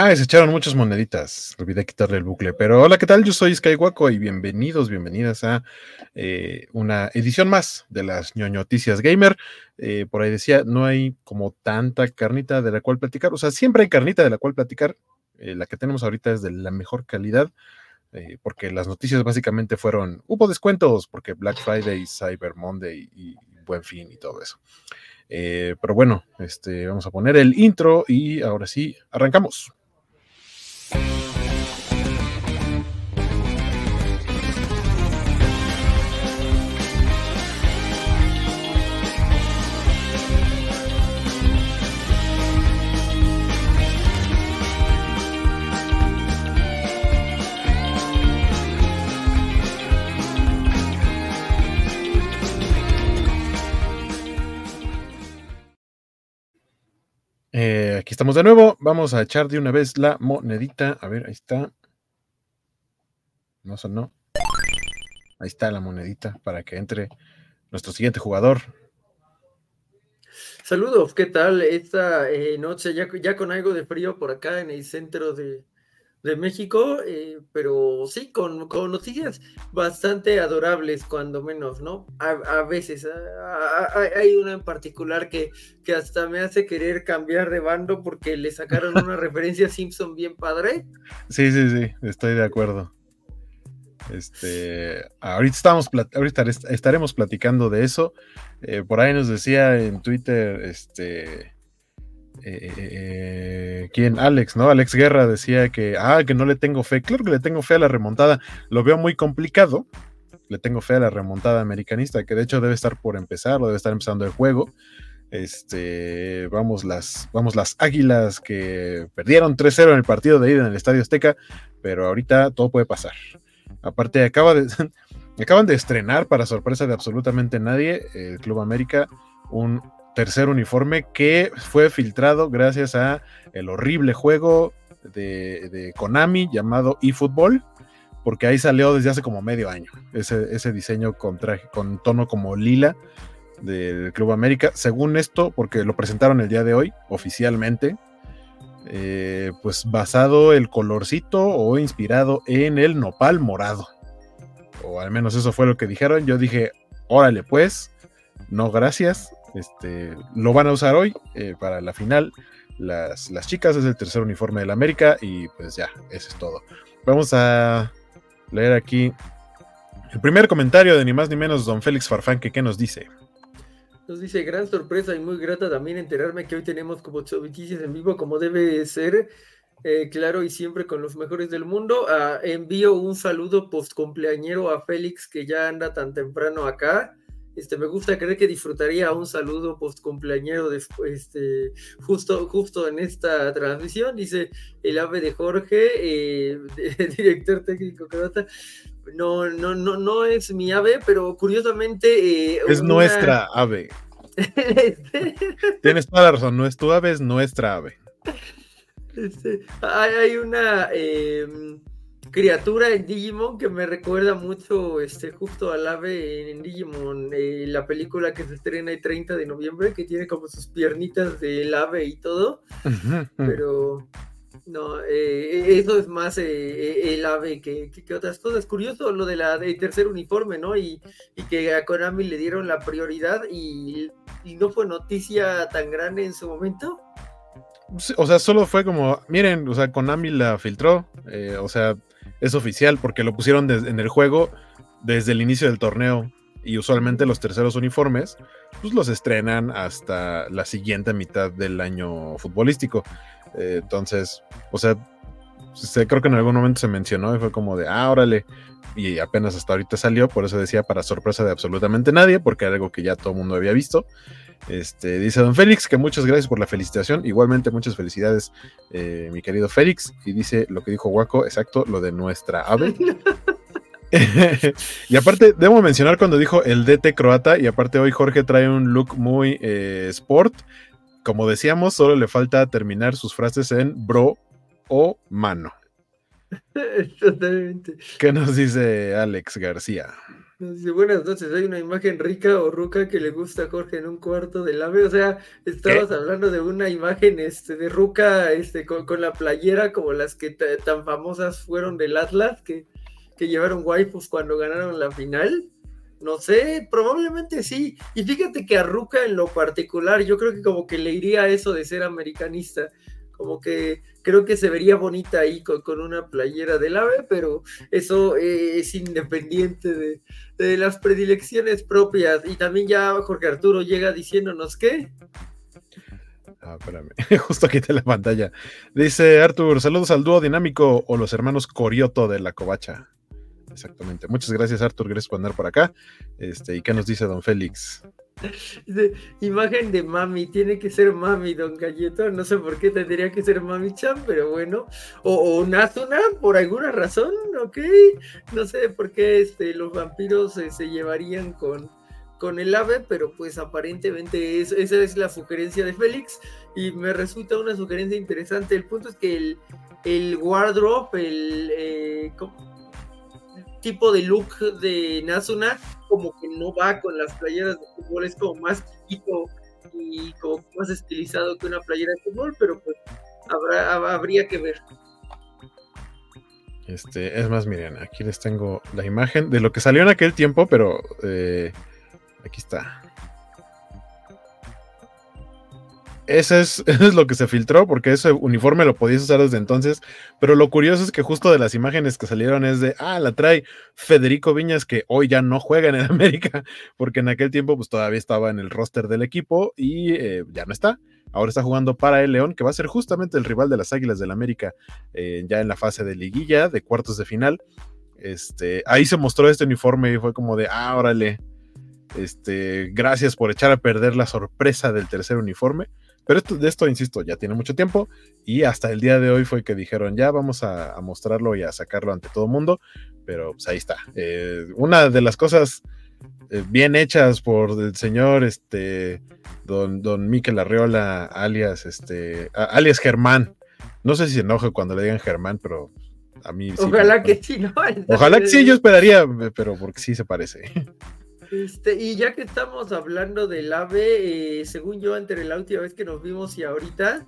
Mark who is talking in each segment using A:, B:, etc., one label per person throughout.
A: Ah, se echaron muchas moneditas. Olvidé quitarle el bucle. Pero hola, ¿qué tal? Yo soy Skywaco y bienvenidos, bienvenidas a eh, una edición más de las ñoñoticias gamer. Eh, por ahí decía, no hay como tanta carnita de la cual platicar. O sea, siempre hay carnita de la cual platicar. Eh, la que tenemos ahorita es de la mejor calidad. porque las noticias básicamente fueron, hubo descuentos, porque Black Friday, Cyber Monday y Buen Fin y todo eso. pero bueno, este, vamos a poner el intro y ahora sí, arrancamos. Aquí estamos de nuevo. Vamos a echar de una vez la monedita. A ver, ahí está. No sonó. Ahí está la monedita para que entre nuestro siguiente jugador.
B: Saludos, ¿qué tal? Esta eh, noche ya, ya con algo de frío por acá en el centro de, de México, eh, pero sí, con, con, noticias bastante adorables, cuando menos, ¿no? A, veces, hay una en particular que, que hasta me hace querer cambiar de bando porque le sacaron una referencia a Simpson bien padre.
A: Sí, sí, sí, estoy de acuerdo. Este, ahorita estamos, ahorita estaremos platicando de eso. Eh, por ahí nos decía en Twitter, este, eh, eh, ¿quién? Alex, ¿no? Alex Guerra decía que, ah, que no le tengo fe. Claro que le tengo fe a la remontada. Lo veo muy complicado. Le tengo fe a la remontada americanista, que de hecho debe estar por empezar, o debe estar empezando el juego. Este, vamos las, vamos las águilas que perdieron 3-0 en el partido de ida en el Estadio Azteca, pero ahorita todo puede pasar. Aparte, acaba de, acaban de estrenar, para sorpresa de absolutamente nadie, el Club América, un tercer uniforme que fue filtrado gracias a el horrible juego de, Konami llamado eFootball, porque ahí salió desde hace como medio año ese, diseño con, con tono como lila del Club América. Según esto, porque lo presentaron el día de hoy oficialmente, eh, pues basado el colorcito o inspirado en el nopal morado. O al menos eso fue lo que dijeron. Yo dije, órale pues, no gracias. Este, lo van a usar hoy eh, para la final. Las, las, chicas es el tercer uniforme del América y pues ya, eso es todo. Vamos a leer aquí el primer comentario de ni más ni menos don Félix Farfán, que qué nos dice.
B: Nos dice, gran sorpresa y muy grata también enterarme que hoy tenemos como noticias en vivo como debe ser, eh, claro y siempre con los mejores del mundo. Ah, envío un saludo post cumpleañero a Félix que ya anda tan temprano acá. Este, me gusta creer que disfrutaría un saludo post cumpleañero este, justo, justo en esta transmisión. Dice el ave de Jorge, eh, director técnico croata. No, no, no, no es mi ave, pero curiosamente.
A: Eh, es nuestra ave. Tienes toda la razón, no es tu ave, es nuestra ave.
B: Este, hay, una. Em, criatura en Digimon que me recuerda mucho este, justo al ave en Digimon, eh, la película que se estrena el 30 de noviembre, que tiene como sus piernitas del ave y todo, pero no, eh, eso es más eh, el ave que, que, otras cosas. Curioso lo de la del tercer uniforme, ¿no? Y, y, que a Konami le dieron la prioridad y, y no fue noticia tan grande en su momento.
A: O sea, solo fue como, miren, o sea, Konami la filtró, o sea, es oficial porque lo pusieron en el juego desde el inicio del torneo y usualmente los terceros uniformes pues los estrenan hasta la siguiente mitad del año futbolístico. Eh, entonces, o sea, creo que en algún momento se mencionó y fue como de, ah, órale, y apenas hasta ahorita salió, por eso decía para sorpresa de absolutamente nadie, porque era algo que ya todo el mundo había visto. Este, dice don Félix que muchas gracias por la felicitación. Igualmente, muchas felicidades, eh, mi querido Félix. Y dice lo que dijo Waco, exacto, lo de nuestra ave. y aparte, debo mencionar cuando dijo el DT croata, y aparte hoy Jorge trae un look muy eh, sport. Como decíamos, solo le falta terminar sus frases en bro o mano.
B: Totalmente.
A: ¿Qué nos dice Alex García?
B: Buenas noches, hay una imagen rica o ruca que le gusta a Jorge en un cuarto del ave. O sea, estabas hablando de una imagen este, de ruca este, con, la playera como las que tan famosas fueron del Atlas, que, que llevaron waifus cuando ganaron la final. No sé, probablemente sí. Y fíjate que a Ruca en lo particular, yo creo que como que le iría eso de ser americanista como que creo que se vería bonita ahí con, una playera del ave, pero eso eh, es independiente de, las predilecciones propias. Y también ya Jorge Arturo llega diciéndonos que...
A: Ah, espérame, justo quité la pantalla. Dice Artur, saludos al dúo dinámico o los hermanos Corioto de la Covacha. Exactamente. Muchas gracias, Artur, gracias por andar por acá. Este, ¿y qué nos dice don Félix?
B: Imagen de mami, tiene que ser mami, don Galleto. No sé por qué tendría que ser mami Chan, pero bueno. O, o por alguna razón, ok. No sé por qué este, los vampiros eh, se llevarían con, con el ave, pero pues aparentemente esa es la sugerencia de Félix y me resulta una sugerencia interesante. El punto es que el, el wardrobe, el, eh, tipo de look de Nazuna como que no va con las playeras de fútbol, es como más chiquito y como más estilizado que una playera de fútbol, pero pues habrá, habría que ver.
A: Este, es más, miren, aquí les tengo la imagen de lo que salió en aquel tiempo, pero eh, aquí está. Ese es, lo que se filtró, porque ese uniforme lo podías usar desde entonces. Pero lo curioso es que justo de las imágenes que salieron es de, ah, la trae Federico Viñas, que hoy ya no juega en el América, porque en aquel tiempo pues todavía estaba en el roster del equipo y eh, ya no está. Ahora está jugando para el León, que va a ser justamente el rival de las Águilas del América, eh, ya en la fase de liguilla, de cuartos de final. Este, ahí se mostró este uniforme y fue como de, ah, órale, este, gracias por echar a perder la sorpresa del tercer uniforme. Pero esto, de esto, insisto, ya tiene mucho tiempo y hasta el día de hoy fue que dijeron, ya vamos a, mostrarlo y a sacarlo ante todo el mundo, pero pues ahí está. Eh, una de las cosas eh, bien hechas por el señor este, don, don Miquel Arriola, alias, este, alias Germán. No sé si se enoja cuando le digan Germán, pero a mí
B: Ojalá que sí, ¿no?
A: Ojalá que sí, yo esperaría, pero porque sí se parece.
B: Este, y ya que estamos hablando del AVE, eh, según yo, entre la última vez que nos vimos y ahorita,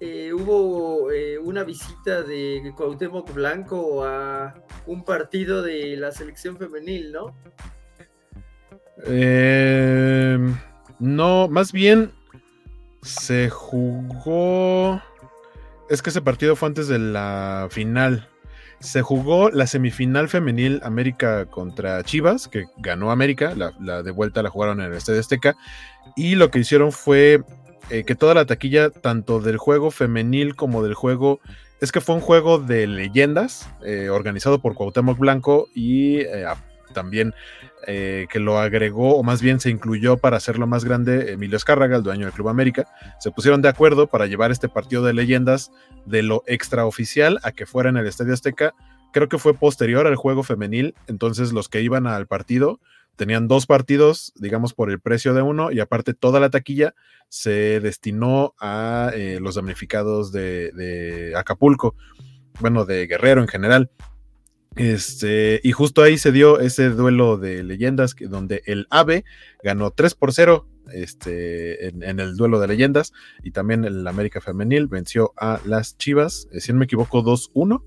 B: eh, hubo eh, una visita de Cuauhtémoc Blanco a un partido de la selección femenil, ¿no?
A: no, más bien se jugó. Es que ese partido fue antes de la final se jugó la semifinal femenil América contra Chivas, que ganó América, la, de vuelta la jugaron en el Estadio Azteca, y lo que hicieron fue eh, que toda la taquilla, tanto del juego femenil como del juego, es que fue un juego de leyendas, eh, organizado por Cuauhtémoc Blanco y eh, también eh, que lo agregó, o más bien se incluyó para hacerlo más grande, Emilio Escárraga, el dueño del Club América. Se pusieron de acuerdo para llevar este partido de leyendas de lo extraoficial a que fuera en el Estadio Azteca. Creo que fue posterior al juego femenil, entonces los que iban al partido tenían dos partidos, digamos, por el precio de uno, y aparte toda la taquilla se destinó a eh, los damnificados de Acapulco, bueno, de Guerrero en general. Este, y justo ahí se dio ese duelo de leyendas que, donde el AVE ganó 3 por 0 este, en, el duelo de leyendas y también el América Femenil venció a las Chivas, eh, si no me equivoco, 2-1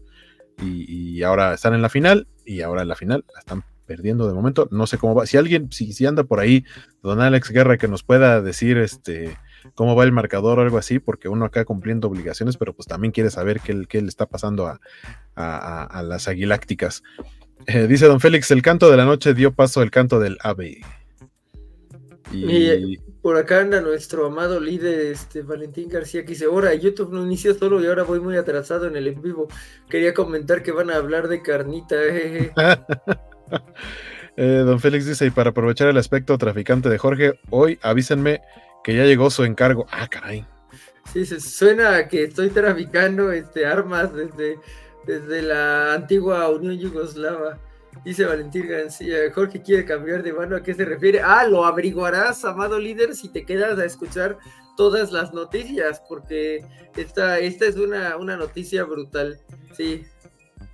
A: y, ahora están en la final y ahora en la final la están perdiendo de momento. No sé cómo va. Si alguien, si, si anda por ahí, don Alex Guerra, que nos pueda decir este cómo va el marcador o algo así, porque uno acá cumpliendo obligaciones, pero pues también quiere saber qué, qué le está pasando a, las aguilácticas. Eh, dice don Félix, el canto de la noche dio paso al canto del ave.
B: Y, por acá anda nuestro amado líder este, Valentín García que dice, ahora YouTube no inició solo y ahora voy muy atrasado en el en vivo. Quería comentar que van a hablar de carnita.
A: Eh, don Félix dice, y para aprovechar el aspecto traficante de Jorge, hoy avísenme que ya llegó su encargo. Ah, caray.
B: Sí, se suena que estoy traficando este, armas desde, desde la antigua Unión Yugoslava. Dice Valentín García, Jorge quiere cambiar de mano, ¿a qué se refiere? Ah, lo averiguarás, amado líder, si te quedas a escuchar todas las noticias, porque esta, esta es una, una noticia brutal. Sí,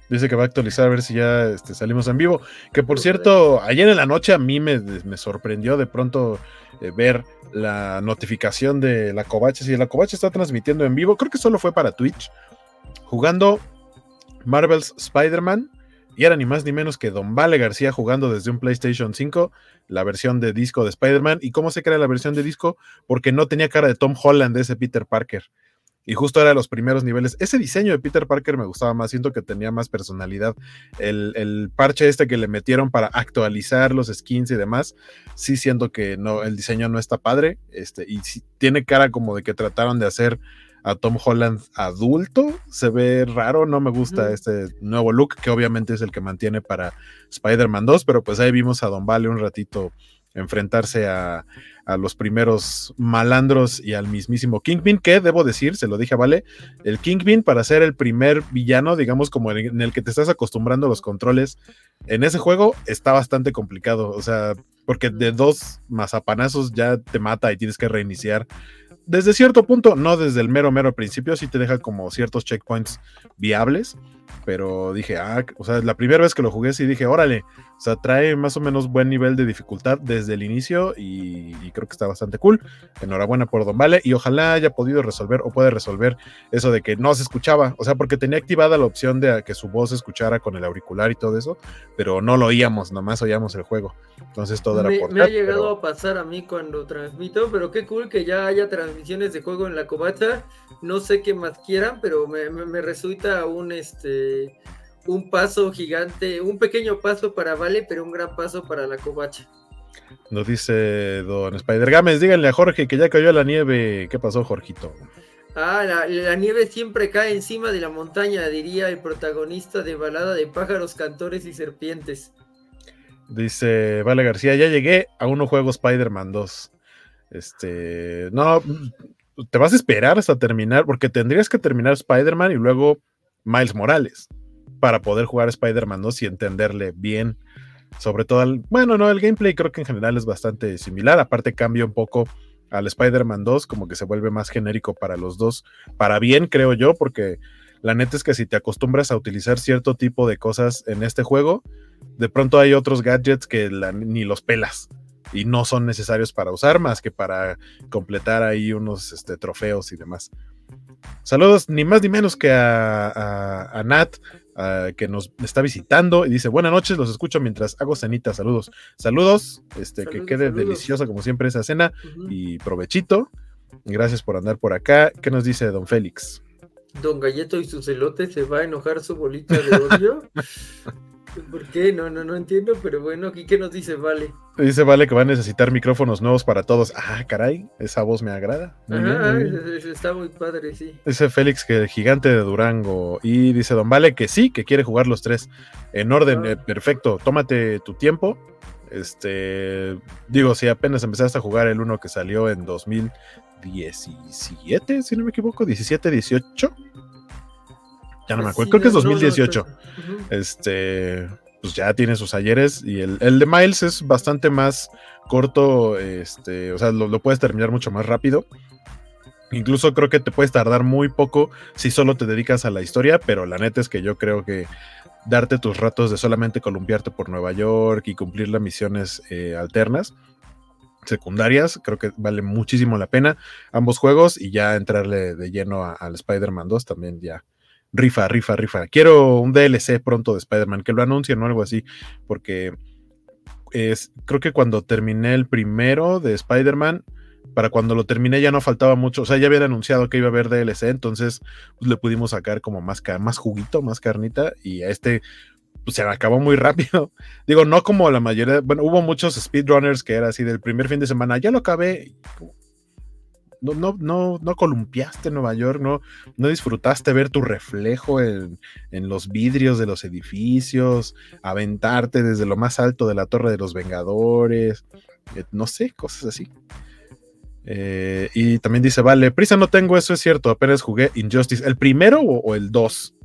A: Dice que va a actualizar a ver si ya este, salimos en vivo. Que por cierto, ayer en la noche a mí me, sorprendió de pronto eh, ver la notificación de la Covacha. Si la Covacha está transmitiendo en vivo, creo que solo fue para Twitch, jugando Marvel's Spider-Man. Y era ni más ni menos que Don Vale García jugando desde un PlayStation 5 la versión de disco de Spider-Man. ¿Y cómo se crea la versión de disco? Porque no tenía cara de Tom Holland, de ese Peter Parker. Y justo era los primeros niveles. Ese diseño de Peter Parker me gustaba más, siento que tenía más personalidad. El, parche este que le metieron para actualizar los skins y demás, sí siento que no, el diseño no está padre. Este, y tiene cara como de que trataron de hacer a Tom Holland adulto. Se ve raro, no me gusta este nuevo look, que obviamente es el que mantiene para Spider-Man 2, pero pues ahí vimos a Don Vale un ratito enfrentarse a, los primeros malandros y al mismísimo Kingpin, que debo decir, se lo dije a Vale, el Kingpin para ser el primer villano, digamos como en el que te estás acostumbrando a los controles en ese juego, está bastante complicado, o sea, porque de dos mazapanazos ya te mata y tienes que reiniciar. Desde cierto punto, no desde el mero, mero principio, sí te deja como ciertos checkpoints viables, pero dije, ah, o sea, la primera vez que lo jugué sí dije, órale, o sea, trae más o menos buen nivel de dificultad desde el inicio y, creo que está bastante cool. Enhorabuena por Don Vale y ojalá haya podido resolver o puede resolver eso de que no se escuchaba, o sea, porque tenía activada la opción de que su voz se escuchara con el auricular y todo eso, pero no lo oíamos, nomás oíamos el juego. Entonces todo
B: me,
A: era por
B: Me ha llegado a pasar a mí cuando transmito, pero qué cool que ya haya transmisiones de juego en la covacha. No sé qué más quieran, pero me, me resulta un este un paso gigante, un pequeño paso para Vale, pero un gran paso para la covacha.
A: Nos dice don Spider Games, díganle a Jorge que ya cayó la nieve. ¿Qué pasó, Jorgito?
B: Ah, la, nieve siempre cae encima de la montaña, diría el protagonista de Balada de Pájaros, Cantores y Serpientes.
A: Dice Vale García, ya llegué, aún no juego Spider-Man 2. Este, no, te vas a esperar hasta terminar, porque tendrías que terminar Spider-Man y luego Miles Morales para poder jugar Spider-Man 2 y entenderle bien. Sobre todo, el, bueno, no, el gameplay creo que en general es bastante similar. Aparte, cambia un poco al Spider-Man 2, como que se vuelve más genérico para los dos. Para bien, creo yo, porque la neta es que si te acostumbras a utilizar cierto tipo de cosas en este juego, de pronto hay otros gadgets que ni los pelas y no son necesarios para usar más que para completar ahí unos este, trofeos y demás. Saludos ni más ni menos que a, Nat, que nos está visitando y dice, buenas noches, los escucho mientras hago cenita, saludos. Saludos, este, que quede deliciosa como siempre esa cena y provechito. Gracias por andar por acá. ¿Qué nos dice don Félix?
B: Don Galleto y su celote se va a enojar su bolita de odio. ¿Por qué? No, no, no entiendo, pero bueno, ¿aquí qué nos dice Vale?
A: Dice Vale que va a necesitar micrófonos nuevos para todos. Ah, caray, esa voz me agrada.
B: está muy padre, sí.
A: Dice Félix que el gigante de Durango. Y dice Don Vale que sí, que quiere jugar los tres. En orden, ah. eh, perfecto. Tómate tu tiempo. Este, digo, si apenas empezaste a jugar el uno que salió en 2017, si no me equivoco, 17, 18 ya no me acuerdo, creo que es 2018. Este, pues ya tiene sus ayeres y el, de Miles es bastante más corto, este, o sea, lo, puedes terminar mucho más rápido. Incluso creo que te puedes tardar muy poco si solo te dedicas a la historia, pero la neta es que yo creo que darte tus ratos de solamente columpiarte por Nueva York y cumplir las misiones eh, alternas, secundarias, creo que vale muchísimo la pena ambos juegos y ya entrarle de lleno al Spider-Man 2 también ya rifa, rifa, rifa. Quiero un DLC pronto de Spider-Man, que lo anuncien o algo así, porque es, creo que cuando terminé el primero de Spider-Man, para cuando lo terminé ya no faltaba mucho, o sea, ya habían anunciado que iba a haber DLC, entonces pues, le pudimos sacar como más, más juguito, más carnita, y a este pues, se acabó muy rápido. Digo, no como la mayoría, bueno, hubo muchos speedrunners que era así del primer fin de semana, ya lo acabé, no, no, no, no columpiaste Nueva York, no, no disfrutaste ver tu reflejo en, los vidrios de los edificios, aventarte desde lo más alto de la Torre de los Vengadores, eh, no sé, cosas así. Eh, y también dice, vale, prisa no tengo, eso es cierto, apenas jugué Injustice. ¿El primero o, el 2?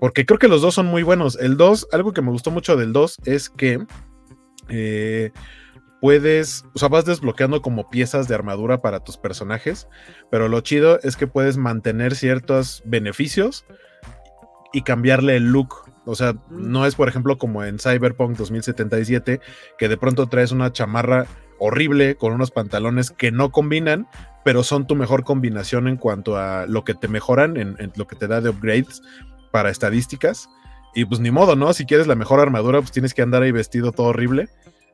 A: Porque creo que los dos son muy buenos. El 2, algo que me gustó mucho del 2 es que... Eh, puedes, o sea, vas desbloqueando como piezas de armadura para tus personajes, pero lo chido es que puedes mantener ciertos beneficios y cambiarle el look. O sea, no es por ejemplo como en Cyberpunk 2077, que de pronto traes una chamarra horrible con unos pantalones que no combinan, pero son tu mejor combinación en cuanto a lo que te mejoran, en, lo que te da de upgrades para estadísticas. Y pues ni modo, ¿no? Si quieres la mejor armadura, pues tienes que andar ahí vestido todo horrible.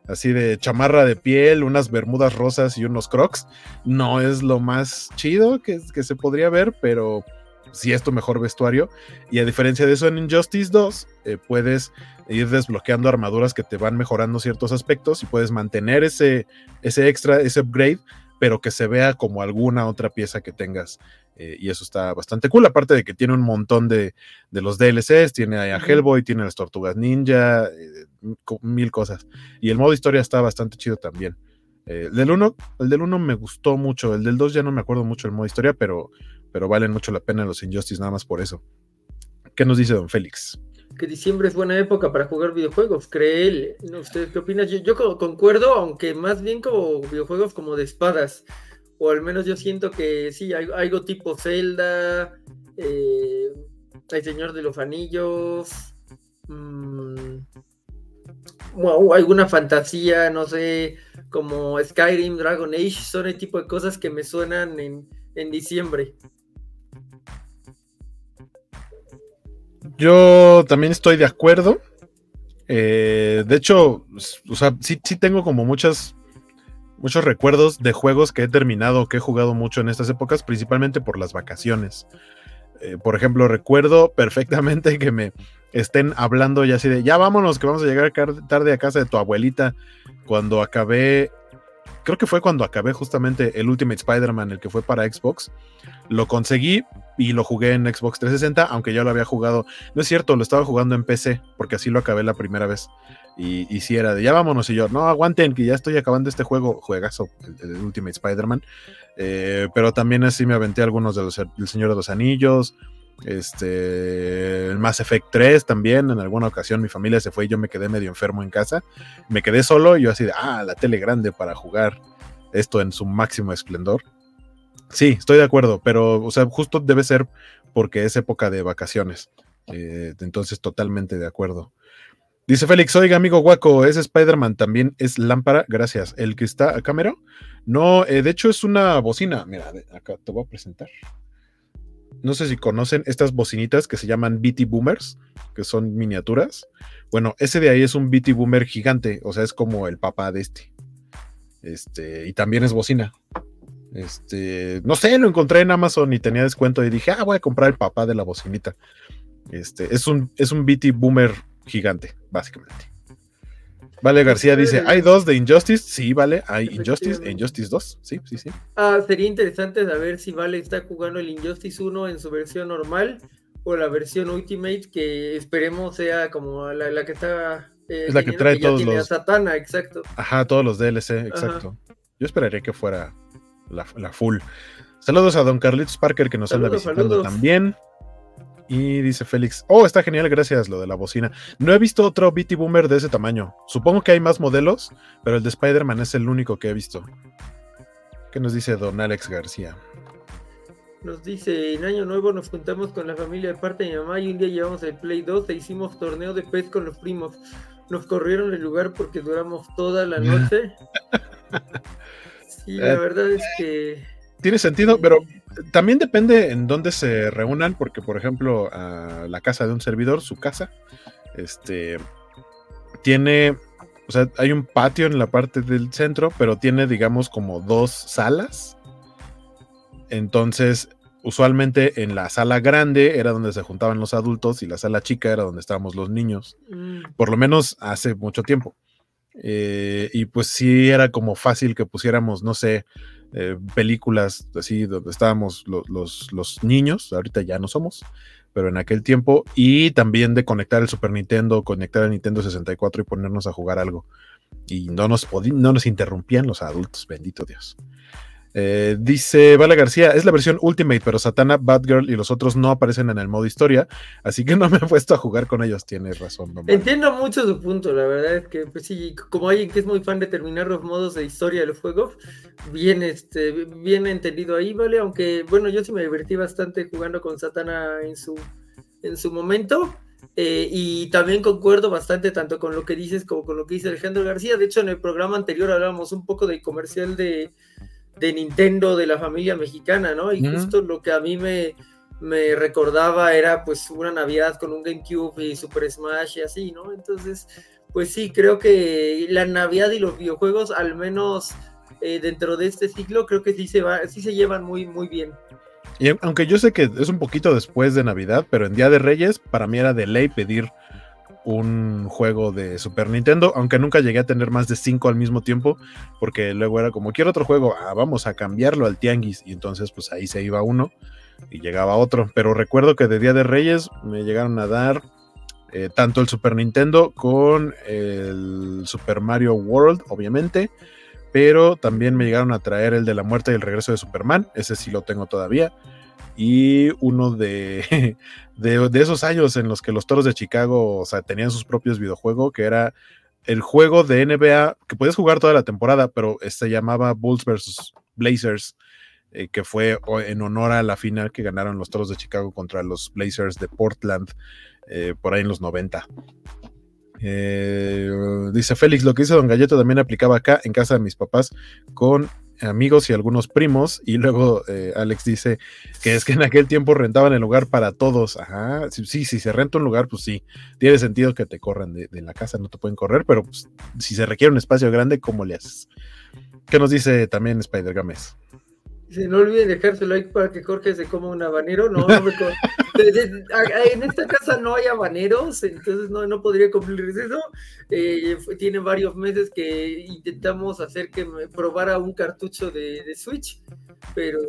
A: Así de chamarra de piel, unas bermudas rosas y unos crocs. No es lo más chido que, se podría ver, pero si es tu mejor vestuario. Y a diferencia de eso, en Injustice 2 eh, puedes ir desbloqueando armaduras que te van mejorando ciertos aspectos y puedes mantener ese, ese extra, ese upgrade, pero que se vea como alguna otra pieza que tengas. Eh, y eso está bastante cool. Aparte de que tiene un montón de, de los DLCs, tiene a Hellboy, tiene las Tortugas Ninja, eh, mil cosas. Y el modo historia está bastante chido también. el del 1 el del 1 me gustó mucho, el del 2 ya no me acuerdo mucho el modo historia, pero pero valen mucho la pena los Injustice nada más por eso. ¿Qué nos dice don Félix?
B: Que diciembre es buena época para jugar videojuegos, cree él. ¿Usted qué opina? Yo, concuerdo, aunque más bien como videojuegos como de espadas. O al menos yo siento que sí, hay algo tipo Zelda, eh, El Señor de los Anillos, mmm, alguna fantasía, no sé, como Skyrim, Dragon Age, son el tipo de cosas que me suenan en, en diciembre.
A: Yo también estoy de acuerdo. Eh, de hecho, o sea, sí, tengo como muchas, muchos recuerdos de juegos que he terminado, que he jugado mucho en estas épocas, principalmente por las vacaciones. Eh, por ejemplo, recuerdo perfectamente que me estén hablando ya así de, ya vámonos, que vamos a llegar tarde a casa de tu abuelita, cuando acabé creo que fue cuando acabé justamente el Ultimate Spider-Man, el que fue para Xbox. Lo conseguí y lo jugué en Xbox 360, aunque ya lo había jugado. No es cierto, lo estaba jugando en PC, porque así lo acabé la primera vez. Y, si era de ya vámonos, y yo, no, aguanten, que ya estoy acabando este juego, juegazo, el, Ultimate Spider-Man. Eh, pero también así me aventé algunos de los El Señor de los Anillos. Este, el Mass Effect 3 también, en alguna ocasión mi familia se fue y yo me quedé medio enfermo en casa. Me quedé solo y yo así de, ah, la tele grande para jugar esto en su máximo esplendor. Sí, estoy de acuerdo, pero, o sea, justo debe ser porque es época de vacaciones. Eh, entonces, totalmente de acuerdo. Dice Félix, oiga, amigo guaco, ese Spider-Man también es lámpara, gracias. ¿El que está a cámara? No, eh, de hecho es una bocina. Mira, acá te voy a presentar no sé si conocen estas bocinitas que se llaman BT Boomers, que son miniaturas. Bueno, ese de ahí es un BT Boomer gigante, o sea, es como el papá de este. Este, y también es bocina. Este, no sé, lo encontré en Amazon y tenía descuento y dije, ah, voy a comprar el papá de la bocinita. Este, es un, es un BT Boomer gigante, básicamente. Vale, García dice, ¿hay dos de Injustice? Sí, vale, hay Injustice e Injustice 2. Sí, sí, sí.
B: Ah, sería interesante saber si Vale está jugando el Injustice 1 en su versión normal o la versión Ultimate, que esperemos sea como la, que está...
A: Eh, es la que trae todos los...
B: Satana, exacto.
A: Ajá, todos los DLC, exacto. Yo esperaría que fuera la, full. Saludos a don Carlitos Parker que nos anda visitando también. Y dice Félix, oh, está genial, gracias, lo de la bocina. No he visto otro BT Boomer de ese tamaño. Supongo que hay más modelos, pero el de Spider-Man es el único que he visto. ¿Qué nos dice don Alex García?
B: Nos dice, en Año Nuevo nos juntamos con la familia de parte de mi mamá y un día llevamos el Play 2 e hicimos torneo de pez con los primos. Nos corrieron el lugar porque duramos toda la noche. sí, la verdad es que...
A: Tiene sentido, pero también depende en dónde se reúnan, porque por ejemplo, la casa de un servidor, su casa, este, tiene, o sea, hay un patio en la parte del centro, pero tiene, digamos, como dos salas. Entonces, usualmente en la sala grande era donde se juntaban los adultos y la sala chica era donde estábamos los niños. Mm. Por lo menos hace mucho tiempo. Eh, y pues sí era como fácil que pusiéramos, no sé, eh, películas así donde estábamos los, los, niños, ahorita ya no somos, pero en aquel tiempo, y también de conectar el Super Nintendo, conectar el Nintendo 64 y ponernos a jugar algo. Y no nos, no nos interrumpían los adultos, bendito Dios. Eh, dice Vale García, es la versión Ultimate, pero Satana, Batgirl y los otros no aparecen en el modo historia, así que no me he puesto a jugar con ellos, tienes razón.
B: Entiendo mucho su punto, la verdad es que pues sí, como alguien que es muy fan de terminar los modos de historia de los juegos, bien, este, bien entendido ahí, ¿vale? Aunque bueno, yo sí me divertí bastante jugando con Satana en su en su momento. Eh, y también concuerdo bastante tanto con lo que dices como con lo que dice Alejandro García. De hecho, en el programa anterior hablábamos un poco del comercial de, de Nintendo de la familia mexicana, ¿no? Y justo lo que a mí me, me recordaba era pues una Navidad con un GameCube y Super Smash y así, ¿no? Entonces, pues sí, creo que la Navidad y los videojuegos, al menos eh, dentro de este ciclo, creo que sí se, va, sí se llevan muy, muy bien.
A: Y aunque yo sé que es un poquito después de Navidad, pero en Día de Reyes, para mí era de ley pedir un juego de Super Nintendo, aunque nunca llegué a tener más de cinco al mismo tiempo, porque luego era como, quiero otro juego, ah, vamos a cambiarlo al Tianguis, y entonces pues ahí se iba uno y llegaba otro. Pero recuerdo que de Día de Reyes me llegaron a dar eh, tanto el Super Nintendo con el Super Mario World, obviamente, pero también me llegaron a traer el de la muerte y el regreso de Superman, ese sí lo tengo todavía, y uno de, de, esos años en los que los Toros de Chicago tenían sus propios videojuegos, que era el juego de NBA que podías jugar toda la temporada, pero se llamaba Bulls vs. Blazers, eh, que fue en honor a la final que ganaron los Toros de Chicago contra los Blazers de Portland eh, por ahí en los 90. Eh, dice Félix, lo que dice Don Galleto también aplicaba acá en casa de mis papás con amigos y algunos primos. Y luego Alex dice que es que en aquel tiempo rentaban el lugar para todos. Ajá, sí, sí, si se renta un lugar, pues sí, tiene sentido que te corran de, la casa, no te pueden correr, pero pues, si se requiere un espacio grande, ¿cómo le haces? ¿Qué nos dice también Spider Games?
B: Dice, no olviden dejar su like para que Jorge se coma un habanero. No, En esta casa no hay habaneros, entonces no, no podría cumplir eso. Eh, tiene varios meses que intentamos hacer que me probara un cartucho de, Switch, pero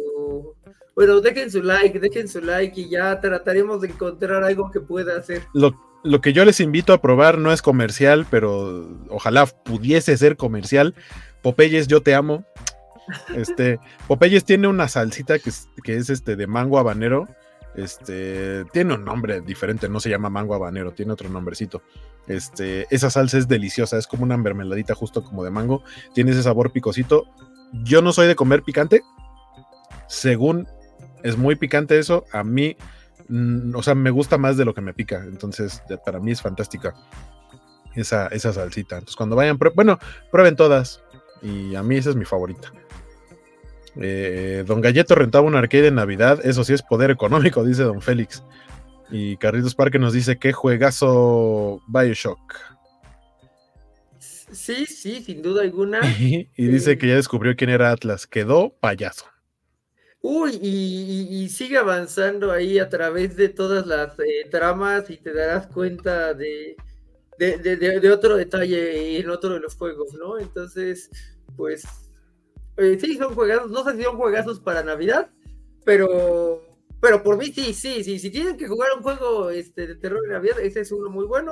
B: bueno, dejen su like, dejen su like y ya trataremos de encontrar algo que pueda hacer.
A: Lo, lo que yo les invito a probar no es comercial, pero ojalá pudiese ser comercial. Popeyes, yo te amo. Este, Popeyes tiene una salsita que es, que es este de mango habanero. Este, tiene un nombre diferente, no se llama mango habanero, tiene otro nombrecito. Este, esa salsa es deliciosa, es como una mermeladita justo como de mango, tiene ese sabor picosito. Yo no soy de comer picante, según es muy picante eso, a mí, mm, o sea, me gusta más de lo que me pica, entonces para mí es fantástica esa, esa salsita. Entonces cuando vayan, bueno, prueben todas y a mí esa es mi favorita. Eh, don Galleto rentaba un arcade en Navidad, eso sí es poder económico, dice Don Félix. Y Carritos Parque nos dice que juegazo Bioshock.
B: Sí, sí, sin duda alguna.
A: y dice que ya descubrió quién era Atlas, quedó payaso.
B: Uy, y, sigue avanzando ahí a través de todas las eh, tramas y te darás cuenta de, de, otro detalle en otro de los juegos, ¿no? Entonces, pues eh, sí, son juegazos, no sé si son juegazos para Navidad, pero, pero por mí sí, sí, sí, si tienen que jugar un juego este, de terror en Navidad, ese es uno muy bueno,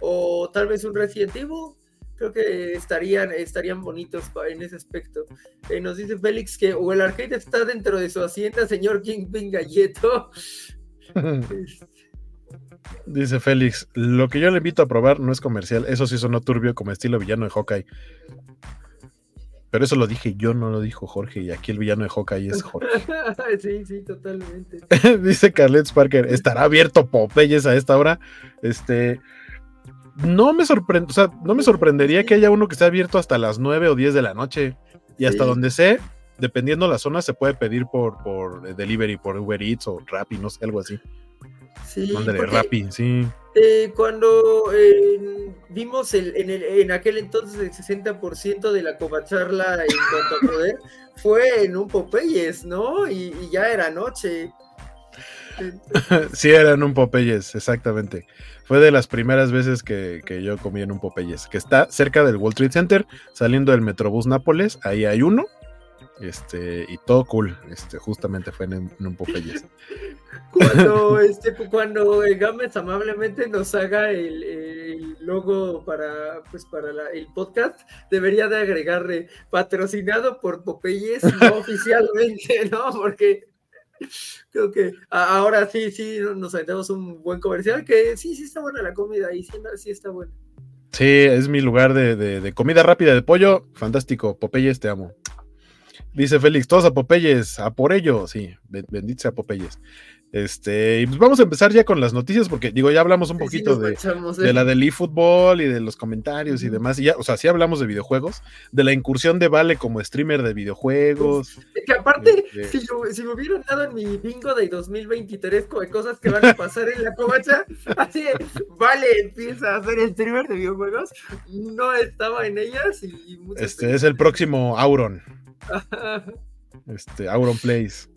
B: o tal vez un Resident Evil, creo que estarían, estarían bonitos en ese aspecto. Eh, nos dice Félix que o el arcade está dentro de su hacienda, señor Kingpin Galleto.
A: Dice Félix, lo que yo le invito a probar no es comercial, eso sí sonó turbio como estilo villano de Hawkeye. Pero eso lo dije yo, no lo dijo Jorge, y aquí el villano de Hawkeye es Jorge.
B: sí, sí, totalmente.
A: Dice Carlet Parker, ¿estará abierto Popeyes a esta hora? Este, no me sorprende, o sea, no me sorprendería que haya uno que esté abierto hasta las 9 o 10 de la noche. Y hasta donde sé, dependiendo la zona, se puede pedir por, por delivery, por Uber Eats o Rappi, no sé, algo así.
B: Sí,
A: Rappi, sí.
B: Eh, cuando eh, vimos el, en, el, en, aquel entonces el 60% de la covacharla en cuanto a poder, fue en un Popeyes, ¿no? Y, ya era noche.
A: sí, era en un Popeyes, exactamente. Fue de las primeras veces que, que, yo comí en un Popeyes, que está cerca del Wall Street Center, saliendo del Metrobús Nápoles, ahí hay uno, este, y todo cool, este, justamente fue en, un Popeyes.
B: Cuando, este, cuando Gámez amablemente nos haga el, logo para, pues, para el podcast, debería de agregarle patrocinado por Popeyes, no oficialmente, ¿no? Porque creo que ahora sí, sí, nos aventamos un buen comercial, que sí, sí está buena la comida y sí, sí está buena.
A: Sí, es mi lugar de, de comida rápida de pollo, fantástico, Popeyes, te amo. Dice Félix, todos a Popeyes, a por ello, sí, bendito sea Popeyes. Este, y pues vamos a empezar ya con las noticias, porque digo, ya hablamos un poquito de, de, la del eFootball y de los comentarios y demás. Y ya, o sea, sí hablamos de videojuegos, de la incursión de Vale como streamer de videojuegos.
B: que aparte, este si, me hubieran dado en mi bingo de 2023 de cosas que van a pasar en la covacha, así Vale empieza a ser streamer de videojuegos, no estaba en ellas y
A: Este es el próximo Auron. Este, Auron Place.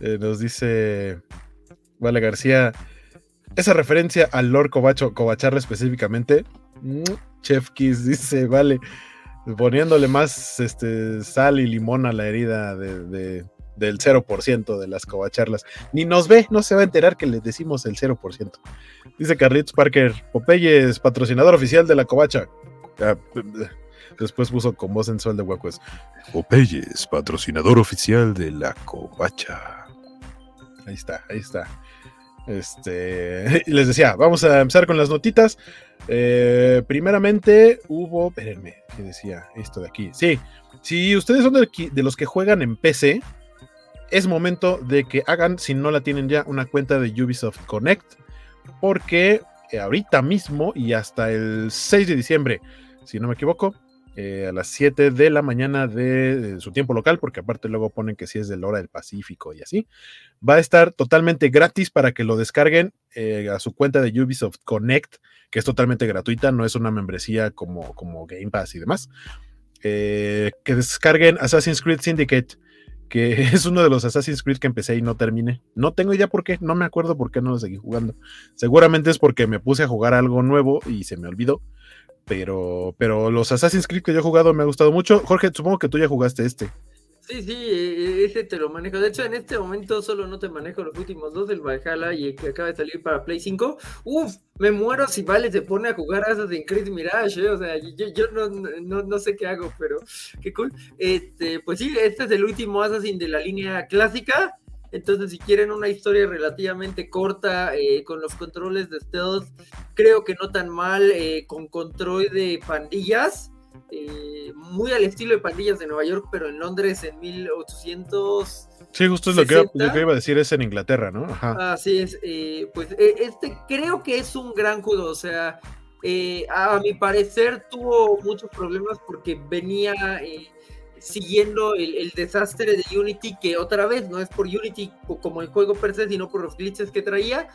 A: Eh, nos dice Vale García, esa referencia al Lord Covacho, Covacharla específicamente, mm, Chef Kiss dice, vale, poniéndole más este, sal y limón a la herida de, del 0% de las covacharlas. Ni nos ve, no se va a enterar que le decimos el 0%. Dice Carlitos Parker, Popeyes, patrocinador oficial de la covacha. Después puso con voz sensual de Huecos. Popeyes, patrocinador oficial de la covacha. Ahí está, ahí está. Este, les decía, vamos a empezar con las notitas. Eh, primeramente hubo, espérenme, ¿qué decía esto de aquí? Sí, si ustedes son de, los que juegan en PC, es momento de que hagan, si no la tienen ya, una cuenta de Ubisoft Connect, porque ahorita mismo y hasta el 6 de diciembre, si no me equivoco, eh, a las 7 de la mañana de, su tiempo local, porque aparte luego ponen que si es de la hora del Pacífico y así. Va a estar totalmente gratis para que lo descarguen eh, a su cuenta de Ubisoft Connect, que es totalmente gratuita, no es una membresía como, como Game Pass y demás. Eh, que descarguen Assassin's Creed Syndicate, que es uno de los Assassin's Creed que empecé y no terminé. No tengo idea por qué, no me acuerdo por qué no lo seguí jugando. Seguramente es porque me puse a jugar algo nuevo y se me olvidó pero, pero los Assassin's Creed que yo he jugado me ha gustado mucho. Jorge, supongo que tú ya jugaste este.
B: Sí, sí, e, e, ese te lo manejo. De hecho, en este momento solo no te manejo los últimos dos, el Valhalla y el que acaba de salir para Play 5. Uf, me muero si Vale se pone a jugar Assassin's Creed Mirage, ¿eh? o sea, yo, yo no, no, no, sé qué hago, pero qué cool. Este, pues sí, este es el último Assassin de la línea clásica. Entonces, si quieren una historia relativamente corta eh, con los controles de stealth, creo que no tan mal, eh, con control de pandillas, eh, muy al estilo de pandillas de Nueva York, pero en Londres en 1800.
A: Sí, justo es lo que, iba a decir, es en Inglaterra, ¿no?
B: Ajá. Así es, pues este creo que es un gran juego, o sea, a mi parecer tuvo muchos problemas porque venía siguiendo el, desastre de Unity, que otra vez no es por Unity como el juego per se, sino por los glitches que traía,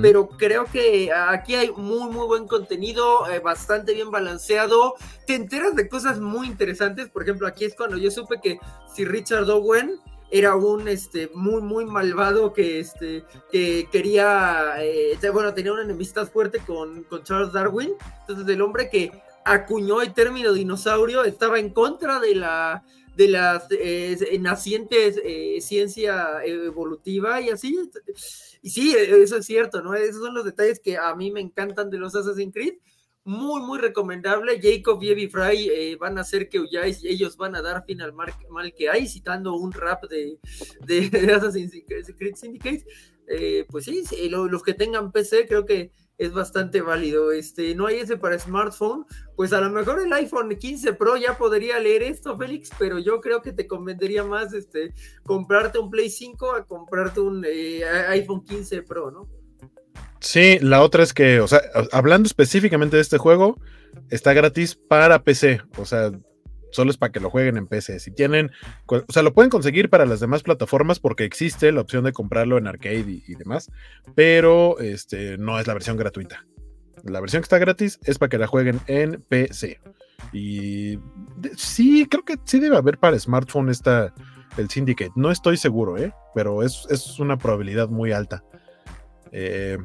B: pero creo que aquí hay muy, muy buen contenido, eh, bastante bien balanceado, te enteras de cosas muy interesantes, por ejemplo, aquí es cuando yo supe que si Richard Owen era un este muy muy malvado que este que quería eh, bueno tenía una enemistad fuerte con, con Charles Darwin. Entonces el hombre que acuñó el término dinosaurio, estaba en contra de la de las eh, nacientes eh, ciencia evolutiva y así. Y sí, eso es cierto, ¿no? Esos son los detalles que a mí me encantan de los Assassin's Creed. Muy, muy recomendable. Jacob y Evie Fry eh, van a hacer que huyáis, ellos van a dar fin al mal, que hay, citando un rap de, de, Assassin's Creed Syndicate. pues sí, los que tengan PC, creo que es bastante válido. Este, no hay ese para smartphone, pues a lo mejor el iPhone 15 Pro ya podría leer esto, Félix, pero yo creo que te convendría más este, comprarte un Play 5 a comprarte un eh, iPhone 15 Pro, ¿no?
A: Sí, la otra es que, o sea, hablando específicamente de este juego, está gratis para PC, o sea, solo es para que lo jueguen en PC. Si tienen, o sea, lo pueden conseguir para las demás plataformas porque existe la opción de comprarlo en arcade y, demás, pero este, no es la versión gratuita. La versión que está gratis es para que la jueguen en PC. Y sí, creo que sí debe haber para smartphone esta, el Syndicate. No estoy seguro, ¿eh? pero es, es una probabilidad muy alta. Eh,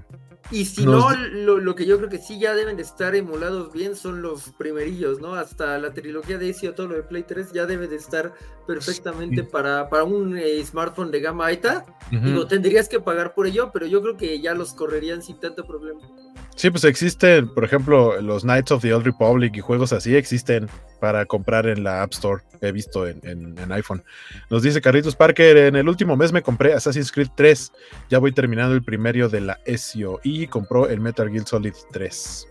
B: y si no, lo, que yo creo que sí ya deben de estar emulados bien son los primerillos, ¿no? Hasta la trilogía de Ezio, todo lo de Play 3 ya debe de estar perfectamente para, para un eh, smartphone de gama alta. Digo, tendrías que pagar por ello, pero yo creo que ya los correrían sin tanto problema.
A: Sí, pues existen, por ejemplo, los Knights of the Old Republic y juegos así existen para comprar en la App Store. He visto en, iPhone. Nos dice Carlitos Parker, en el último mes me compré Assassin's Creed 3. Ya voy terminando el primero de la Ezio y compró el Metal Gear Solid 3.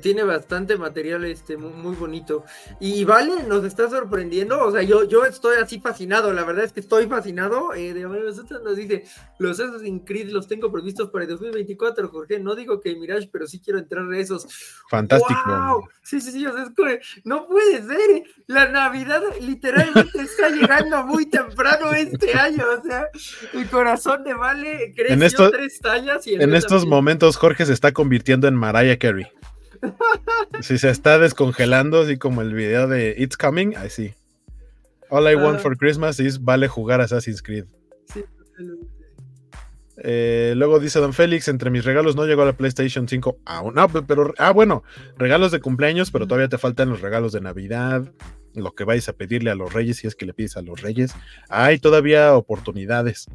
B: Tiene bastante material este, muy, bonito. Y vale, nos está sorprendiendo. O sea, yo, yo estoy así fascinado. La verdad es que estoy fascinado. Eh, de nosotros nos dice: Los Assassin's Creed los tengo previstos para el 2024, Jorge. No digo que Mirage, pero sí quiero entrar a esos.
A: Fantástico.
B: Sí, sí, sí. O sea, es que no puede ser. La Navidad literalmente está llegando muy temprano este año. O sea, el corazón de Vale creció en tres tallas. Y
A: en estos momentos, Jorge se está convirtiendo en Mariah Carey. Si se está descongelando, así como el video de It's Coming, así. All I want for Christmas is vale jugar Assassin's Creed. Eh, luego dice Don Félix, entre mis regalos no llegó a la PlayStation 5 aún. No, pero, ah, bueno, regalos de cumpleaños, pero todavía te faltan los regalos de Navidad, lo que vais a pedirle a los reyes, si es que le pides a los reyes. Hay todavía oportunidades.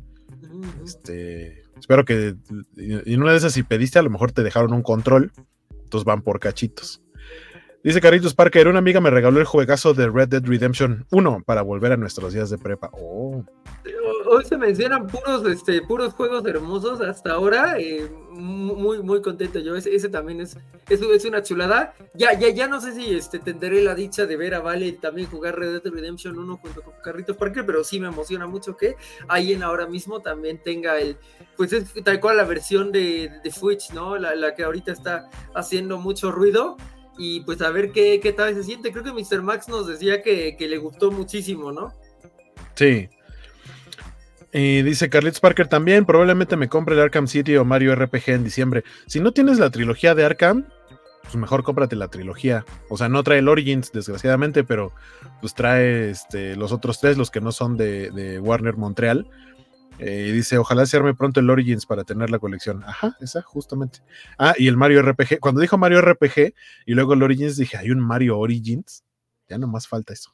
A: Este, espero que en una de esas, si pediste, a lo mejor te dejaron un control van por cachitos. Dice Caritos Parker, una amiga me regaló el juegazo de Red Dead Redemption 1 para volver a nuestros días de prepa. Oh.
B: Hoy se mencionan puros, este, puros juegos hermosos hasta ahora. Eh, muy, muy contento yo. Ese, también es, es, una chulada. Ya, ya, ya no sé si este, tendré la dicha de ver a Vale también jugar Red Dead Redemption 1 junto con Carritos Parker, pero sí me emociona mucho que ahí en ahora mismo también tenga el, pues es tal cual la versión de, de Switch, ¿no? La, la que ahorita está haciendo mucho ruido y pues a ver qué, tal se siente. Creo que Mr. Max nos decía que, le gustó muchísimo, ¿no?
A: Sí. Y dice Carlitos Parker también, probablemente me compre el Arkham City o Mario RPG en diciembre. Si no tienes la trilogía de Arkham, pues mejor cómprate la trilogía. O sea, no trae el Origins, desgraciadamente, pero pues trae este, los otros tres, los que no son de, de Warner Montreal. Eh, dice, ojalá se arme pronto el Origins para tener la colección. Ajá, esa, justamente. Ah, y el Mario RPG. Cuando dijo Mario RPG y luego el Origins, dije, hay un Mario Origins. Ya no más falta eso.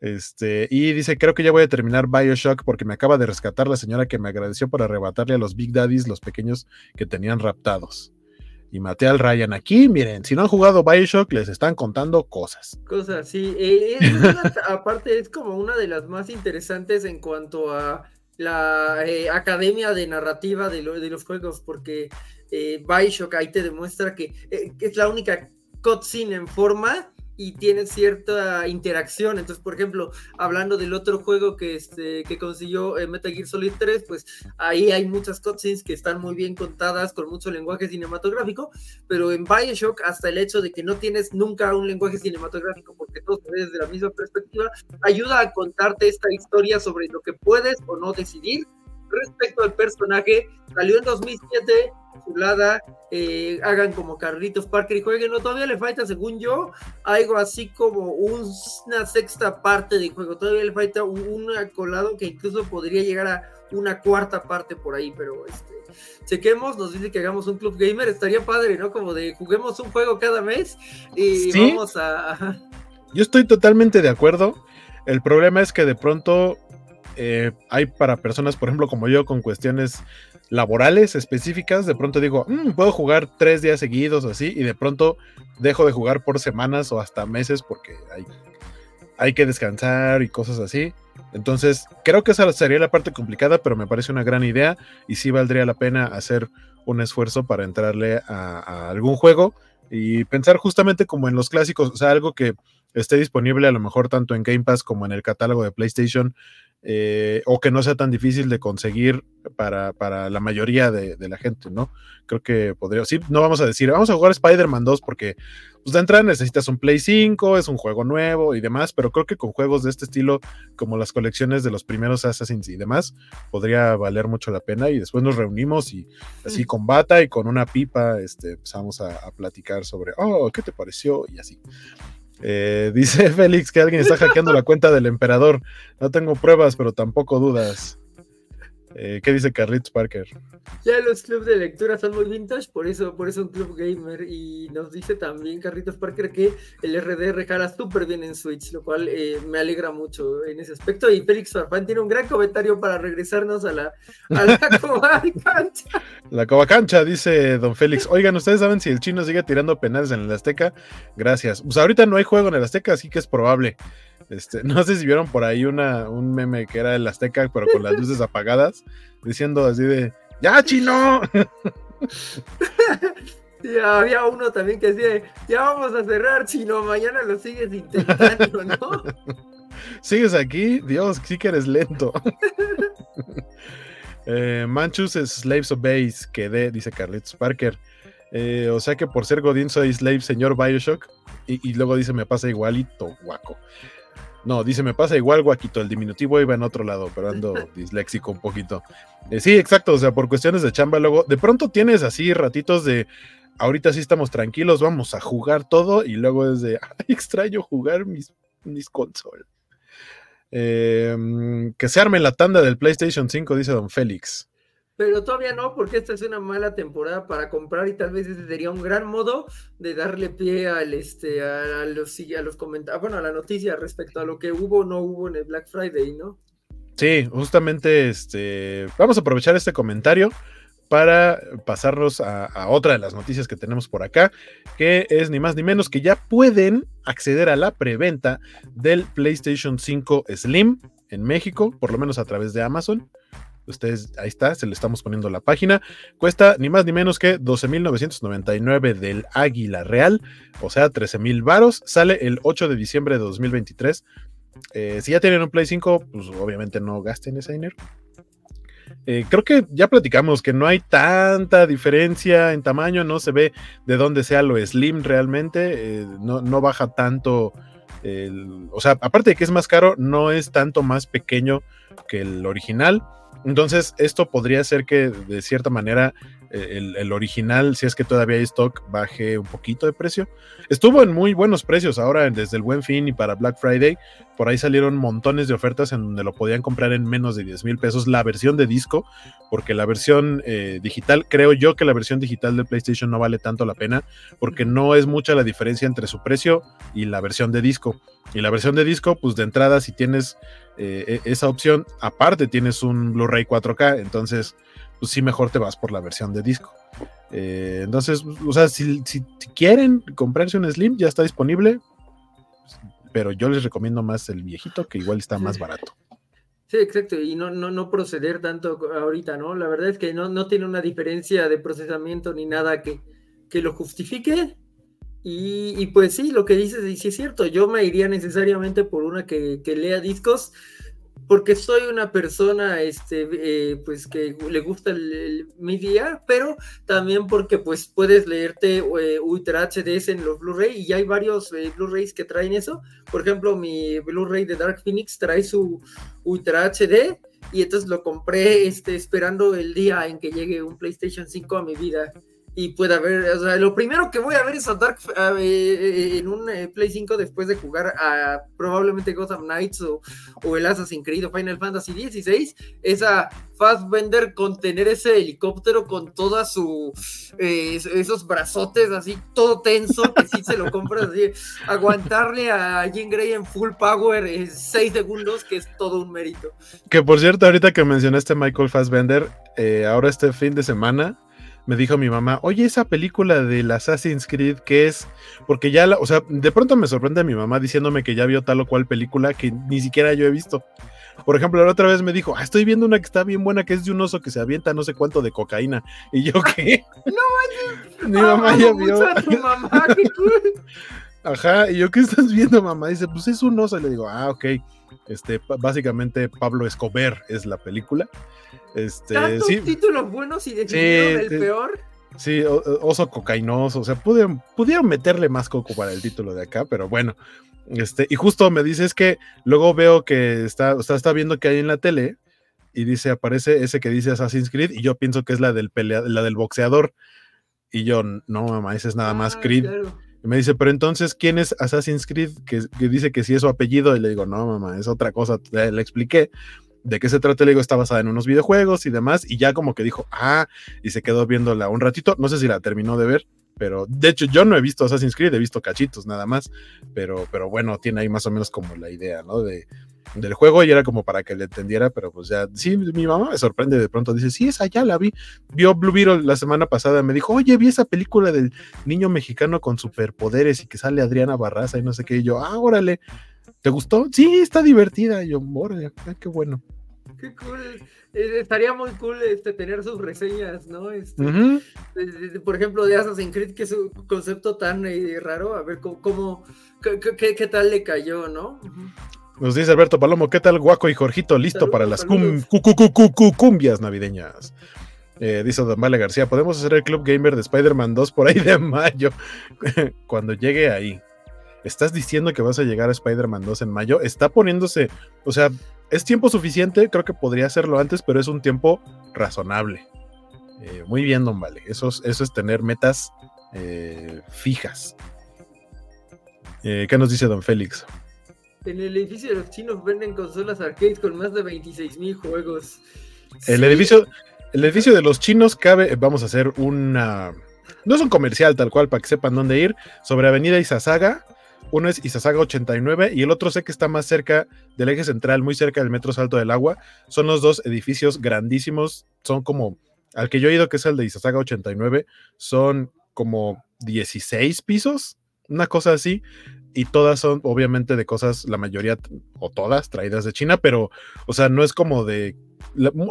A: Este, y dice, creo que ya voy a terminar Bioshock porque me acaba de rescatar la señora que me agradeció por arrebatarle a los Big Daddies los pequeños que tenían raptados. Y maté al Ryan aquí, miren, si no han jugado Bioshock, les están contando cosas.
B: Cosas, sí. Eh, aparte, es como una de las más interesantes en cuanto a la eh, academia de narrativa de, los juegos, porque eh, Bioshock ahí te demuestra que, que es la única cutscene en forma y tiene cierta interacción. Entonces, por ejemplo, hablando del otro juego que, este, que consiguió eh, Metal Gear Solid 3, pues ahí hay muchas cutscenes que están muy bien contadas, con mucho lenguaje cinematográfico, pero en Bioshock, hasta el hecho de que no tienes nunca un lenguaje cinematográfico, porque todo se ve desde la misma perspectiva, ayuda a contarte esta historia sobre lo que puedes o no decidir respecto al personaje. Salió en 2007 chulada, eh, hagan como Carlitos Parker y jueguen, no, todavía le falta, según yo, algo así como una sexta parte de juego, todavía le falta un, colado que incluso podría llegar a una cuarta parte por ahí, pero este, chequemos, nos dice que hagamos un club gamer, estaría padre, ¿no? Como de juguemos un juego cada mes y vamos a...
A: Yo estoy totalmente de acuerdo. El problema es que de pronto eh, hay para personas, por ejemplo, como yo, con cuestiones laborales específicas, de pronto digo, mm, puedo jugar tres días seguidos o así, y de pronto dejo de jugar por semanas o hasta meses porque hay, hay que descansar y cosas así. Entonces, creo que esa sería la parte complicada, pero me parece una gran idea y sí valdría la pena hacer un esfuerzo para entrarle a, a algún juego y pensar justamente como en los clásicos, o sea, algo que esté disponible a lo mejor tanto en Game Pass como en el catálogo de PlayStation eh, o que no sea tan difícil de conseguir para, para la mayoría de, la gente, ¿no? Creo que podría, sí, no vamos a decir, vamos a jugar Spider-Man 2 porque pues de entrada necesitas un Play 5, es un juego nuevo y demás, pero creo que con juegos de este estilo, como las colecciones de los primeros Assassins y demás, podría valer mucho la pena y después nos reunimos y así con bata y con una pipa, este, empezamos a, a platicar sobre, oh, ¿qué te pareció? Y así. Eh, dice Félix que alguien está hackeando la cuenta del emperador. No tengo pruebas, pero tampoco dudas. Eh, ¿Qué dice Carlitos Parker?
B: Ya los clubes de lectura son muy vintage, por eso, por eso un club gamer. Y nos dice también Carlitos Parker que el RDR jala súper bien en Switch, lo cual eh, me alegra mucho en ese aspecto. Y Félix Farfán tiene un gran comentario para regresarnos a la, a la Cancha.
A: La Cancha, dice Don Félix. Oigan, ¿ustedes saben si el chino sigue tirando penales en el Azteca? Gracias. Pues ahorita no hay juego en el Azteca, así que es probable. Este, no sé si vieron por ahí una, un meme que era el Azteca, pero con las luces apagadas, diciendo así de ¡Ya, chino!
B: Y había uno también que decía, ya vamos a cerrar, chino, mañana lo sigues intentando, ¿no?
A: ¿Sigues aquí? Dios, sí que eres lento. eh, Manchus Slaves of Base, quedé, dice Carlitos Parker. Eh, o sea que por ser Godín soy slave, señor Bioshock. Y, luego dice, me pasa igualito, guaco. No, dice, me pasa igual, guaquito. El diminutivo iba en otro lado, pero ando disléxico un poquito. Eh, sí, exacto. O sea, por cuestiones de chamba, luego, de pronto tienes así ratitos de, ahorita sí estamos tranquilos, vamos a jugar todo. Y luego es de, ay, extraño jugar mis, mis consolas. Em, que se arme la tanda del PlayStation 5, dice Don Félix.
B: Pero todavía no, porque esta es una mala temporada para comprar y tal vez sería un gran modo de darle pie al este a, los a los comentarios, bueno, a la noticia respecto a lo que hubo o no hubo en el Black Friday, ¿no?
A: Sí, justamente este vamos a aprovechar este comentario para pasarnos a, otra de las noticias que tenemos por acá, que es ni más ni menos que ya pueden acceder a la preventa del PlayStation 5 Slim en México, por lo menos a través de Amazon. Ustedes, ahí está, se le estamos poniendo la página. Cuesta ni más ni menos que 12.999 del Águila Real, o sea, 13.000 varos. Sale el 8 de diciembre de 2023. Eh, si ya tienen un Play 5, pues obviamente no gasten ese dinero. Eh, creo que ya platicamos que no hay tanta diferencia en tamaño, no se ve de dónde sea lo slim realmente, eh, no, baja tanto, o sea, aparte de que es más caro, no es tanto más pequeño que el original. Entonces, esto podría ser que de cierta manera eh, el, original, si es que todavía hay stock, baje un poquito de precio. Estuvo en muy buenos precios ahora desde el buen fin y para Black Friday. Por ahí salieron montones de ofertas en donde lo podían comprar en menos de 10 mil pesos la versión de disco, porque la versión eh, digital, creo yo que la versión digital de PlayStation no vale tanto la pena, porque no es mucha la diferencia entre su precio y la versión de disco. Y la versión de disco, pues de entrada, si tienes eh, e, esa opción, aparte tienes un Blu-ray 4K, entonces pues sí mejor te vas por la versión de disco. Eh, entonces, o sea, si, quieren comprarse un Slim, ya está disponible, pero yo les recomiendo más el viejito, que igual está más barato.
B: Sí, exacto, y no, no, no proceder tanto ahorita, ¿no? La verdad es que no, no tiene una diferencia de procesamiento ni nada que, que lo justifique. Y, y, pues sí, lo que dices, sí es cierto, yo me iría necesariamente por una que, que lea discos porque soy una persona, este, eh, pues que le gusta el, media, pero también porque pues puedes leerte eh, Ultra HDs en los Blu-ray y hay varios eh, Blu-rays que traen eso. Por ejemplo, mi Blu-ray de Dark Phoenix trae su Ultra HD y entonces lo compré este, esperando el día en que llegue un PlayStation 5 a mi vida y pueda ver, o sea, lo primero que voy a ver es a Dark eh, en un eh, Play 5 después de jugar a probablemente Gotham Knights o, o el Assassin's Creed Final Fantasy XVI, es a Fassbender con tener ese helicóptero con todas su eh, esos brazotes así todo tenso que si se lo compras así, aguantarle a Jean Grey en full power en 6 segundos que es todo un mérito.
A: Que por cierto, ahorita que mencionaste Michael Fassbender, ahora este fin de semana me dijo mi mamá, oye, esa película del Assassin's Creed, ¿qué es? Porque ya, la, o sea, de pronto me sorprende a mi mamá diciéndome que ya vio tal o cual película que ni siquiera yo he visto. Por ejemplo, la otra vez me dijo, ah, estoy viendo una que está bien buena, que es de un oso que se avienta no sé cuánto de cocaína. Y yo, ¿qué?
B: No, mi mamá ya vio.
A: Ajá, y yo, ¿qué estás viendo, mamá? Dice, pues es un oso. Y le digo, ah, ok. Este, básicamente Pablo Escobar es la película. Este,
B: ¿Tantos
A: sí,
B: títulos buenos y decidieron el peor?
A: Sí, oso cocainoso, o sea, pudieron, pudieron meterle más coco para el título de acá, pero bueno. Este, y justo me dice es que luego veo que está, o sea, está viendo que hay en la tele y dice, aparece ese que dice Assassin's Creed y yo pienso que es la del pelea, la del boxeador. Y yo, no, mamá, ese es nada más ah, Creed. Y me dice, pero entonces, ¿quién es Assassin's Creed? Que, dice que sí es su apellido. Y le digo, no, mamá, es otra cosa. Le, expliqué de qué se trata. Le digo, está basada en unos videojuegos y demás. Y ya como que dijo, ah, y se quedó viéndola un ratito. No sé si la terminó de ver, pero de hecho yo no he visto Assassin's Creed, he visto cachitos nada más. Pero, pero bueno, tiene ahí más o menos como la idea, ¿no? De, del juego y era como para que le entendiera, pero pues ya, sí, mi mamá me sorprende de pronto, dice, sí, esa ya la vi, vio Blue Beetle la semana pasada, me dijo, oye, vi esa película del niño mexicano con superpoderes y que sale Adriana Barraza y no sé qué, y yo, ah, órale, ¿te gustó? Sí, está divertida, y yo, órale, ah, qué bueno.
B: Qué cool. Eh, estaría muy cool este, tener sus reseñas, ¿no? Este, por ejemplo, de Assassin's Creed, que es un concepto tan eh, raro, a ver cómo, qué, tal le cayó, ¿no?
A: Nos dice Alberto Palomo, ¿qué tal Guaco y Jorgito? Listo para las cumbias navideñas. Eh, dice Don Vale García, podemos hacer el Club Gamer de Spider-Man 2 por ahí de mayo, cuando llegue ahí. ¿Estás diciendo que vas a llegar a Spider-Man 2 en mayo? Está poniéndose, o sea, es tiempo suficiente, creo que podría hacerlo antes, pero es un tiempo razonable. Eh, muy bien, Don Vale, eso es, eso es tener metas eh, fijas. ¿Qué nos dice Don Félix?
B: En el edificio de los chinos venden consolas arcades con más de 26 mil juegos.
A: El edificio, el edificio de los chinos cabe, vamos a hacer una... No es un comercial tal cual para que sepan dónde ir, sobre Avenida Izazaga. Uno es Izazaga 89 y el otro sé que está más cerca del eje central, muy cerca del Metro Salto del Agua. Son los dos edificios grandísimos, son como, al que yo he ido, que es el de Izazaga 89, son como 16 pisos, una cosa así y todas son obviamente de cosas, la mayoría o todas traídas de China, pero, o sea, no es como de...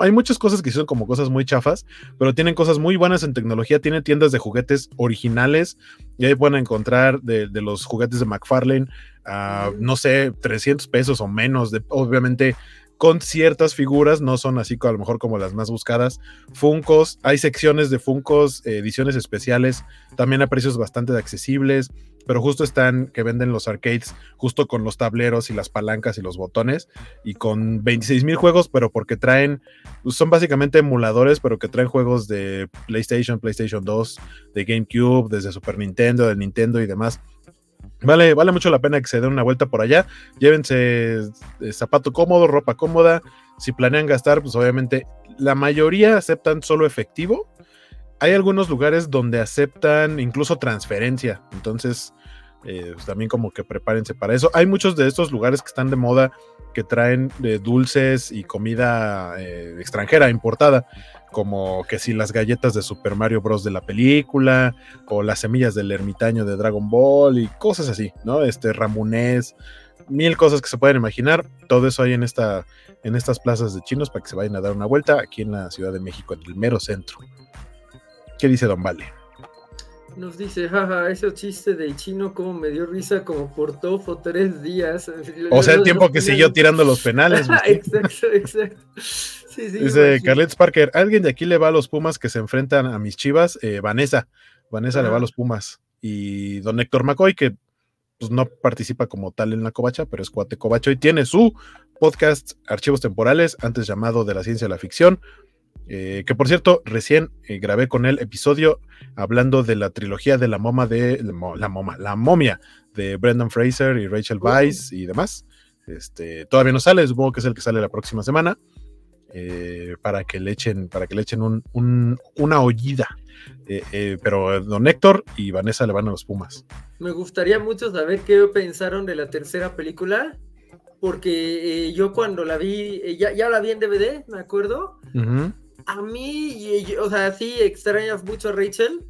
A: hay muchas cosas que son como cosas muy chafas, pero tienen cosas muy buenas en tecnología, tienen tiendas de juguetes originales y ahí pueden encontrar de, los juguetes de McFarlane a, no sé, 300 pesos o menos, de, obviamente con ciertas figuras, no son así a lo mejor como las más buscadas. Funcos, hay secciones de Funcos, ediciones especiales, también a precios bastante accesibles pero justo están que venden los arcades justo con los tableros y las palancas y los botones y con 26 mil juegos, pero porque traen, pues, son básicamente emuladores, pero que traen juegos de PlayStation, PlayStation 2, de GameCube, desde Super Nintendo, de Nintendo y demás. Vale, vale mucho la pena que se den una vuelta por allá. Llévense eh, zapato cómodo, ropa cómoda. Si planean gastar, pues obviamente la mayoría aceptan solo efectivo. Hay algunos lugares donde aceptan incluso transferencia. Entonces, eh, pues, también como que prepárense para eso. Hay muchos de estos lugares que están de moda que traen eh, dulces y comida eh, extranjera importada, como que si las galletas de Super Mario Bros. de la película, o las semillas del ermitaño de Dragon Ball y cosas así, ¿no? Este Ramonés, mil cosas que se pueden imaginar. Todo eso hay en, esta, en estas plazas de chinos para que se vayan a dar una vuelta aquí en la Ciudad de México, en el mero centro. ¿Qué dice Don Vale?
B: Nos dice, jaja, ese chiste del chino como me dio risa como por tofo tres días.
A: O sea, el tiempo que siguió tirando los penales.
B: exacto, exacto.
A: dice Carlet Parker, ¿alguien de aquí le va a los Pumas que se enfrentan a mis chivas? Eh, Vanessa, Vanessa le va a los Pumas. Y don Héctor McCoy, que pues, no participa como tal en la covacha, pero es cuate covacho y tiene su podcast Archivos Temporales, antes llamado de la ciencia y la ficción, eh, que por cierto, recién eh, grabé con él episodio hablando de la trilogía de la moma de la, moma, la momia de Brendan Fraser y Rachel Weisz y demás. Este, todavía no sale, supongo que es el que sale la próxima semana. Eh, para que le echen, para que le echen un, una ollida. pero don Héctor y Vanessa le van a los Pumas.
B: Me gustaría mucho saber qué pensaron de la tercera película, porque yo cuando la vi, ya, ya, la vi en DVD, me acuerdo a mí, o sea, sí extrañas mucho a Rachel,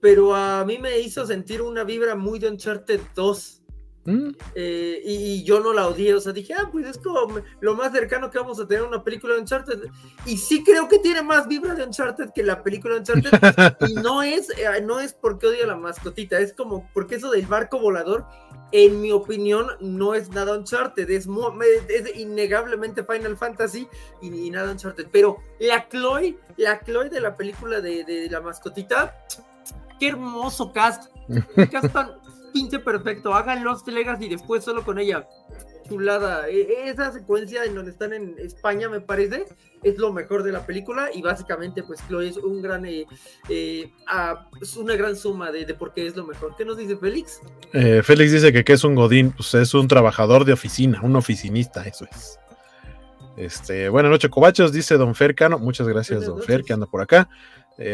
B: pero a mí me hizo sentir una vibra muy de Uncharted 2. Mm. Eh, y, yo no la odié, o sea, dije, ah, pues es como lo más cercano que vamos a tener una película de Uncharted. Y sí creo que tiene más vibra de Uncharted que la película de Uncharted. y no es, eh, no es porque odio a la mascotita, es como porque eso del barco volador en mi opinión, no es nada Uncharted, es, es innegablemente Final Fantasy y, nada Uncharted. Pero la Chloe, la Chloe de la película de, la mascotita, qué hermoso cast. Un cast tan pinche perfecto. Hagan Lost Legacy y después solo con ella chulada. E, esa secuencia en donde están en España, me parece, es lo mejor de la película y básicamente pues Chloe es un gran eh, eh, es una gran suma de, por qué es lo mejor. ¿Qué nos dice Félix?
A: Eh, Félix dice que, es un godín, pues es un trabajador de oficina, un oficinista, eso es. Este, buenas noches, Cobachos, dice Don Fer Cano. Muchas gracias, Don Fer, que anda por acá.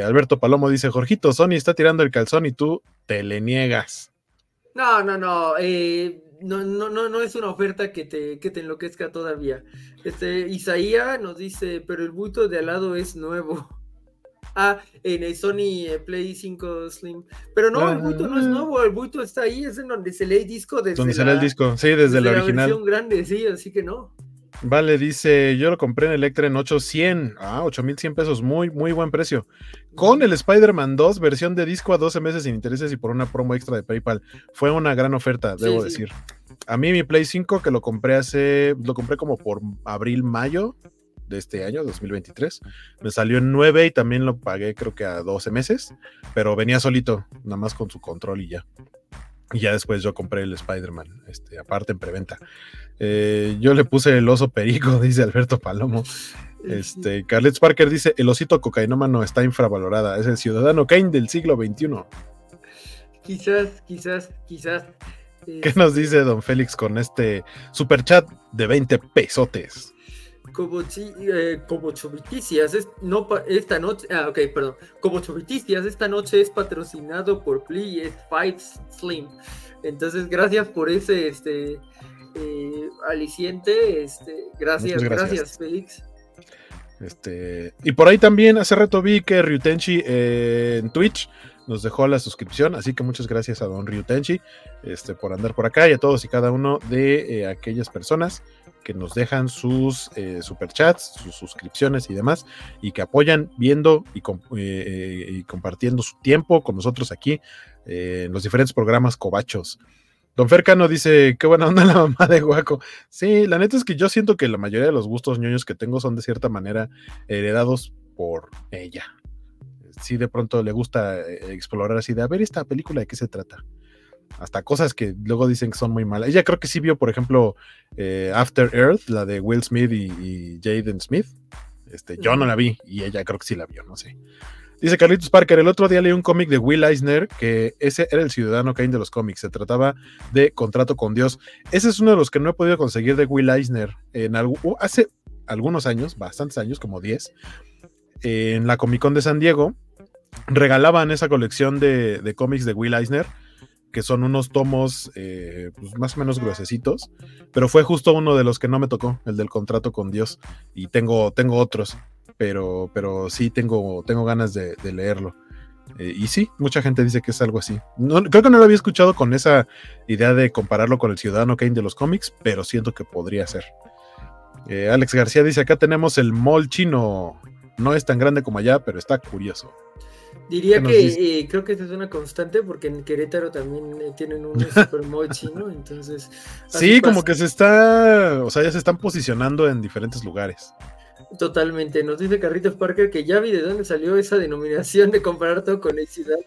A: Alberto Palomo dice: Jorgito, Sony está tirando el calzón y tú te le niegas.
B: No, no, no. Eh, no, no, no, no es una oferta que te, que te enloquezca todavía. Este, Isaías nos dice, pero el buito de al lado es nuevo. Ah, en el Sony eh, Play 5 Slim. Pero no, el buito no es ah. nuevo, el buito está ahí, es en donde se lee el disco
A: desde Donde se lee el disco, sí, desde, la, original.
B: versión grande, sí, así que no.
A: Vale, dice, yo lo compré en Electra en 800, ah, 8100 pesos, muy, muy buen precio. Con el Spider-Man 2, versión de disco a 12 meses sin intereses y por una promo extra de PayPal. Fue una gran oferta, debo decir. A mí mi Play 5 que lo compré hace, lo compré como por abril, mayo de este año, 2023. Me salió en 9 y también lo pagué creo que a 12 meses, pero venía solito, nada más con su control y ya. Y ya después yo compré el Spider-Man, este, aparte en preventa. Eh, yo le puse el oso perico, dice Alberto Palomo. Este, Carlet Parker dice: el osito cocainómano está infravalorada, es el ciudadano Kane del siglo XXI.
B: Quizás, quizás, quizás.
A: ¿Qué nos dice don Félix con este super chat de 20 pesotes?
B: Como, eh, como Choviticias, no esta noche, ah, ok, perdón, como Choviticias, esta noche es patrocinado por Play Five Slim. Entonces, gracias por ese este, eh, aliciente, este, gracias, gracias, Félix.
A: Este, y por ahí también hace rato vi que Ryutenchi eh, en Twitch nos dejó la suscripción, así que muchas gracias a don Ryutenchi este, por andar por acá y a todos y cada uno de aquellas personas que nos dejan sus eh, superchats, sus suscripciones y demás, y que apoyan viendo y, eh, compartiendo su tiempo con nosotros aquí eh, en los diferentes programas cobachos. Don Fercano dice, qué buena onda la mamá de Guaco. Sí, la neta es que yo siento que la mayoría de los gustos ñoños que tengo son de cierta manera heredados por ella. Si de pronto le gusta explorar así de, a ver esta película de qué se trata hasta cosas que luego dicen que son muy malas. Ella creo que sí vio, por ejemplo, eh, After Earth, la de Will Smith y, Jaden Smith. Este, yo no la vi y ella creo que sí la vio, no sé. Dice Carlitos Parker, el otro día leí un cómic de Will Eisner, que ese era el ciudadano Kane de los cómics, se trataba de Contrato con Dios. Ese es uno de los que no he podido conseguir de Will Eisner. En hace algunos años, bastantes años, como 10, en la Comic Con de San Diego, regalaban esa colección de cómics de Will Eisner que son unos tomos eh, pues, más o menos gruesecitos, pero fue justo uno de los que no me tocó, el del contrato con Dios, y tengo, tengo otros, pero, pero sí tengo, tengo ganas de, leerlo. Eh, y sí, mucha gente dice que es algo así. No, creo que no lo había escuchado con esa idea de compararlo con el Ciudadano Kane de los cómics, pero siento que podría ser. Eh, Alex García dice, acá tenemos el mall chino. No es tan grande como allá, pero está curioso.
B: Diría que eh, creo que es una constante porque en Querétaro también eh, tienen un super mall chino, entonces...
A: Sí, como que se está, o sea, ya se están posicionando en diferentes lugares.
B: Totalmente, nos dice Carritos Parker que ya vi de dónde salió esa denominación de comparar todo con el ciudad.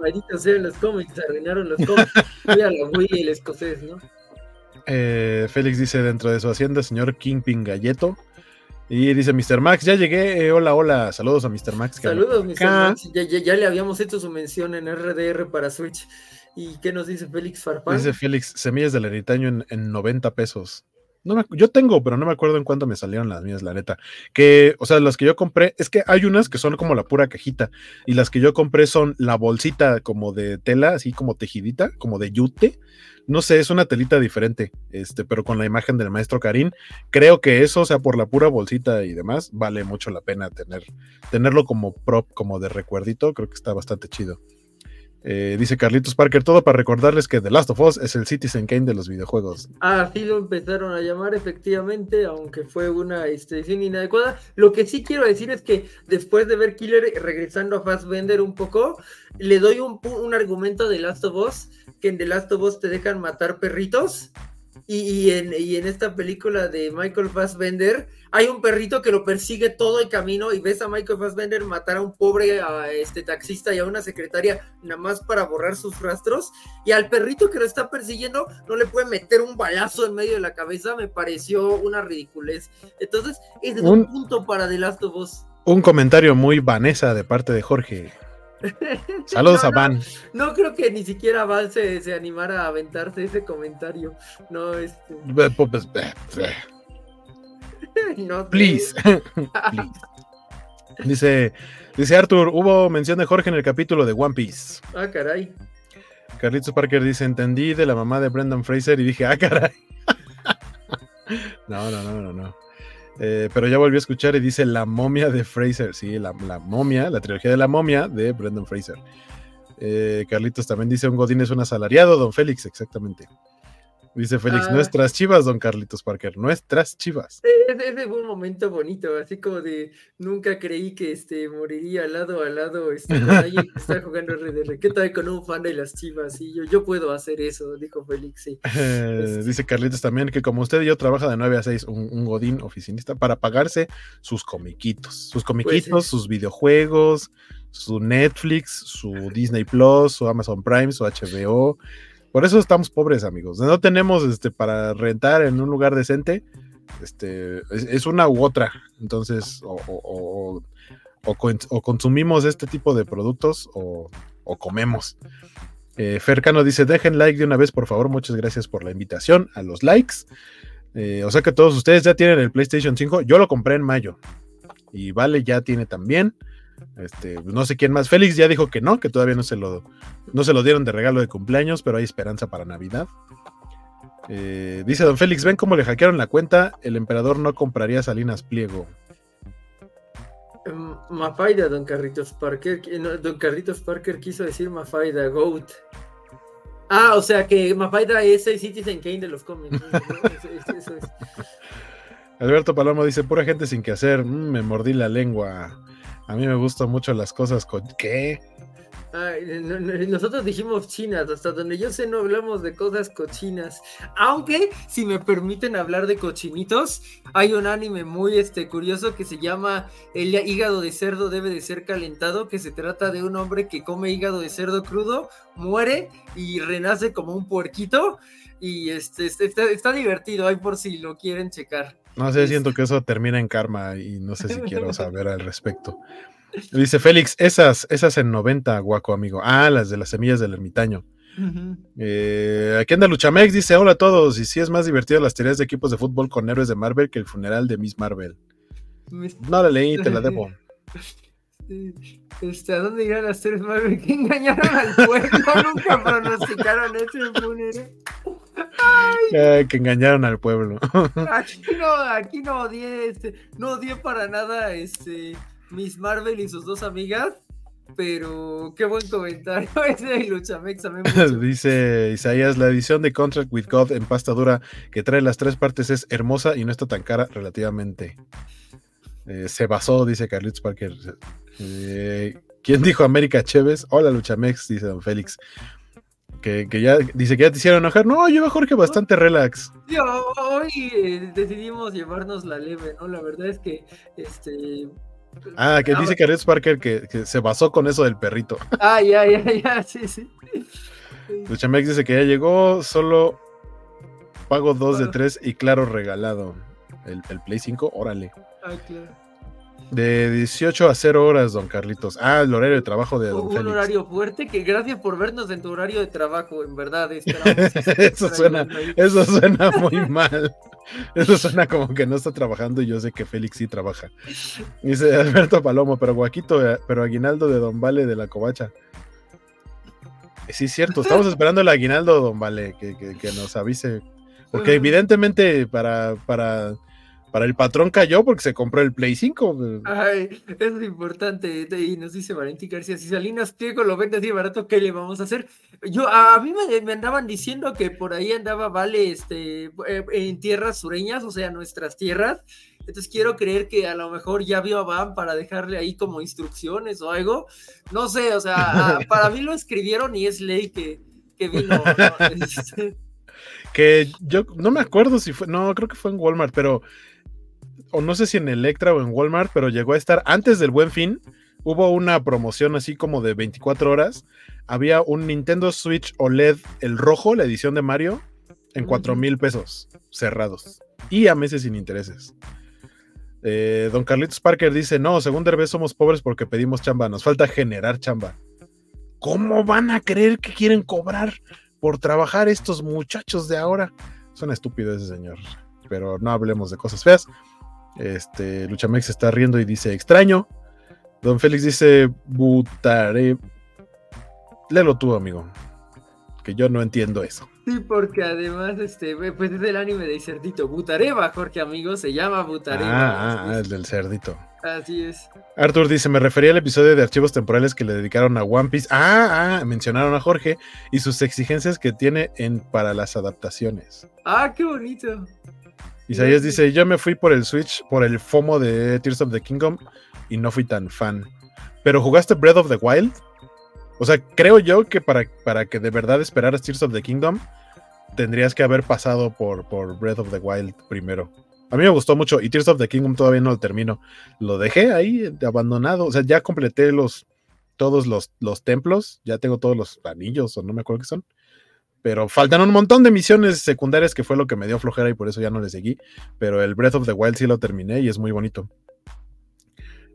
B: Maldito sea los cómics, arruinaron los cómics. Mira la Wii el escocés, ¿no?
A: Eh, Félix dice dentro de su hacienda, señor Kingpin Galleto. Y dice Mr. Max, ya llegué, eh, hola, hola, saludos a Mr. Max.
B: Saludos, Mr. Max, ya, le habíamos hecho su mención en RDR para Switch. ¿Y qué nos dice Félix Farfán?
A: Dice Félix, semillas del ermitaño en, en 90 pesos. No yo tengo, pero no me acuerdo en cuánto me salieron las mías, la neta. Que, o sea, las que yo compré, es que hay unas que son como la pura cajita, y las que yo compré son la bolsita como de tela, así como tejidita, como de yute, no sé, es una telita diferente, este, pero con la imagen del maestro Karim. Creo que eso, o sea, por la pura bolsita y demás, vale mucho la pena tener, tenerlo como prop, como de recuerdito. Creo que está bastante chido. Eh, dice Carlitos Parker, todo para recordarles que The Last of Us es el Citizen Kane de los videojuegos.
B: Así lo empezaron a llamar, efectivamente, aunque fue una edición inadecuada. Lo que sí quiero decir es que después de ver Killer regresando a Fassbender un poco, le doy un, un argumento de The Last of Us, que en The Last of Us te dejan matar perritos y, en, esta película de Michael Fassbender hay un perrito que lo persigue todo el camino y ves a Michael Fassbender matar a un pobre este taxista y a una secretaria nada más para borrar sus rastros y al perrito que lo está persiguiendo no le puede meter un balazo en medio de la cabeza, me pareció una ridiculez. Entonces, es un, punto para The Last of Us.
A: Un comentario muy vanesa de parte de Jorge. Saludos a Van.
B: No, creo que ni siquiera Van se, animara a aventarse ese comentario. No, este.
A: no Please. Dice, dice Arthur, hubo mención de Jorge en el capítulo de One Piece.
B: Ah, caray.
A: Carlitos Parker dice, entendí de la mamá de Brendan Fraser y dije, ah, caray. no, no, no, no, no. Eh, pero ya volví a escuchar y dice La momia de Fraser. Sí, la, momia, la trilogía de la momia de Brendan Fraser. Eh, Carlitos también dice: Un Godín es un asalariado, don Félix, exactamente. Dice Félix, ah. nuestras chivas, don Carlitos Parker, nuestras chivas.
B: Ese fue un momento bonito, así como de nunca creí que este moriría lado a lado este, con alguien que está jugando RDR. ¿Qué tal con un fan de las chivas? Y yo, yo puedo hacer eso, dijo Félix. Sí.
A: Este. Dice Carlitos también que como usted y yo trabaja de 9 a 6, un, godín oficinista, para pagarse sus comiquitos, sus comiquitos, pues sus videojuegos, su Netflix, su Disney Plus, su Amazon Prime, su HBO por eso estamos pobres, amigos. No tenemos este para rentar en un lugar decente. Este es, una u otra. Entonces, o, consumimos este tipo de productos o, comemos. Eh, Fercano dice: dejen like de una vez, por favor. Muchas gracias por la invitación a los likes. Eh, o sea que todos ustedes ya tienen el PlayStation 5. Yo lo compré en mayo. Y Vale ya tiene también. Este, no sé quién más. Félix ya dijo que no, que todavía no se lo, no se lo dieron de regalo de cumpleaños, pero hay esperanza para Navidad. Eh, dice don Félix, ven cómo le hackearon la cuenta, el emperador no compraría Salinas Pliego.
B: Em, Mafaida, don Carritos Parker. don Carritos Parker quiso decir Mafaida, Goat. Ah, o sea que Mafaida es el Citizen Kane de los cómics.
A: Alberto Palomo dice, pura gente sin que hacer, mm, me mordí la lengua. A mí me gustan mucho las cosas con... ¿Qué?
B: nosotros dijimos chinas, hasta donde yo sé no hablamos de cosas cochinas. Aunque, si me permiten hablar de cochinitos, hay un anime muy este, curioso que se llama El hígado de cerdo debe de ser calentado, que se trata de un hombre que come hígado de cerdo crudo, muere y renace como un puerquito. Y este, este está, está divertido, ahí por si lo quieren checar.
A: No sé, siento que eso termina en karma y no sé si quiero saber al respecto. Dice Félix, esas, esas en 90, guaco amigo. Ah, las de las semillas del ermitaño. Eh, aquí anda Luchamex, dice hola a todos. Y si es más divertido las teorías de equipos de fútbol con héroes de Marvel que el funeral de Miss Marvel. No la leí, te la debo.
B: Este, ¿A dónde irán las teorías Marvel que engañaron al pueblo? Nunca pronosticaron ese funeral
A: que engañaron al pueblo.
B: aquí no, aquí no odié, este, no odié para nada este Miss Marvel y sus dos amigas. Pero qué buen comentario ese de Luchamex.
A: Dice Isaías: La edición de Contract with God en pasta dura que trae las tres partes es hermosa y no está tan cara relativamente. Eh, se basó, dice Carlitos Parker. Eh, ¿Quién dijo América Chévez? Hola Luchamex, dice Don Félix que, ya dice que ya te hicieron enojar. No, yo Jorge bastante relax.
B: hoy eh, decidimos llevarnos la leve, ¿no? La verdad es que este.
A: Ah, que dice que Red Parker que, se basó con eso del perrito.
B: Ah, ya, ya, ya, sí, sí.
A: Luchamex dice que ya llegó, solo pago dos de tres y claro, regalado. El, el Play 5, órale. Ah, claro. De 18 a 0 horas, don Carlitos. Ah, el horario de trabajo de don
B: Un horario fuerte, que gracias por vernos en tu horario de trabajo, en verdad.
A: eso, suena, eso suena muy mal. Eso suena como que no está trabajando y yo sé que Félix sí trabaja. Dice Alberto Palomo, pero Guaquito, eh, pero aguinaldo de Don Vale de la Covacha. Sí, es cierto, estamos esperando el aguinaldo, Don Vale, que, que nos avise. Porque evidentemente para, para para el patrón cayó porque se compró el Play 5.
B: Ay, es importante. Y nos dice Valentín García, si Salinas Pliego lo vende así barato, ¿qué le vamos a hacer? Yo, a, mí me, andaban diciendo que por ahí andaba Vale este, eh, en tierras sureñas, o sea, nuestras tierras. Entonces quiero creer que a lo mejor ya vio a Van para dejarle ahí como instrucciones o algo. No sé, o sea, para mí lo escribieron y es ley que, que vino.
A: Que yo no me acuerdo si fue, no, creo que fue en Walmart, pero o no sé si en Electra o en Walmart, pero llegó a estar antes del buen fin. Hubo una promoción así como de 24 horas. Había un Nintendo Switch OLED, el rojo, la edición de Mario, en 4 mil pesos cerrados y a meses sin intereses. Eh, don Carlitos Parker dice: No, según Derbez somos pobres porque pedimos chamba, nos falta generar chamba. ¿Cómo van a creer que quieren cobrar por trabajar estos muchachos de ahora? Son estúpidos ese señor, pero no hablemos de cosas feas. Este, Luchamex está riendo y dice extraño. Don Félix dice Butare. Léelo tú, amigo. porque yo no entiendo eso.
B: Sí, porque además, este, pues es el anime de Cerdito. Butareva, Jorge, amigo, se llama Butareva.
A: Ah, ah, el del cerdito.
B: Así es.
A: Arthur dice, me refería al episodio de archivos temporales que le dedicaron a One Piece. Ah, ah, mencionaron a Jorge y sus exigencias que tiene en, para las adaptaciones.
B: Ah, qué bonito.
A: Isaías dice, yo me fui por el Switch, por el FOMO de Tears of the Kingdom y no fui tan fan. ¿Pero jugaste Breath of the Wild? O sea, creo yo que para, para que de verdad esperaras Tears of the Kingdom, tendrías que haber pasado por, por Breath of the Wild primero. A mí me gustó mucho y Tears of the Kingdom todavía no lo termino. Lo dejé ahí abandonado. O sea, ya completé los todos los, los templos, ya tengo todos los anillos o no me acuerdo qué son. Pero faltan un montón de misiones secundarias que fue lo que me dio flojera y por eso ya no le seguí. Pero el Breath of the Wild sí lo terminé y es muy bonito.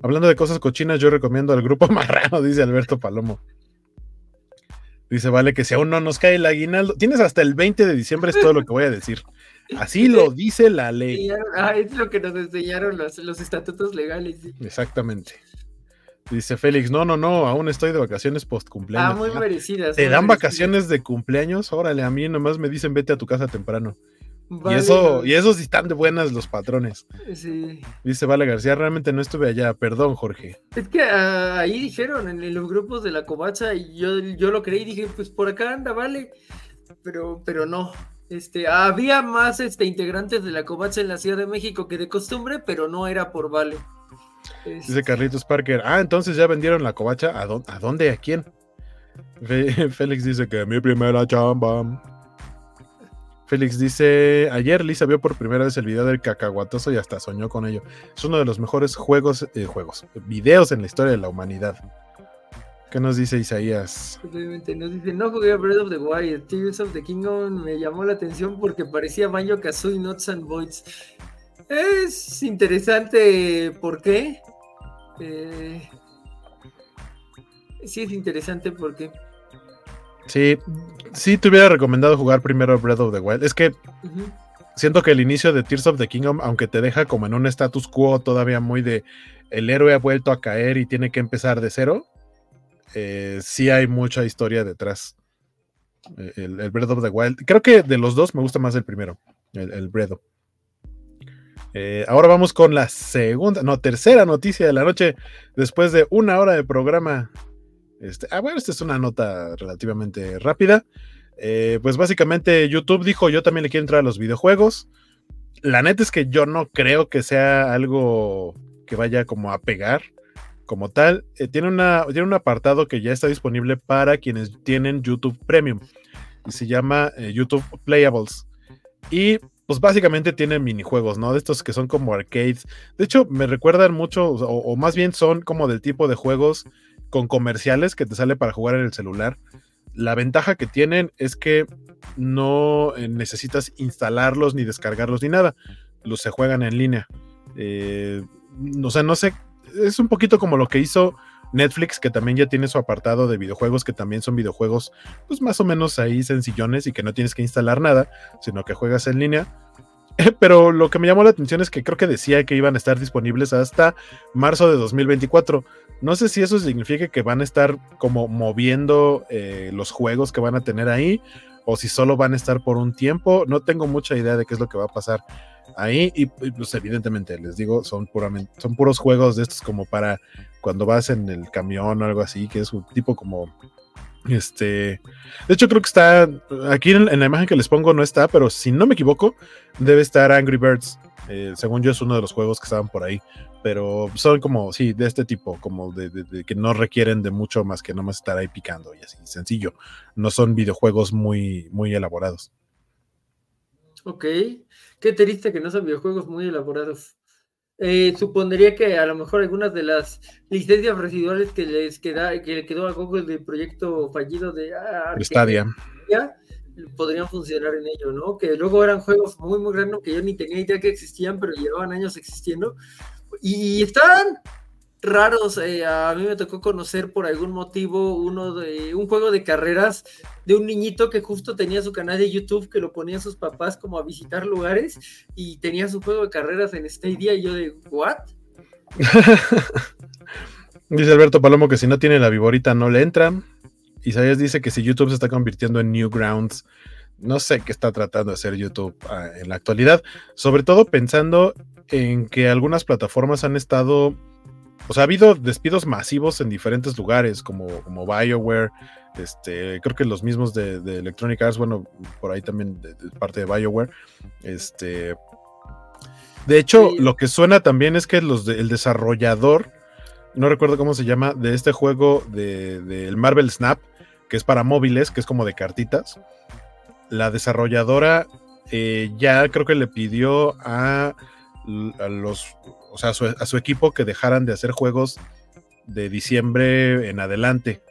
A: Hablando de cosas cochinas, yo recomiendo al grupo Marrano, dice Alberto Palomo. Dice, vale, que si aún no nos cae el aguinaldo, tienes hasta el 20 de diciembre, es todo lo que voy a decir. Así lo dice la ley.
B: Ah, es lo que nos enseñaron los, estatutos legales.
A: Exactamente. Dice Félix, no, no, no, aún estoy de vacaciones post cumpleaños.
B: Ah, muy merecidas.
A: ¿Te dan vacaciones de cumpleaños? Órale, a mí nomás me dicen vete a tu casa temprano. y eso, y eso sí están de buenas los patrones.
B: Sí.
A: Dice Vale García, realmente no estuve allá, perdón, Jorge.
B: Es que ah, ahí dijeron en, los grupos de la covacha, y yo, yo lo creí, dije, pues por acá anda, vale. Pero, pero no, este, había más este, integrantes de la Covacha en la Ciudad de México que de costumbre, pero no era por Vale.
A: Dice este Carlitos Parker, ah, entonces ya vendieron la covacha, ¿a, dónde? ¿A quién? Félix dice que mi primera chamba. Félix dice, ayer Lisa vio por primera vez el video del cacahuatoso y hasta soñó con ello. Es uno de los mejores juegos, eh, juegos, videos en la historia de la humanidad. ¿Qué nos dice Isaías?
B: Nos dice, no jugué a Breath of the Wild, Tears of the Kingdom me llamó la atención porque parecía Banjo Kazooie Nuts and Voids. Es interesante, ¿por qué? Eh, sí es interesante porque...
A: Sí, sí te hubiera recomendado jugar primero Breath of the Wild. Es que siento que el inicio de Tears of the Kingdom, aunque te deja como en un status quo todavía muy de el héroe ha vuelto a caer y tiene que empezar de cero, eh, sí hay mucha historia detrás. Eh, el, Breath of the Wild. Creo que de los dos me gusta más el primero, el, el Breath. Eh, ahora vamos con la segunda, no, tercera noticia de la noche, después de una hora de programa. Este, ah, bueno, esta es una nota relativamente rápida. pues básicamente YouTube dijo, yo también le quiero entrar a los videojuegos. La neta es que yo no creo que sea algo que vaya como a pegar como tal, eh, tiene, una, tiene un apartado que ya está disponible para quienes tienen YouTube Premium. Y se llama eh, YouTube Playables. Y pues básicamente tiene minijuegos, ¿no? De estos que son como arcades. De hecho, me recuerdan mucho, o, más bien son como del tipo de juegos con comerciales que te sale para jugar en el celular. La ventaja que tienen es que no eh, necesitas instalarlos ni descargarlos ni nada. Los se juegan en línea. o sea, no sé es un poquito como lo que hizo Netflix, que también ya tiene su apartado de videojuegos, que también son videojuegos, pues más o menos ahí sencillones y que no tienes que instalar nada, sino que juegas en línea. Pero lo que me llamó la atención es que creo que decía que iban a estar disponibles hasta marzo de 2024. No sé si eso significa que van a estar como moviendo eh, los juegos que van a tener ahí o si solo van a estar por un tiempo. No tengo mucha idea de qué es lo que va a pasar ahí y, pues evidentemente les digo son puramente son puros juegos de estos como para cuando vas en el camión o algo así que es un tipo como este de hecho creo que está aquí en, la imagen que les pongo no está pero si no me equivoco debe estar Angry Birds eh, según yo es uno de los juegos que estaban por ahí pero son como sí de este tipo como de, que no requieren de mucho más que nomás estar ahí picando y así sencillo. No son videojuegos muy muy elaborados.
B: Ok, qué triste que no son videojuegos muy elaborados. Eh, supondría que a lo mejor algunas de las licencias residuales que les queda, que le quedó a Google del proyecto fallido de
A: ah, Stadia
B: podrían funcionar en ello, ¿no? Que luego eran juegos muy, muy grandes que yo ni tenía idea que existían, pero llevaban años existiendo. Y están raros. Eh, a mí me tocó conocer por algún motivo uno de un juego de carreras de un niñito que justo tenía su canal de YouTube que lo ponían sus papás como a visitar lugares y tenía su juego de carreras en Stadia y yo de ¿what?
A: Dice Alberto Palomo que si no tiene la viborita no le entran. Isaías dice que si YouTube se está convirtiendo en Newgrounds, no sé qué está tratando de hacer YouTube ah, en la actualidad, sobre todo pensando en que algunas plataformas han estado, o sea, ha habido despidos masivos en diferentes lugares, como, como BioWare, este, creo que los mismos de, Electronic Arts, bueno, por ahí también de, parte de BioWare, este... De hecho, lo que suena también es que los el desarrollador, no recuerdo cómo se llama, de este juego del de, Marvel Snap, que es para móviles, que es como de cartitas, la desarrolladora eh, ya creo que le pidió a a los, o sea, a su, equipo que dejaran de hacer juegos de diciembre en adelante.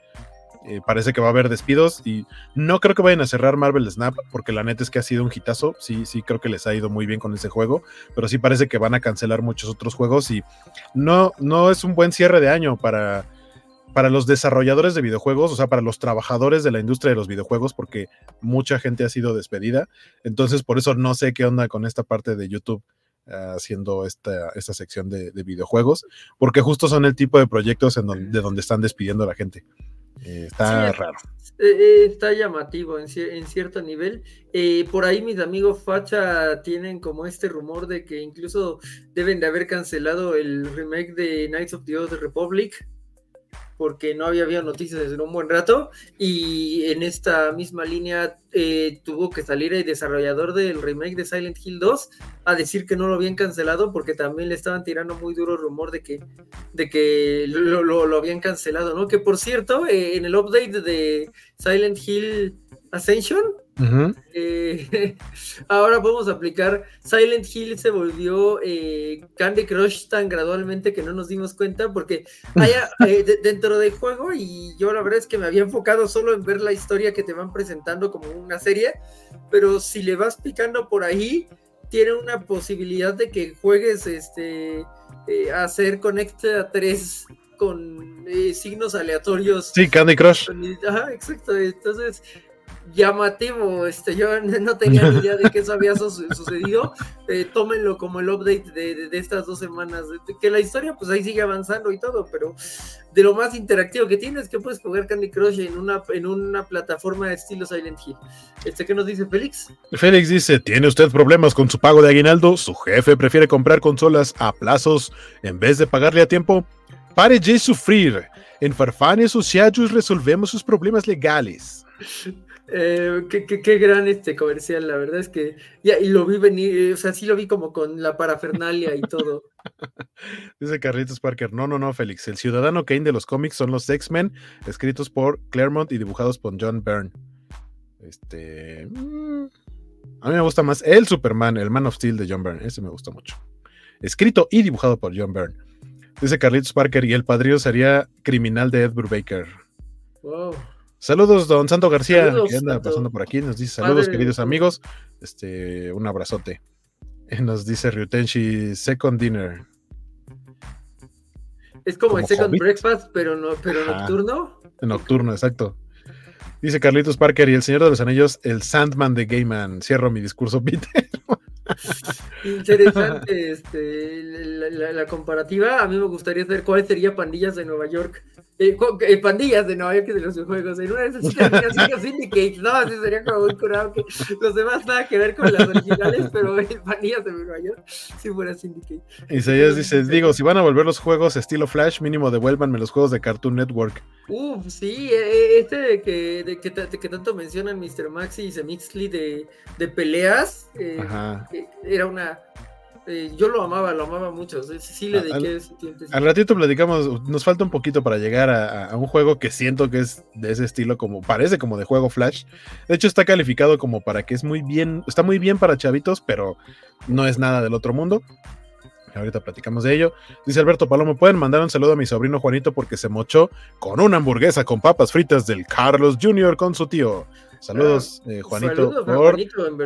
A: Eh, parece que va a haber despidos y no creo que vayan a cerrar Marvel Snap porque la neta es que ha sido un hitazo. Sí, sí, creo que les ha ido muy bien con ese juego, pero sí parece que van a cancelar muchos otros juegos y no, no es un buen cierre de año para, para los desarrolladores de videojuegos, o sea, para los trabajadores de la industria de los videojuegos, porque mucha gente ha sido despedida. Entonces, por eso no sé qué onda con esta parte de YouTube haciendo esta, esta sección de, videojuegos, porque justo son el tipo de proyectos en donde, de donde están despidiendo a la gente. Eh, está raro.
B: Eh, eh, está llamativo en, cierto nivel. por ahí mis amigos Facha tienen como este rumor de que incluso deben de haber cancelado el remake de Knights of the Old Republic porque no había habido noticias desde un buen rato y en esta misma línea eh, tuvo que salir el desarrollador del remake de Silent Hill 2 a decir que no lo habían cancelado porque también le estaban tirando muy duro rumor de que, de que lo, habían cancelado, ¿no? Que por cierto, eh, en el update de Silent Hill Ascension, eh, ahora podemos aplicar Silent Hill se volvió eh, Candy Crush tan gradualmente que no nos dimos cuenta porque haya, eh, dentro del juego y yo la verdad es que me había enfocado solo en ver la historia que te van presentando como una serie, pero si le vas picando por ahí tiene una posibilidad de que juegues este a hacer Connect a 3 con signos aleatorios.
A: Sí, Candy Crush.
B: Ajá, exacto. Entonces, llamativo. Este, yo no tenía ni idea de que eso había sucedido. Eh, tómenlo como el update de, estas dos semanas. Que la historia, pues ahí sigue avanzando y todo, pero de lo más interactivo que tiene es que puedes jugar Candy Crush en una, en una plataforma de estilo Silent Hill. Este, ¿Qué nos dice Félix?
A: Félix dice: ¿Tiene usted problemas con su pago de aguinaldo? ¿Su jefe prefiere comprar consolas a plazos en vez de pagarle a tiempo? Pare de sufrir. En Farfane Associados resolvemos sus problemas legales.
B: Eh, qué, gran este comercial, la verdad es que ya, y lo vi venir, o sea, sí lo vi como con la parafernalia y todo.
A: Dice Carlitos Parker, no, no, no, Félix, el ciudadano Kane de los cómics son los X-Men, escritos por Claremont y dibujados por John Byrne. Este... Mm, a mí me gusta más el Superman, el Man of Steel de John Byrne, ese me gusta mucho. Escrito y dibujado por John Byrne. Dice Carlitos Parker, y el padrino sería criminal de Ed Brubaker. Wow. Saludos, don Santo García, que anda pasando por aquí. Nos dice saludos, queridos amigos. Este, un abrazote. Nos dice Ryutenshi Second Dinner.
B: Es como, el Second Breakfast, pero no, pero nocturno.
A: Nocturno, exacto. Dice Carlitos Parker y el Señor de los Anillos, el Sandman de Gayman. Cierro mi discurso, Peter.
B: Interesante este, la, comparativa. A mí me gustaría saber cuál sería Pandillas de Nueva York. Eh, eh, pandillas de Nueva York de los juegos. En una de esas chicas Syndicate. No, así sería como muy curado que los demás nada que ver con las originales, pero pandillas de Nueva York si fuera Syndicate.
A: Isaías dice: Digo, si van a volver los juegos estilo Flash, mínimo devuélvanme los juegos de Cartoon Network.
B: Uf, sí, e, e, este de que, de que, que tanto mencionan Mr. Maxi y Semixly de, de peleas. Eh, Ajá era una... Eh, yo lo amaba, lo amaba mucho. Sí le dediqué
A: al, al ratito platicamos, nos falta un poquito para llegar a, un juego que siento que es de ese estilo, como parece como de juego Flash. De hecho, está calificado como para que es muy bien, está muy bien para chavitos, pero no es nada del otro mundo. Ahorita platicamos de ello. Dice Alberto Palomo, pueden mandar un saludo a mi sobrino Juanito porque se mochó con una hamburguesa con papas fritas del Carlos Jr. con su tío. Saludos, eh, Juanito, por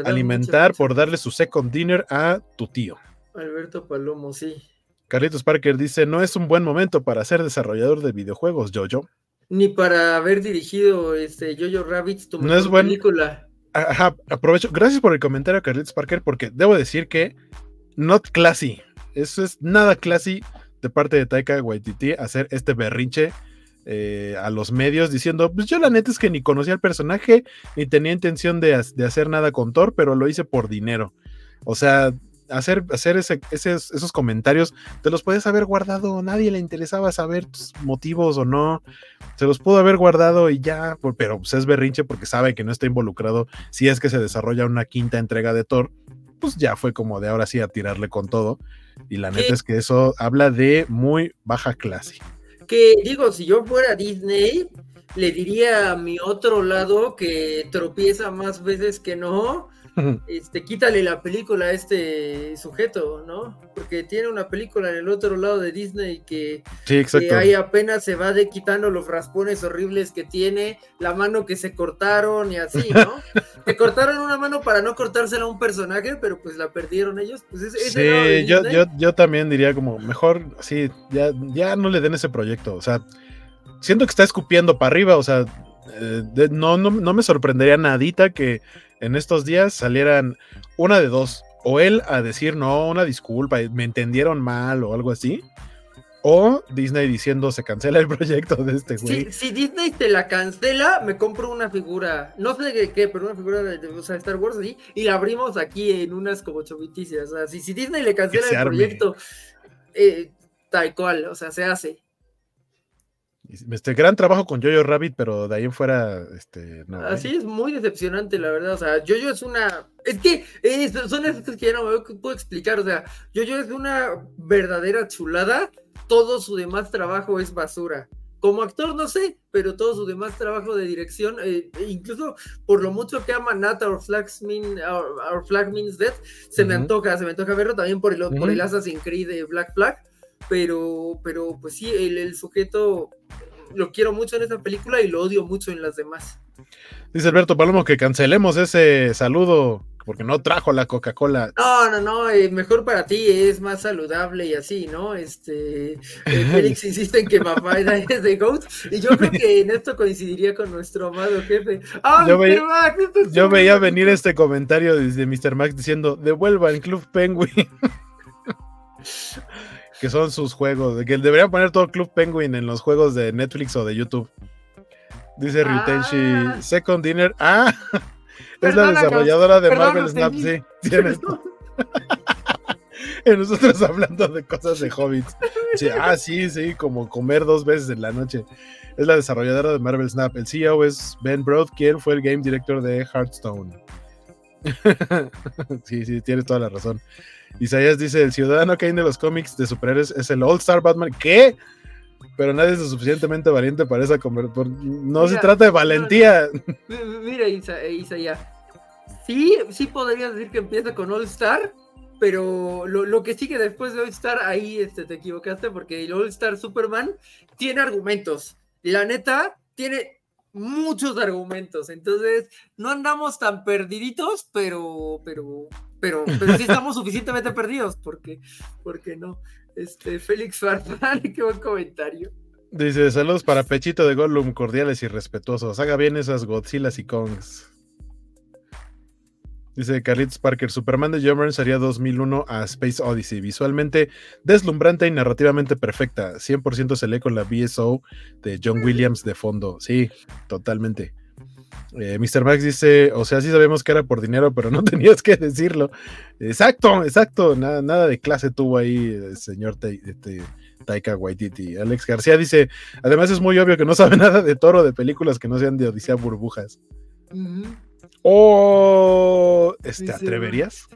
A: alimentar, por darle su second dinner a tu tío.
B: Alberto Palomo, sí.
A: Carlitos Parker dice: No es un buen momento para ser desarrollador de videojuegos, Jojo.
B: Ni para haber dirigido este Jojo Rabbit,
A: tu no es película. Ajá, aprovecho. Gracias por el comentario, Carlitos Parker, porque debo decir que not classy. Eso es nada classy de parte de Taika Waititi hacer este berrinche eh, a los medios diciendo, pues yo la neta es que ni conocía al personaje, ni tenía intención de, hacer nada con Thor, pero lo hice por dinero. O sea, hacer, hacer ese, esos comentarios, te los puedes haber guardado, nadie le interesaba saber tus motivos o no, se los pudo haber guardado y ya, pero pues es berrinche porque sabe que no está involucrado si es que se desarrolla una quinta entrega de Thor, pues ya fue como de ahora sí a tirarle con todo. Y la neta es que eso habla de muy baja clase
B: que digo, si yo fuera Disney, le diría a mi otro lado que tropieza más veces que no, este, quítale la película a este sujeto, ¿no? Porque tiene una película en el otro lado de Disney que, ahí apenas se va de quitando los raspones horribles que tiene, la mano que se cortaron y así, ¿no? que cortaron una mano para no cortársela a un personaje, pero pues la perdieron ellos. Pues
A: sí, yo, yo, yo también diría como, mejor, sí, ya, ya no le den ese proyecto, o sea, siento que está escupiendo para arriba, o sea, eh, no, no, no me sorprendería nadita que en estos días salieran una de dos. O él a decir, no, una disculpa, me entendieron mal o algo así. O Disney diciendo se cancela el proyecto de este güey.
B: Si, Disney te la cancela, me compro una figura, no sé de qué, pero una figura de, Star Wars así, y la abrimos aquí en unas como choviticias. O sea, si, Disney le cancela el proyecto, eh, tal cual, o sea, se hace.
A: Este gran trabajo con Jojo Rabbit, pero de ahí en fuera, este,
B: no. Así ¿eh? es muy decepcionante, la verdad. O sea, Jojo es una. Es que son esas que ya no me puedo explicar. O sea, Jojo es una verdadera chulada. Todo su demás trabajo es basura. Como actor, no sé, pero todo su demás trabajo de dirección, eh, e incluso por lo mucho que ama Nata Our Flag, Means Death, se me antoja, se me antoja verlo también por el, por el Assassin's Creed de Black Flag pero, pero pues sí, el, sujeto lo quiero mucho en esa película y lo odio mucho en las demás.
A: Dice Alberto Palomo que cancelemos ese saludo porque no trajo la Coca-Cola.
B: No, no, no, eh, mejor para ti, es más saludable y así, ¿no? Este, eh, Félix insiste en que papá es de Goat y yo creo que en esto coincidiría con nuestro amado jefe.
A: yo, yo veía venir este comentario desde Mr. Max diciendo, devuelva el Club Penguin. que son sus juegos, que deberían poner todo Club Penguin en los juegos de Netflix o de YouTube. Dice Ryutenshi, ah. Second Dinner. Ah, es la desarrolladora de Marvel Snap, sí. Tienes. y nosotros hablando de cosas de hobbits. ah, sí, sí, como comer dos veces en la noche. Es la desarrolladora de Marvel Snap. El CEO es Ben Broad, quien fue el game director de Hearthstone. sí, sí, tienes toda la razón. Isaías dice: El ciudadano Kane de los cómics de superhéroes es el All Star Batman. ¿Qué? Pero nadie es lo suficientemente valiente para esa conversación. No se trata de valentía.
B: Mira, eh, Isaías. Sí, sí podrías decir que empieza con All Star, pero lo, que sigue después de All Star, ahí este, te equivocaste, porque el All Star Superman tiene argumentos. La neta, tiene muchos argumentos. Entonces, no andamos tan perdiditos, pero, pero, pero, pero sí estamos suficientemente perdidos, porque, porque no. Este, Félix Farfán, qué buen comentario.
A: Dice, saludos para Pechito de Gollum, cordiales y respetuosos. Haga bien esas Godzillas y Kongs. Dice Carlitos Parker, Superman de John sería 2001 a Space Odyssey, visualmente deslumbrante y narrativamente perfecta. 100% se lee con la BSO de John Williams de fondo. Sí, totalmente. Eh, Mr. Max dice, o sea, sí sabemos que era por dinero, pero no tenías que decirlo. Exacto, exacto. Nada, nada de clase tuvo ahí el señor este, Taika Waititi. Alex García dice, además es muy obvio que no sabe nada de toro de películas que no sean de Odisea Burbujas. ¿O este, ¿te atreverías?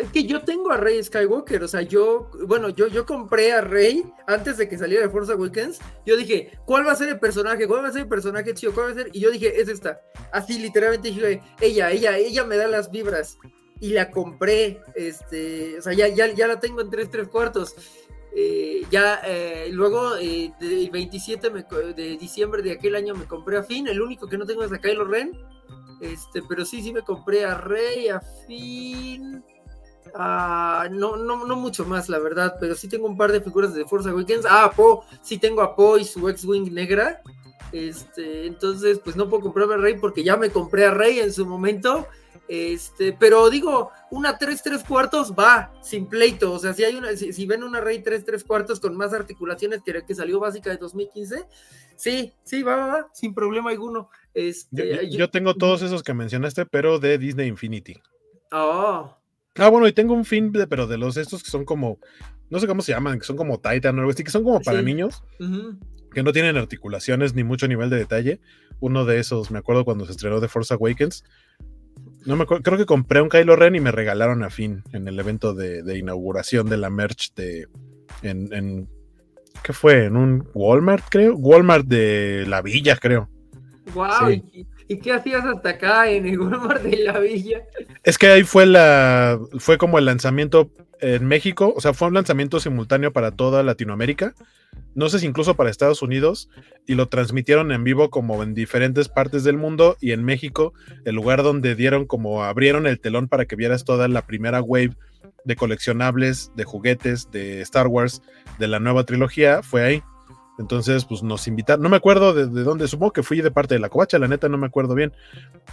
B: Es que yo tengo a Rey Skywalker, o sea, yo, bueno, yo, yo compré a Rey antes de que saliera de Forza Awakens. Yo dije, ¿cuál va a ser el personaje? ¿Cuál va a ser el personaje chido? ¿Cuál va a ser? Y yo dije, es esta. Así, literalmente dije, ella, ella, ella me da las vibras. Y la compré, este, o sea, ya, ya, ya la tengo en tres, tres cuartos. Eh, ya eh, luego eh, el 27 de diciembre de aquel año me compré a Finn, el único que no tengo es a Kylo Ren este, pero sí, sí me compré a Rey, a Finn. no, no, no mucho más, la verdad, pero sí tengo un par de figuras de Forza Weekends. Ah, Po, sí tengo a Po y su X-Wing negra. Este, entonces, pues no puedo comprarme a Rey porque ya me compré a Rey en su momento. Este, pero digo, una 3 3 cuartos va, sin pleito. O sea, si hay una, si, ven una Rey 3 3 cuartos con más articulaciones que, que salió básica de 2015, sí, sí, va, va, va sin problema alguno. Este,
A: yo, tengo todos esos que mencionaste, pero de Disney Infinity.
B: Oh.
A: Ah, bueno, y tengo un fin, de, pero de los estos que son como, no sé cómo se llaman, que son como Titan o algo así, que son como para niños, que no tienen articulaciones ni mucho nivel de detalle. Uno de esos, me acuerdo cuando se estrenó The Force Awakens, no me creo que compré un Kylo Ren y me regalaron a fin en el evento de, inauguración de la merch de. En, ¿Qué fue? En un Walmart, creo. Walmart de la villa, creo.
B: Wow, ¿y, qué hacías hasta acá en el Walmart de la villa?
A: Es que ahí fue la. fue como el lanzamiento en México. O sea, fue un lanzamiento simultáneo para toda Latinoamérica no sé si incluso para Estados Unidos, y lo transmitieron en vivo como en diferentes partes del mundo y en México, el lugar donde dieron como abrieron el telón para que vieras toda la primera wave de coleccionables, de juguetes, de Star Wars, de la nueva trilogía, fue ahí. Entonces, pues nos invitaron, no me acuerdo de, dónde, supongo que fui de parte de la covacha, la neta no me acuerdo bien,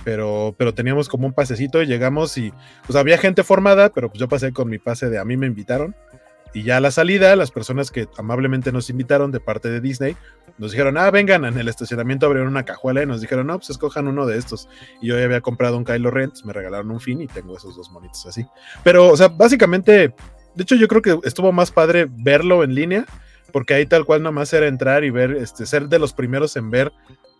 A: pero, pero teníamos como un pasecito y llegamos y pues había gente formada, pero pues yo pasé con mi pase de a mí me invitaron y ya a la salida, las personas que amablemente nos invitaron de parte de Disney, nos dijeron, ah, vengan, en el estacionamiento abrieron una cajuela y nos dijeron, no, pues escojan uno de estos. Y yo ya había comprado un Kylo Ren, me regalaron un fin y tengo esos dos monitos así. Pero, o sea, básicamente, de hecho yo creo que estuvo más padre verlo en línea, porque ahí tal cual nomás era entrar y ver, este, ser de los primeros en ver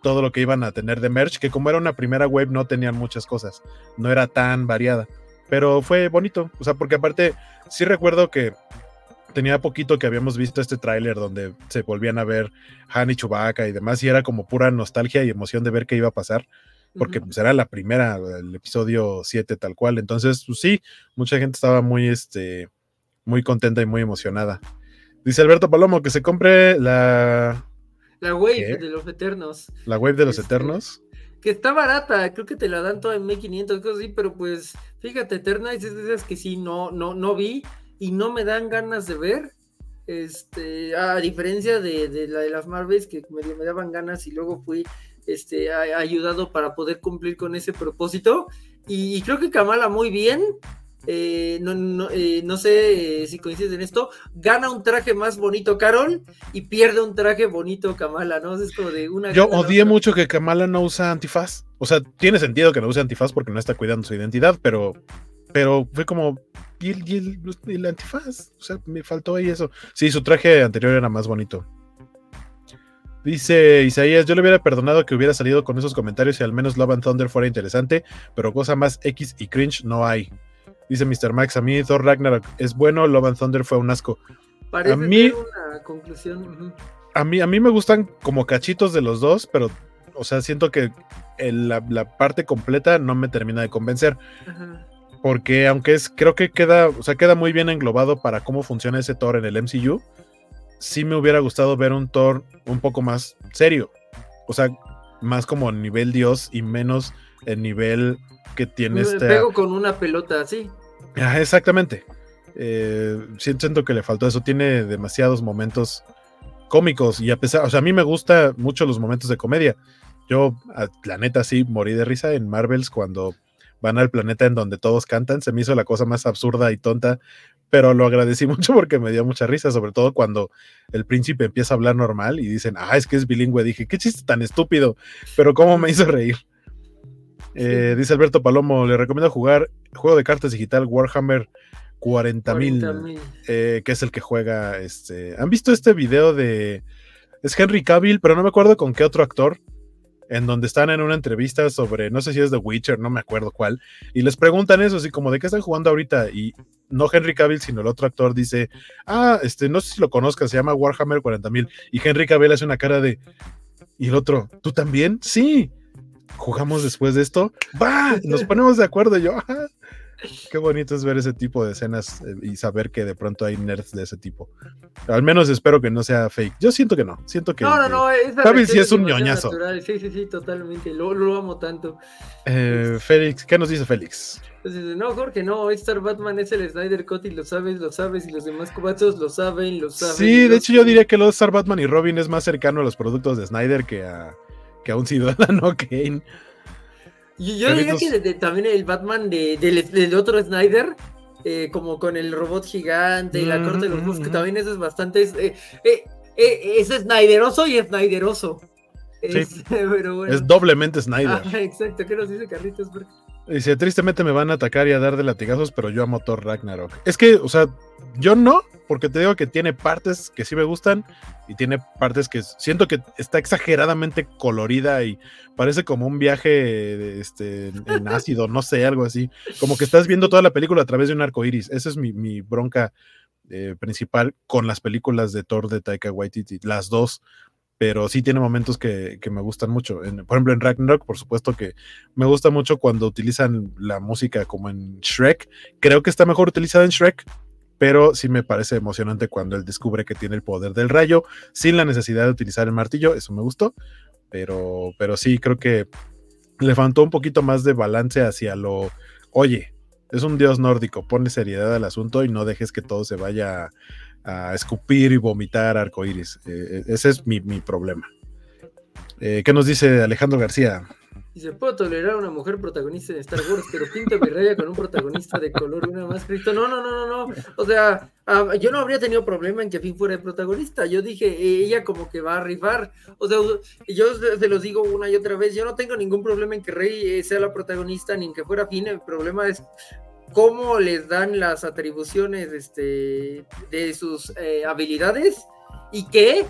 A: todo lo que iban a tener de merch, que como era una primera web no tenían muchas cosas, no era tan variada. Pero fue bonito, o sea, porque aparte sí recuerdo que tenía poquito que habíamos visto este tráiler donde se volvían a ver Han y Chewbacca y demás, y era como pura nostalgia y emoción de ver qué iba a pasar, porque pues era la primera, el episodio 7 tal cual. Entonces, pues sí, mucha gente estaba muy, este, muy contenta y muy emocionada. Dice Alberto Palomo que se compre la...
B: La Wave de los Eternos.
A: La Wave de los este, Eternos.
B: Que está barata, creo que te la dan toda en 1500, cosas así, pero pues fíjate, Eternas es de esas que sí, no, no, no vi y no me dan ganas de ver. Este, a diferencia de, la de las Marvels, que me, me, daban ganas y luego fui este, ayudado para poder cumplir con ese propósito. Y, creo que Kamala muy bien. Eh, no, no, eh, no, sé si coincides en esto. Gana un traje más bonito Carol y pierde un traje bonito Kamala, ¿no? Es como de una.
A: Yo odié mucho que Kamala no usa antifaz. O sea, tiene sentido que no use antifaz porque no está cuidando su identidad, pero, pero fue como, y el, antifaz. O sea, me faltó ahí eso. Sí, su traje anterior era más bonito. Dice Isaías, yo le hubiera perdonado que hubiera salido con esos comentarios y al menos Love and Thunder fuera interesante, pero cosa más X y cringe no hay. Dice Mr. Max, a mí Thor Ragnarok es bueno, Love and Thunder fue un asco.
B: Parece a mí, una conclusión.
A: a, mí, a mí me gustan como cachitos de los dos, pero, o sea, siento que la, la, parte completa no me termina de convencer. Ajá porque aunque es, creo que queda, o sea, queda muy bien englobado para cómo funciona ese Thor en el MCU, sí me hubiera gustado ver un Thor un poco más serio, o sea, más como nivel Dios y menos el nivel que tiene este...
B: Pego con una pelota así.
A: Ah, exactamente. Eh, siento que le faltó eso, tiene demasiados momentos cómicos y a pesar, o sea, a mí me gusta mucho los momentos de comedia. Yo, la neta, sí morí de risa en Marvels cuando van al planeta en donde todos cantan. Se me hizo la cosa más absurda y tonta, pero lo agradecí mucho porque me dio mucha risa, sobre todo cuando el príncipe empieza a hablar normal y dicen, ah, es que es bilingüe. Dije, qué chiste tan estúpido, pero cómo me hizo reír. Eh, dice Alberto Palomo, le recomiendo jugar juego de cartas digital Warhammer 40.000, eh, que es el que juega. Este. ¿Han visto este video de... Es Henry Cavill, pero no me acuerdo con qué otro actor, en donde están en una entrevista sobre, no sé si es The Witcher, no me acuerdo cuál, y les preguntan eso, así como de qué están jugando ahorita, y no Henry Cavill, sino el otro actor dice, ah, este, no sé si lo conozcan, se llama Warhammer 40.000, y Henry Cavill hace una cara de, y el otro, ¿tú también? Sí. ¿Jugamos después de esto? ¡Va! Nos ponemos de acuerdo. yo, Qué bonito es ver ese tipo de escenas eh, y saber que de pronto hay nerds de ese tipo. Al menos espero que no sea fake. Yo siento que no. Siento que.
B: No, no, no.
A: Javi sí es un ñoñazo.
B: Sí, sí, sí, totalmente. Lo, lo amo tanto.
A: Eh, Félix, ¿qué nos dice Félix?
B: no, Jorge, no. Star Batman es el Snyder Cut y lo sabes, lo sabes. Y los demás cobachos lo saben, lo saben.
A: Sí, de hecho, yo diría que lo de Star Batman y Robin es más cercano a los productos de Snyder que a, que a un ciudadano Kane.
B: Yo, diría que también el Batman de, del, otro Snyder, eh, como con el robot gigante y la corte de los que también eso es bastante. Eh, eh, es Snyderoso y Snyderoso.
A: Es, es doblemente Snyder.
B: exacto, ¿qué nos dice Carlitos?
A: Dice, tristemente me van a atacar y a dar de latigazos, pero yo amo Thor Ragnarok. Es que, o sea, yo no, porque te digo que tiene partes que sí me gustan y tiene partes que siento que está exageradamente colorida y parece como un viaje este, en ácido, no sé, algo así. Como que estás viendo toda la película a través de un arco iris. Esa es mi, bronca eh, principal con las películas de Thor de Taika Waititi, las dos pero sí tiene momentos que, me gustan mucho. por ejemplo, en Ragnarok, por supuesto que me gusta mucho cuando utilizan la música como en Shrek. Creo que está mejor utilizada en Shrek, pero sí me parece emocionante cuando él descubre que tiene el poder del rayo sin la necesidad de utilizar el martillo. Eso me gustó, pero, pero sí creo que le faltó un poquito más de balance hacia lo, oye, es un dios nórdico, pone seriedad al asunto y no dejes que todo se vaya a escupir y vomitar arcoíris. Eh, eh, ese es mi, problema. Eh, ¿Qué nos dice Alejandro García?
B: Dice, puedo tolerar a una mujer protagonista en Star Wars, pero pinta mi raya con un protagonista de color una más Cristo. No, no, no, no, no. O sea, ah, yo no habría tenido problema en que Finn fuera el protagonista. Yo dije, ella como que va a rifar. O sea, yo se los digo una y otra vez, yo no tengo ningún problema en que Rey sea la protagonista ni en que fuera Finn. El problema es cómo les dan las atribuciones este, de sus eh, habilidades y que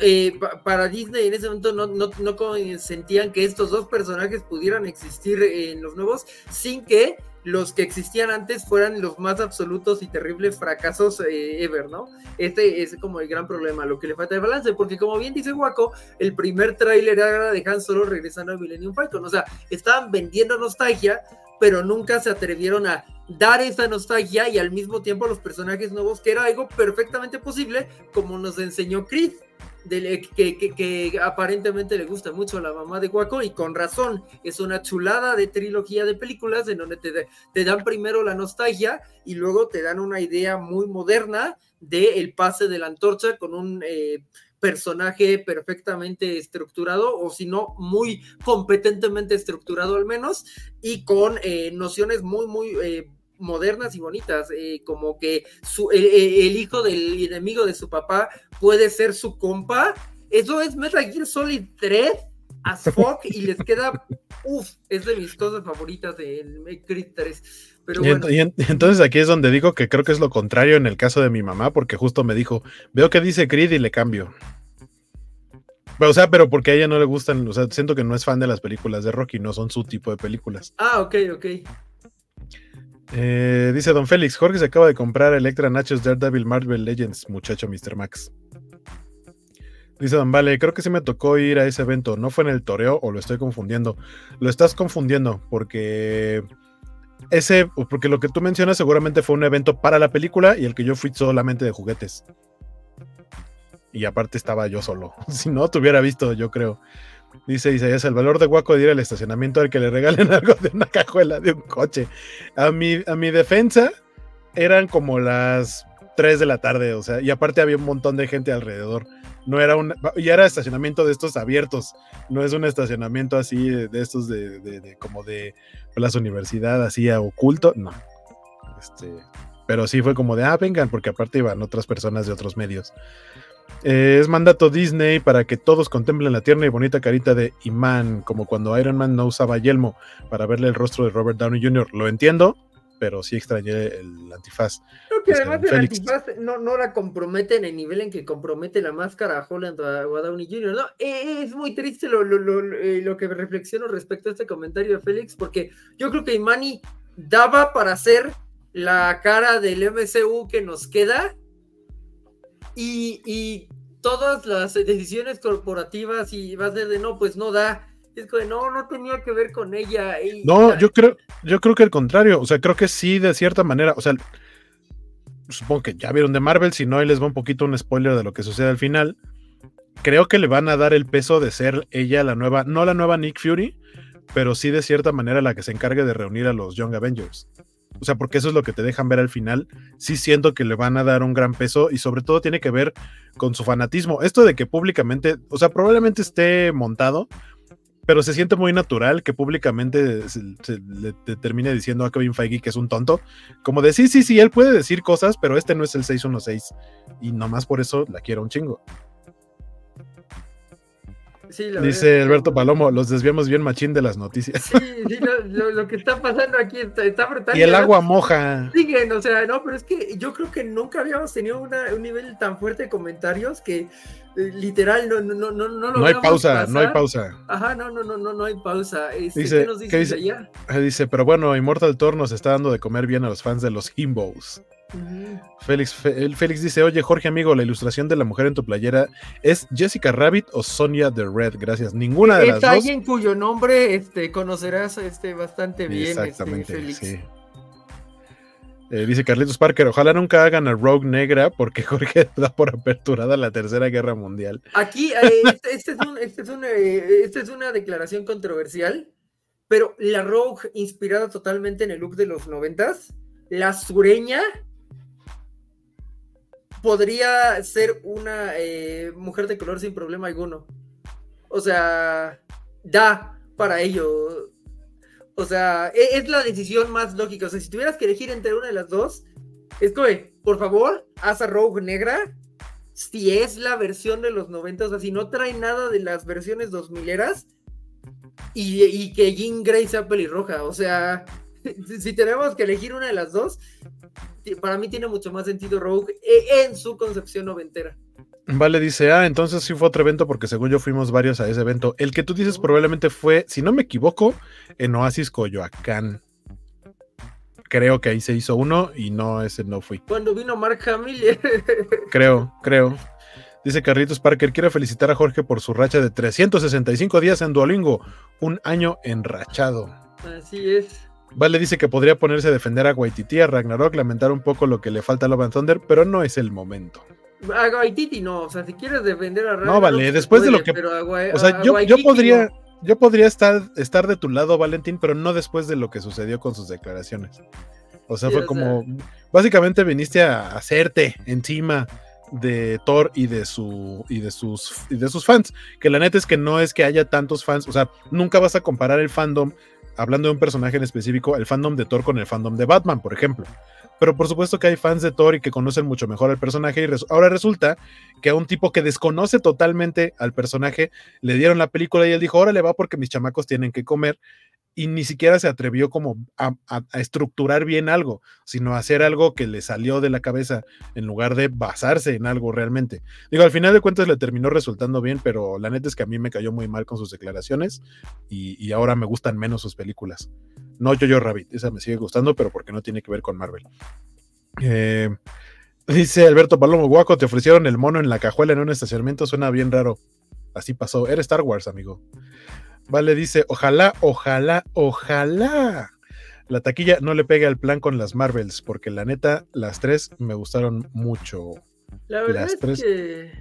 B: eh, para Disney en ese momento no, no, sentían que estos dos personajes pudieran existir en los nuevos sin que los que existían antes fueran los más absolutos y terribles fracasos eh, ever, ¿no? Este es como el gran problema, lo que le falta de balance, porque como bien dice Waco, el primer tráiler era de Han Solo regresando a Millennium Falcon, o sea, estaban vendiendo nostalgia, pero nunca se atrevieron a dar esa nostalgia y al mismo tiempo los personajes nuevos, que era algo perfectamente posible, como nos enseñó Creed. que, aparentemente le gusta mucho a la mamá de Guaco y con razón, es una chulada de trilogía de películas en donde te, te dan primero la nostalgia y luego te dan una idea muy moderna del el pase de la antorcha con un eh, personaje perfectamente estructurado o si no muy competentemente estructurado al menos y con eh, nociones muy muy eh, modernas y bonitas eh, como que su, el hijo del enemigo de su papá puede ser su compa. Eso es Metal Gear Solid 3 as fuck y les queda uff es de mis cosas favoritas de Creed 3 pero
A: y, entonces aquí es donde digo que creo que es lo contrario en el caso de mi mamá, porque justo me dijo, veo que dice Creed y le cambio. o sea, pero porque a ella no le gustan, o sea, siento que no es fan de las películas de Rocky, no son su tipo de películas.
B: Ah, ok, ok.
A: Eh, dice Don Félix, Jorge se acaba de comprar Electra Nachos Daredevil Marvel Legends, muchacho Mr. Max. Dice Don Vale, creo que sí me tocó ir a ese evento, ¿no fue en el toreo o lo estoy confundiendo? Lo estás confundiendo porque ese, porque lo que tú mencionas seguramente fue un evento para la película y el que yo fui solamente de juguetes. Y aparte estaba yo solo. Si no, te hubiera visto, yo creo. Dice Isaías, el valor de Guaco de ir al estacionamiento al que le regalen algo de una cajuela de un coche. A mi, a mi defensa, eran como las 3 de la tarde, o sea, y aparte había un montón de gente alrededor no era un, era estacionamiento de estos abiertos, no es un estacionamiento así de, estos de, como de Plaza Universidad, así a oculto, no. Este, pero sí fue como de, ah, vengan, porque aparte iban otras personas de otros medios. Eh, es mandato Disney para que todos contemplen la tierna y bonita carita de Iman, como cuando Iron Man no usaba yelmo para verle el rostro de Robert Downey Jr. Lo entiendo, pero sí extrañé el antifaz.
B: Que este, además el antifaz no, no, la compromete en el nivel en que compromete la máscara a Holland o a, Downey Jr., ¿no? E, es muy triste lo, lo, lo, eh, lo, que reflexiono respecto a este comentario de Félix, porque yo creo que Imani daba para hacer la cara del MCU que nos queda y, y todas las decisiones corporativas y va a ser de no, pues no da es que no, no tenía que ver con ella.
A: no, yo creo, yo creo que al contrario, o sea, creo que sí, de cierta manera, o sea, supongo que ya vieron de Marvel, si no, ahí les va un poquito un spoiler de lo que sucede al final. Creo que le van a dar el peso de ser ella la nueva, no la nueva Nick Fury, pero sí de cierta manera la que se encargue de reunir a los Young Avengers. O sea, porque eso es lo que te dejan ver al final. Sí siento que le van a dar un gran peso y sobre todo tiene que ver con su fanatismo. Esto de que públicamente, o sea, probablemente esté montado, pero se siente muy natural que públicamente se, le termine diciendo a Kevin Feige que es un tonto. Como de sí, sí, sí, él puede decir cosas, pero este no es el 616. Y nomás por eso la quiero un chingo. Dice Alberto Palomo, los desviamos bien machín de las noticias.
B: Sí, sí, lo, que está pasando aquí está, brutal.
A: Y el agua moja.
B: Siguen, o sea, no, pero es que yo creo que nunca habíamos tenido un nivel tan fuerte de comentarios que eh, literal no, no, no, no, no
A: No hay pausa, no hay pausa.
B: Ajá, no, no, no, no, no hay pausa. Este,
A: dice, ¿Qué nos dice, dice? Dice, pero bueno, Immortal Thor nos está dando de comer bien a los fans de los Himbos. Félix, Félix dice, oye Jorge amigo, la ilustración de la mujer en tu playera es Jessica Rabbit o Sonia the Red, gracias. Ninguna de las dos.
B: alguien cuyo nombre este, conocerás este, bastante bien.
A: Este, Exactamente, sí. Eh, dice Carlitos Parker, ojalá nunca hagan a Rogue Negra porque Jorge da por aperturada la Tercera Guerra Mundial.
B: Aquí, eh, este, este, este, es eh, esta es una declaración controversial, pero la Rogue inspirada totalmente en el look de los noventas, la sureña podría ser una eh, mujer de color sin problema alguno. O sea, da para ello. O sea, e, es, la decisión más lógica. O sea, si tuvieras que elegir entre una de las dos, es que, por favor, haz a Rogue negra. Si es la versión de los 90, o sea, si no trae nada de las versiones 2000 eras, y, y que Jean Grey sea pelirroja. O sea, si tenemos que elegir una de las dos, para mí tiene mucho más sentido Rogue e, en su concepción noventera.
A: Vale, dice, ah, entonces sí fue otro evento porque según yo fuimos varios a ese evento. El que tú dices probablemente fue, si no me equivoco, en Oasis Coyoacán. Creo que ahí se hizo uno y no, ese no fui.
B: Cuando vino Mark Hamill.
A: creo, creo. Dice Carlitos Parker, quiero felicitar a Jorge por su racha de 365 días en Duolingo, un año enrachado.
B: Así es.
A: Vale dice que podría ponerse a defender a Waititi, a Ragnarok, lamentar un poco lo que le falta a Love and Thunder, pero no es el momento.
B: A Waititi no, o sea, si quieres defender a
A: Ragnarok. No, vale, después de lo que. o sea, yo, podría. Yo podría estar, estar de tu lado, Valentín, pero no después de lo que sucedió con sus declaraciones. O sea, fue como. Básicamente viniste a hacerte encima de Thor y de su y de sus y de sus fans, que la neta es que no es que haya tantos fans, o sea, nunca vas a comparar el fandom hablando de un personaje en específico, el fandom de Thor con el fandom de Batman, por ejemplo. Pero por supuesto que hay fans de Thor y que conocen mucho mejor al personaje y ahora resulta que a un tipo que desconoce totalmente al personaje le dieron la película y él dijo, órale va porque mis chamacos tienen que comer y ni siquiera se atrevió como a, estructurar bien algo, sino a hacer algo que le salió de la cabeza en lugar de basarse en algo realmente. Digo, al final de cuentas le terminó resultando bien, pero la neta es que a mí me cayó muy mal con sus declaraciones y, ahora me gustan menos sus películas. No Yo-Yo Rabbit, esa me sigue gustando, pero porque no tiene que ver con Marvel. Eh, dice Alberto Palomo, guaco, te ofrecieron el mono en la cajuela en un estacionamiento, suena bien raro. Así pasó, era Star Wars, amigo. Vale, dice, ojalá, ojalá, ojalá la taquilla no le pegue al plan con las Marvels, porque la neta, las tres me gustaron mucho.
B: La verdad es que...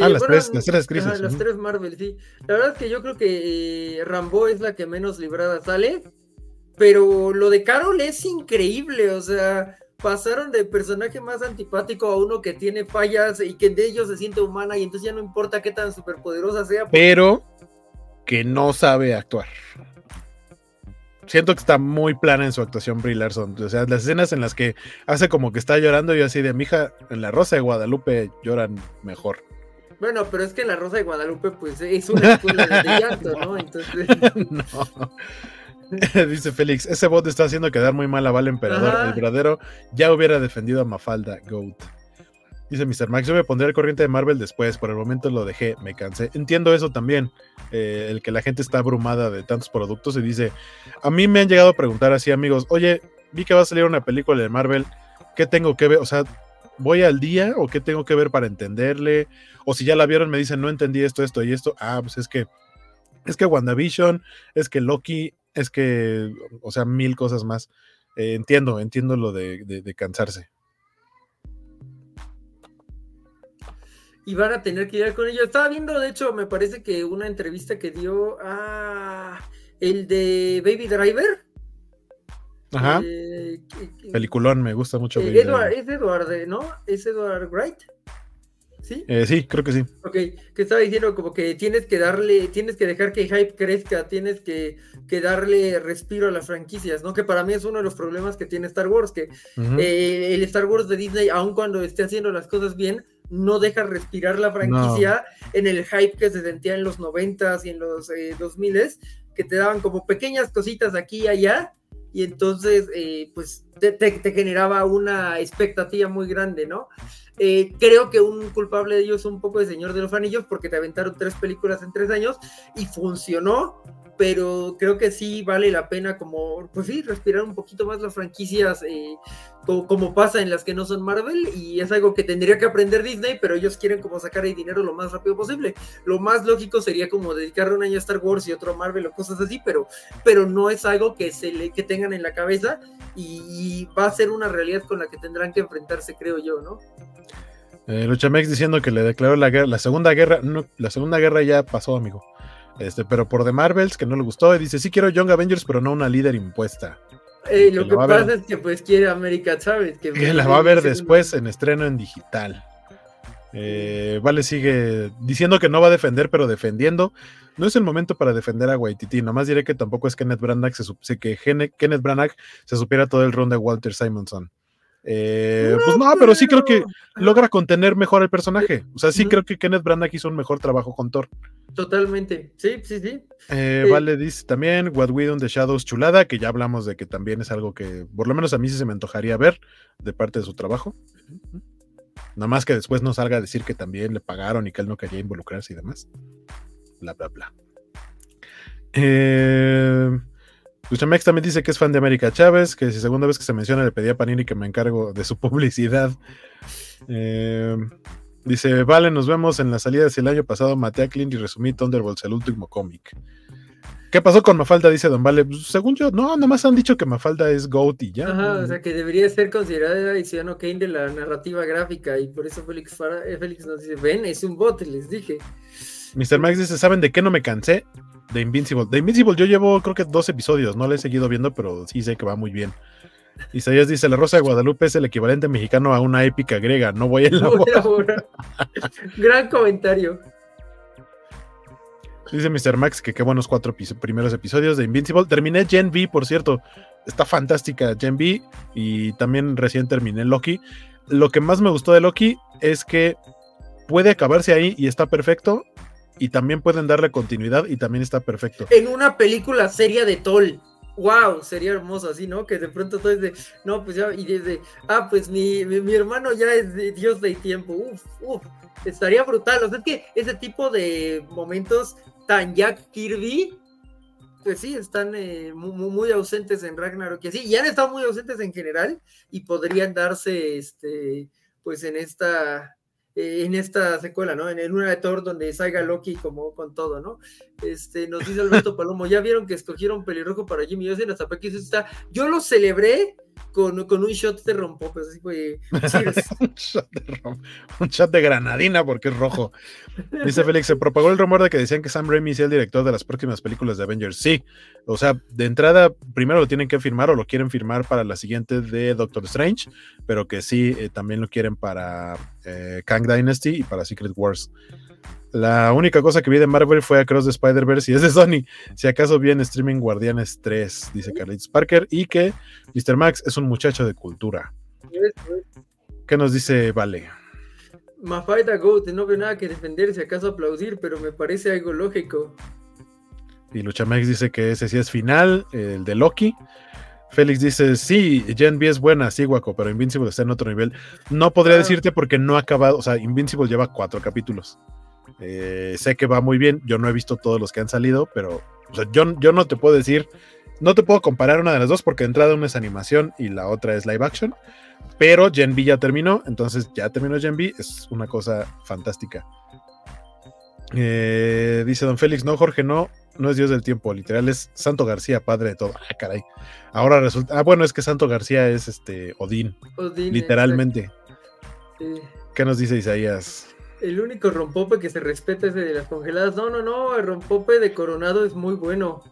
A: ah, las, tres, las tres
B: crisis. las tres Marvel, sí. La verdad es que yo creo que eh, Rambo es la que menos librada sale, pero lo de Carol es increíble, o sea, pasaron de personaje más antipático a uno que tiene fallas y que de ellos se siente humana y entonces ya no importa qué tan superpoderosa sea.
A: Pero que no sabe actuar. Siento que está muy plana en su actuación Brie Larson. O sea, las escenas en las que hace como que está llorando, yo así de mi hija en la Rosa de Guadalupe lloran mejor.
B: Bueno, pero es que en la Rosa de Guadalupe, pues es una escuela de llanto, ¿no? Entonces. no.
A: Dice Félix, ese bot está haciendo quedar muy mal a Val Emperador. El verdadero ya hubiera defendido a Mafalda, Goat. Dice Mr. Max, yo me pondré al corriente de Marvel después, por el momento lo dejé, me cansé. Entiendo eso también, eh, el que la gente está abrumada de tantos productos y dice, a mí me han llegado a preguntar así amigos, oye, vi que va a salir una película de Marvel, ¿qué tengo que ver? O sea, ¿voy al día o qué tengo que ver para entenderle? O si ya la vieron me dicen, no entendí esto, esto y esto, ah, pues es que, es que WandaVision, es que Loki, es que, o sea, mil cosas más. Eh, entiendo, entiendo lo de cansarse.
B: Y van a tener que ir con ellos. Estaba viendo, de hecho, me parece que una entrevista que dio a el de Baby Driver.
A: Ajá. Eh, Peliculón, me gusta mucho.
B: Eh, Edward, es Edward, ¿no? Es Edward Wright. ¿Sí?
A: Eh, sí, creo que sí.
B: Ok, que estaba diciendo como que tienes que darle, tienes que dejar que hype crezca, tienes que, que, darle respiro a las franquicias, ¿no? Que para mí es uno de los problemas que tiene Star Wars, que eh, el Star Wars de Disney, aun cuando esté haciendo las cosas bien, no deja respirar la franquicia en el hype que se sentía en los noventas y en los eh, 2000 que te daban como pequeñas cositas aquí y allá, y entonces, eh, pues, te, te, generaba una expectativa muy grande, ¿no? Eh, creo que un culpable de ellos es un poco de Señor de los Anillos, porque te aventaron tres películas en tres años y funcionó, pero creo que sí vale la pena como, pues sí, respirar un poquito más las franquicias eh, como, pasa en las que no son Marvel y es algo que tendría que aprender Disney, pero ellos quieren como sacar el dinero lo más rápido posible. Lo más lógico sería como dedicarle un año a Star Wars y otro a Marvel o cosas así, pero, pero no es algo que, se le, que tengan en la cabeza y, va a ser una realidad con la que tendrán que enfrentarse, creo yo, ¿no?
A: Eh, Luchamex diciendo que le declaró la guerra, la segunda guerra, no, la segunda guerra ya pasó, amigo. Este, pero por The Marvels, que no le gustó, y dice, sí quiero Young Avengers, pero no una líder impuesta.
B: lo que, pasa es que pues quiere América Chávez.
A: Que, la va a ver después en estreno en digital. Eh, vale, sigue diciendo que no va a defender, pero defendiendo. No es el momento para defender a Waititi. Nomás diré que tampoco es Kenneth Branagh, se, que Kenneth Branagh se supiera todo el ron de Walter Simonson. Eh, pues no, pero sí creo que logra contener mejor el personaje. O sea, sí creo que Kenneth Branagh hizo un mejor trabajo con Thor.
B: Totalmente, sí, sí, sí.
A: Eh, vale, dice también What We Do the Shadows Chulada, que ya hablamos de que también es algo que por lo menos a mí sí se me antojaría ver de parte de su trabajo. Nada más que después no salga a decir que también le pagaron y que él no quería involucrarse y demás. Bla, bla, bla. Eh, Luchamex también dice que es fan de América Chávez, que si segunda vez que se menciona le pedía a Panini que me encargo de su publicidad. Eh, dice, vale, nos vemos en la salida del año pasado, maté a Clint y resumí Thunderbolts, el último cómic. ¿Qué pasó con Mafalda? Dice Don Vale. Pues, según yo, no, nomás han dicho que Mafalda es GOAT y ya.
B: Ajá, o sea que debería ser considerada edición Kane de la narrativa gráfica y por eso Félix, eh, Félix nos dice, ven, es un bot, les dije.
A: Mr. Max dice, ¿saben de qué no me cansé? De Invincible. De Invincible yo llevo creo que dos episodios, no le he seguido viendo, pero sí sé que va muy bien. Isaías dice, la Rosa de Guadalupe es el equivalente mexicano a una épica griega, no voy a elaborar.
B: Gran comentario.
A: Dice Mr. Max que qué buenos cuatro primeros episodios de Invincible. Terminé Gen V, por cierto. Está fantástica Gen V. Y también recién terminé Loki. Lo que más me gustó de Loki es que puede acabarse ahí y está perfecto y también pueden darle continuidad y también está perfecto.
B: En una película seria de Toll. Wow, sería hermoso así, ¿no? Que de pronto todo es de, no, pues ya, y desde, ah, pues mi, mi, hermano ya es de Dios del tiempo, uf, uf, estaría brutal. O sea, es que ese tipo de momentos tan Jack Kirby, pues sí, están eh, muy, ausentes en Ragnarok y así, y han estado muy ausentes en general y podrían darse, este, pues en esta, en esta secuela, ¿no? En, una de Thor donde salga Loki como con todo, ¿no? Este, nos dice Alberto Palomo, ya vieron que escogieron pelirrojo para Jimmy Olsen, hasta que está. Yo lo celebré con, un shot de rompopes, así fue.
A: un, shot de un shot de granadina porque es rojo. Dice Félix, se propagó el rumor de que decían que Sam Raimi es el director de las próximas películas de Avengers. Sí, o sea, de entrada, primero lo tienen que firmar o lo quieren firmar para la siguiente de Doctor Strange, pero que sí, eh, también lo quieren para eh, Kang Dynasty y para Secret Wars. La única cosa que vi de Marvel fue Across the Spider-Verse y es de Sony. Si acaso vi en streaming Guardianes 3, dice Carlitos Parker, y que Mr. Max es un muchacho de cultura. ¿Qué nos dice Vale?
B: Mafaita Goat, no veo nada que defender, si acaso aplaudir, pero me parece algo lógico.
A: Y Luchamex dice que ese sí es final, el de Loki. Félix dice, sí, Gen B es buena, sí, guaco, pero Invincible está en otro nivel. No podría ah. decirte porque no ha acabado, o sea, Invincible lleva cuatro capítulos. Eh, sé que va muy bien, yo no he visto todos los que han salido, pero yo, yo no te puedo decir, no te puedo comparar una de las dos porque de entrada una es animación y la otra es live action, pero Gen B ya terminó, entonces ya terminó Gen B, es una cosa fantástica. Eh, dice Don Félix, no, Jorge, no, no es Dios del tiempo, literal es Santo García, padre de todo. Ah, caray. Ahora resulta, ah, bueno, es que Santo García es este Odín, literalmente. ¿Qué nos dice Isaías?
B: El único rompope que se respeta es el de las congeladas. No, no, no, el rompope de Coronado es muy bueno.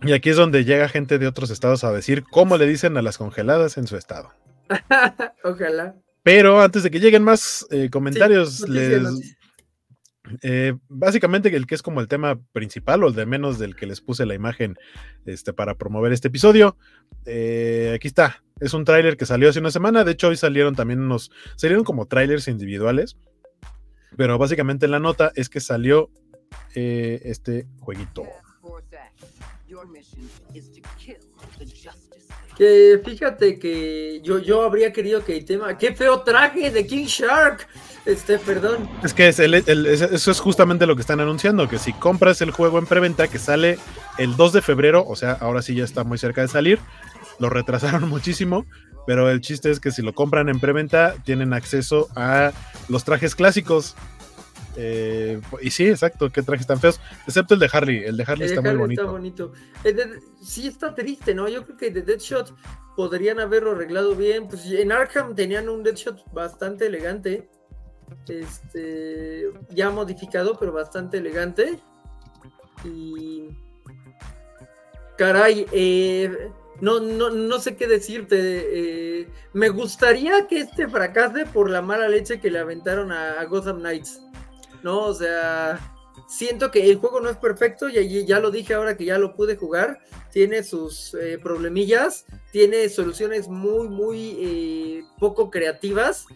A: Y aquí es donde llega gente de otros estados a decir cómo le dicen a las congeladas en su estado.
B: Ojalá.
A: Pero antes de que lleguen más eh, comentarios, les, eh, básicamente el que es como el tema principal o el de menos del que les puse la imagen este, para promover este episodio. Eh, aquí está. Es un tráiler que salió hace una semana. De hecho, hoy salieron también unos. Salieron como trailers individuales. Pero básicamente la nota es que salió eh, este jueguito.
B: Que fíjate que yo, yo habría querido que el tema. ¡Qué feo traje de King Shark! Este, perdón.
A: Es que es eso es justamente lo que están anunciando: que si compras el juego en preventa que sale el 2 de febrero, o sea, ahora sí ya está muy cerca de salir, lo retrasaron muchísimo. Pero el chiste es que si lo compran en preventa, tienen acceso a los trajes clásicos eh, y sí, exacto, qué trajes tan feos. Excepto el de Harley. El de Harley está muy bonito.
B: Está bonito. sí, está triste, ¿no? Yo creo que de Deadshot podrían haberlo arreglado bien. Pues en Arkham tenían un Deadshot bastante elegante. Este. Ya modificado, pero bastante elegante. Y. Caray, eh, no, no, no sé qué decirte. Eh, me gustaría que este fracase por la mala leche que le aventaron a Gotham Knights. ¿no? O sea, siento que el juego no es perfecto y ya lo dije ahora que ya lo pude jugar. Tiene sus eh, problemillas, tiene soluciones muy, muy eh, poco creativas.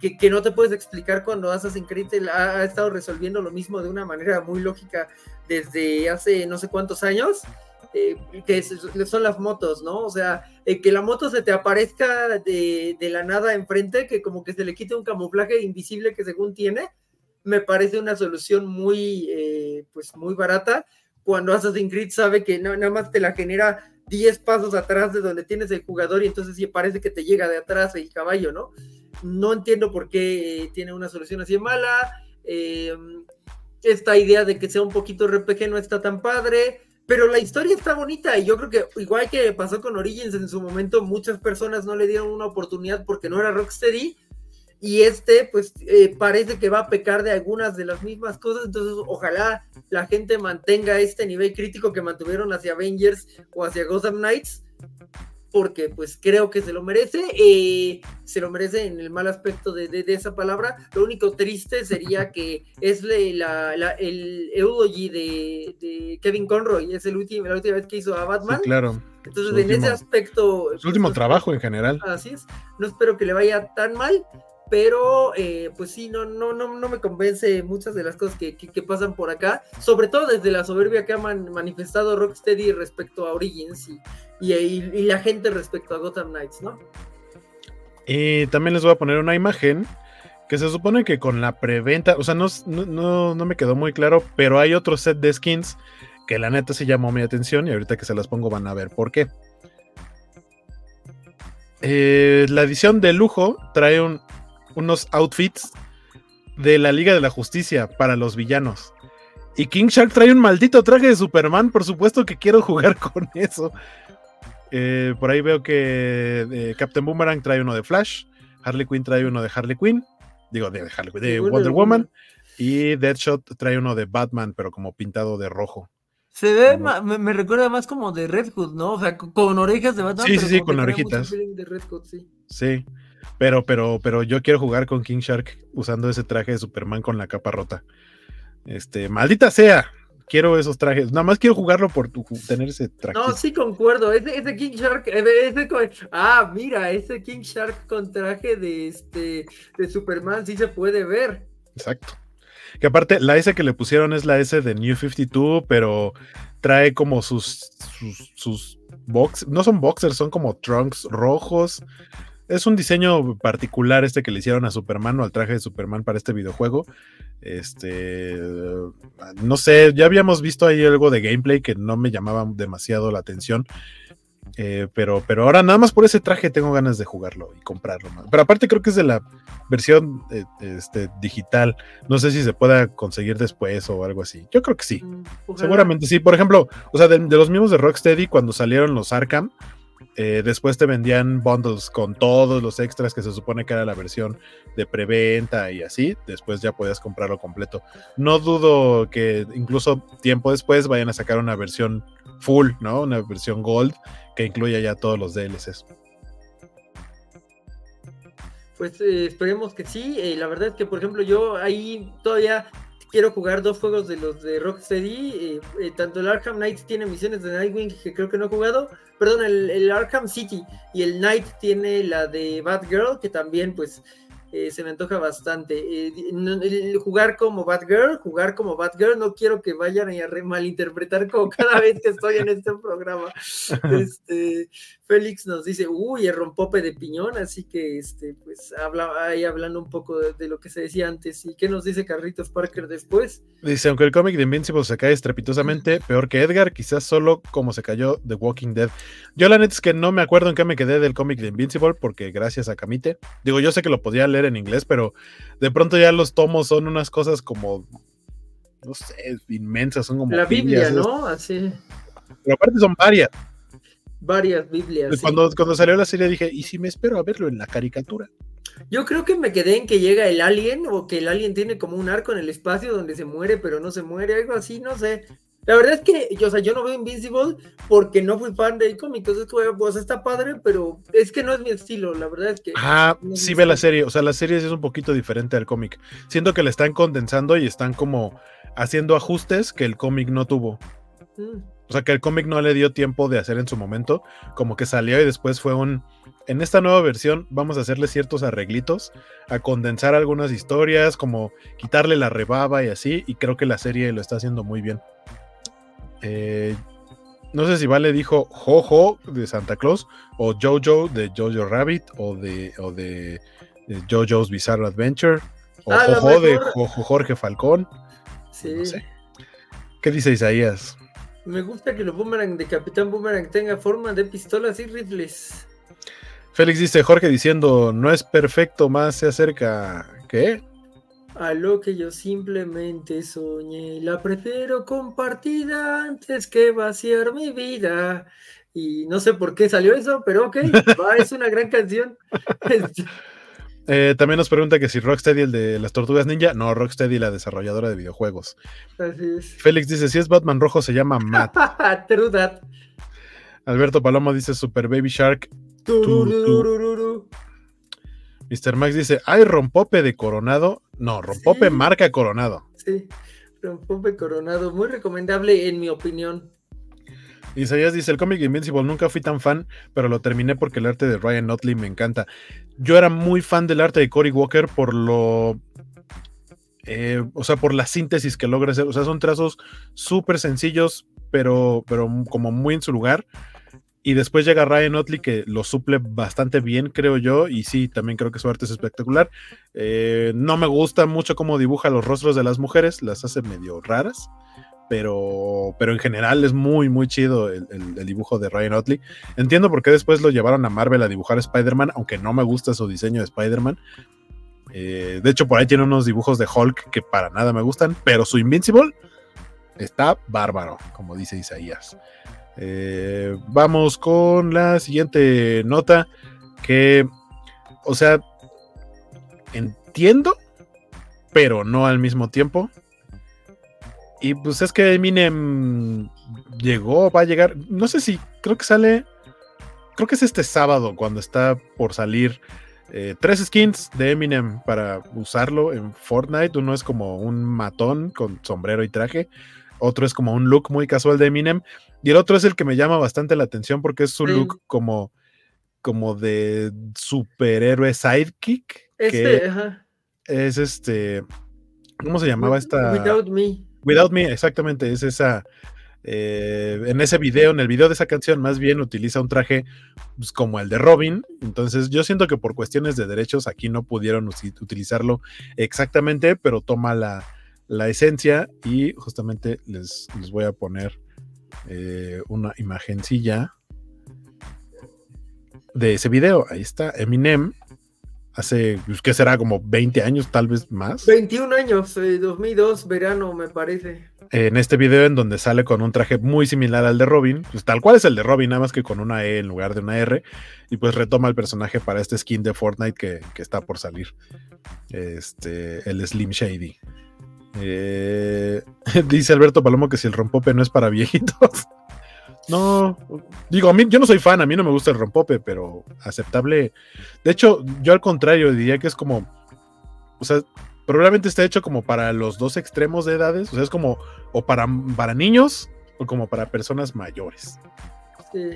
B: Que, no te puedes explicar cuando Assassin's Creed ha, estado resolviendo lo mismo de una manera muy lógica desde hace no sé cuántos años, que son las motos, ¿no? O sea, que la moto se te aparezca de, la nada enfrente, que como que se le quite un camuflaje invisible que según tiene, me parece una solución muy, eh, pues muy barata. Cuando Assassin's Creed sabe que no, nada más te la genera 10 pasos atrás de donde tienes el jugador y entonces sí parece que te llega de atrás el caballo, ¿no? No entiendo por qué eh, tiene una solución así mala. Eh, esta idea de que sea un poquito RPG no está tan padre, pero la historia está bonita y yo creo que igual que pasó con Origins en su momento, muchas personas no le dieron una oportunidad porque no era Rocksteady y este pues eh, parece que va a pecar de algunas de las mismas cosas, entonces ojalá la gente mantenga este nivel crítico que mantuvieron hacia Avengers o hacia Gotham Knights, porque pues creo que se lo merece, eh, se lo merece en el mal aspecto de, esa palabra, lo único triste sería que es la, el eulogy de, Kevin Conroy, es el último, la última vez que hizo a Batman.
A: claro.
B: Entonces, en ese aspecto.
A: Su último pues, trabajo en general.
B: Así es. No espero que le vaya tan mal pero eh, pues sí, no, no, no, no me convence muchas de las cosas que, pasan por acá, sobre todo desde la soberbia que ha manifestado Rocksteady respecto a Origins y, y, la gente respecto a Gotham Knights, ¿no?
A: Y también les voy a poner una imagen que se supone que con la preventa, o sea, no, no, no me quedó muy claro, pero hay otro set de skins que la neta se llamó mi atención y ahorita que se las pongo van a ver por qué. Eh, la edición de lujo trae un unos outfits de la Liga de la Justicia para los villanos. Y King Shark trae un maldito traje de Superman, por supuesto que quiero jugar con eso. Eh, por ahí veo que eh, Captain Boomerang trae uno de Flash, Harley Quinn trae uno de Harley Quinn, digo de Harley Quinn, de Wonder Woman, y Deadshot trae uno de Batman, pero como pintado de rojo.
B: Se ve, me, recuerda más como de Red Hood, ¿no? O sea, con orejas de Batman.
A: Sí, sí, sí, con orejitas. sí. sí. Pero, pero, pero yo quiero jugar con King Shark usando ese traje de Superman con la capa rota. Este, maldita sea. Quiero esos trajes. Nada más quiero jugarlo por tener ese traje.
B: No, sí concuerdo. Ese, King Shark, eh, ese, ah, mira, ese King Shark con traje de este de Superman sí se puede ver.
A: Exacto. Que aparte, la S que le pusieron es la S de New 52, pero trae como sus, sus, sus box, no son boxers, son como trunks rojos es un diseño particular este que le hicieron a Superman o al traje de Superman para este videojuego. Este, no sé, ya habíamos visto ahí algo de gameplay que no me llamaba demasiado la atención. Eh, pero, pero ahora nada más por ese traje tengo ganas de jugarlo y comprarlo. Pero aparte creo que es de la versión eh, este, digital. No sé si se pueda conseguir después o algo así. Yo creo que sí. Mm, Seguramente sí. Por ejemplo, o sea, de, de los mismos de Rocksteady cuando salieron los Arkham eh, después te vendían bundles con todos los extras que se supone que era la versión de preventa y así. Después ya podías comprarlo completo. No dudo que incluso tiempo después vayan a sacar una versión full, ¿no? Una versión gold que incluya ya todos los DLCs.
B: Pues eh, esperemos que sí. Eh, la verdad es que, por ejemplo, yo ahí todavía quiero jugar dos juegos de los de Rocksteady. Eh, tanto el Arkham Knight tiene misiones de Nightwing que creo que no he jugado. Perdón, el, el Arkham City y el Knight tiene la de Batgirl, que también pues eh, se me antoja bastante. Eh, jugar como Batgirl, jugar como Batgirl, no quiero que vayan a malinterpretar como cada vez que estoy en este programa. Este, Félix nos dice, uy, el rompope de piñón, así que este, pues habla ahí hablando un poco de, lo que se decía antes. ¿Y qué nos dice Carritos Parker después?
A: Dice, aunque el cómic de Invincible se cae estrepitosamente, peor que Edgar, quizás solo como se cayó The Walking Dead. Yo la neta es que no me acuerdo en qué me quedé del cómic de Invincible, porque gracias a Camite, digo, yo sé que lo podía leer en inglés, pero de pronto ya los tomos son unas cosas como, no sé, inmensas, son como...
B: La Biblia, ¿no? Así.
A: Pero aparte son varias
B: varias Biblias.
A: Cuando, cuando salió la serie dije, ¿y si me espero a verlo en la caricatura?
B: Yo creo que me quedé en que llega el alien o que el alien tiene como un arco en el espacio donde se muere pero no se muere, algo así, no sé. La verdad es que yo, o sea, yo no veo Invincible porque no fui fan del cómic, entonces pues está padre, pero es que no es mi estilo, la verdad es que...
A: Ah, sí ve la serie, o sea, la serie es un poquito diferente al cómic. Siento que le están condensando y están como haciendo ajustes que el cómic no tuvo. Mm. O sea, que el cómic no le dio tiempo de hacer en su momento, como que salió y después fue un... En esta nueva versión vamos a hacerle ciertos arreglitos, a condensar algunas historias, como quitarle la rebaba y así, y creo que la serie lo está haciendo muy bien. Eh, no sé si Vale dijo Jojo de Santa Claus, o Jojo de Jojo Rabbit, o de, o de, Jojo's Bizarre Adventure, o ah, Jojo de Jorge Falcón. Sí. No sé. ¿Qué dice Isaías?
B: Me gusta que los boomerang de Capitán Boomerang tenga forma de pistolas y rifles.
A: Félix dice, Jorge diciendo, no es perfecto, más se acerca. ¿Qué?
B: A lo que yo simplemente soñé. La prefiero compartida antes que vaciar mi vida. Y no sé por qué salió eso, pero ok, es una gran canción.
A: Eh, también nos pregunta que si Rocksteady, el de las tortugas ninja. No, Rocksteady, la desarrolladora de videojuegos.
B: Así es.
A: Félix dice: si es Batman rojo, se llama Matt.
B: True that.
A: Alberto Palomo dice: Super Baby Shark. Mr. Max dice: ¿hay rompope de Coronado? No, rompope marca Coronado.
B: Sí, rompope Coronado. Muy recomendable, en mi opinión.
A: Isaías dice, el cómic Invincible nunca fui tan fan, pero lo terminé porque el arte de Ryan Notley me encanta. Yo era muy fan del arte de Cory Walker por lo... Eh, o sea, por la síntesis que logra hacer. O sea, son trazos súper sencillos, pero, pero como muy en su lugar. Y después llega Ryan Notley que lo suple bastante bien, creo yo. Y sí, también creo que su arte es espectacular. Eh, no me gusta mucho cómo dibuja los rostros de las mujeres, las hace medio raras pero, pero en general es muy, muy chido el, dibujo de Ryan Otley. Entiendo por qué después lo llevaron a Marvel a dibujar Spider-Man, aunque no me gusta su diseño de Spider-Man. Eh, de hecho, por ahí tiene unos dibujos de Hulk que para nada me gustan, pero su Invincible está bárbaro, como dice Isaías. Eh, vamos con la siguiente nota que, o sea, entiendo, pero no al mismo tiempo. Y pues es que Eminem llegó, va a llegar, no sé si, creo que sale, creo que es este sábado cuando está por salir eh, tres skins de Eminem para usarlo en Fortnite. Uno es como un matón con sombrero y traje, otro es como un look muy casual de Eminem y el otro es el que me llama bastante la atención porque es su look como, como de superhéroe sidekick.
B: Este, ajá.
A: Es este, ¿cómo se llamaba esta?
B: Without Me.
A: Without Me, exactamente, es esa. Eh, en ese video, en el video de esa canción, más bien utiliza un traje pues, como el de Robin. Entonces, yo siento que por cuestiones de derechos aquí no pudieron utilizarlo exactamente, pero toma la, esencia y justamente les, les voy a poner eh, una imagencilla de ese video. Ahí está Eminem hace, pues, ¿qué será? Como 20 años, tal vez más.
B: 21 años, 2002, eh, verano, me parece.
A: En este video en donde sale con un traje muy similar al de Robin, pues tal cual es el de Robin, nada más que con una E en lugar de una R, y pues retoma el personaje para este skin de Fortnite que, está por salir. Este, el Slim Shady. Eh, dice Alberto Palomo que si el rompope no es para viejitos. No, digo, a mí yo no soy fan, a mí no me gusta el rompope, pero aceptable. De hecho, yo al contrario diría que es como, o sea, probablemente está hecho como para los dos extremos de edades, o sea, es como o para, para niños o como para personas mayores. Sí.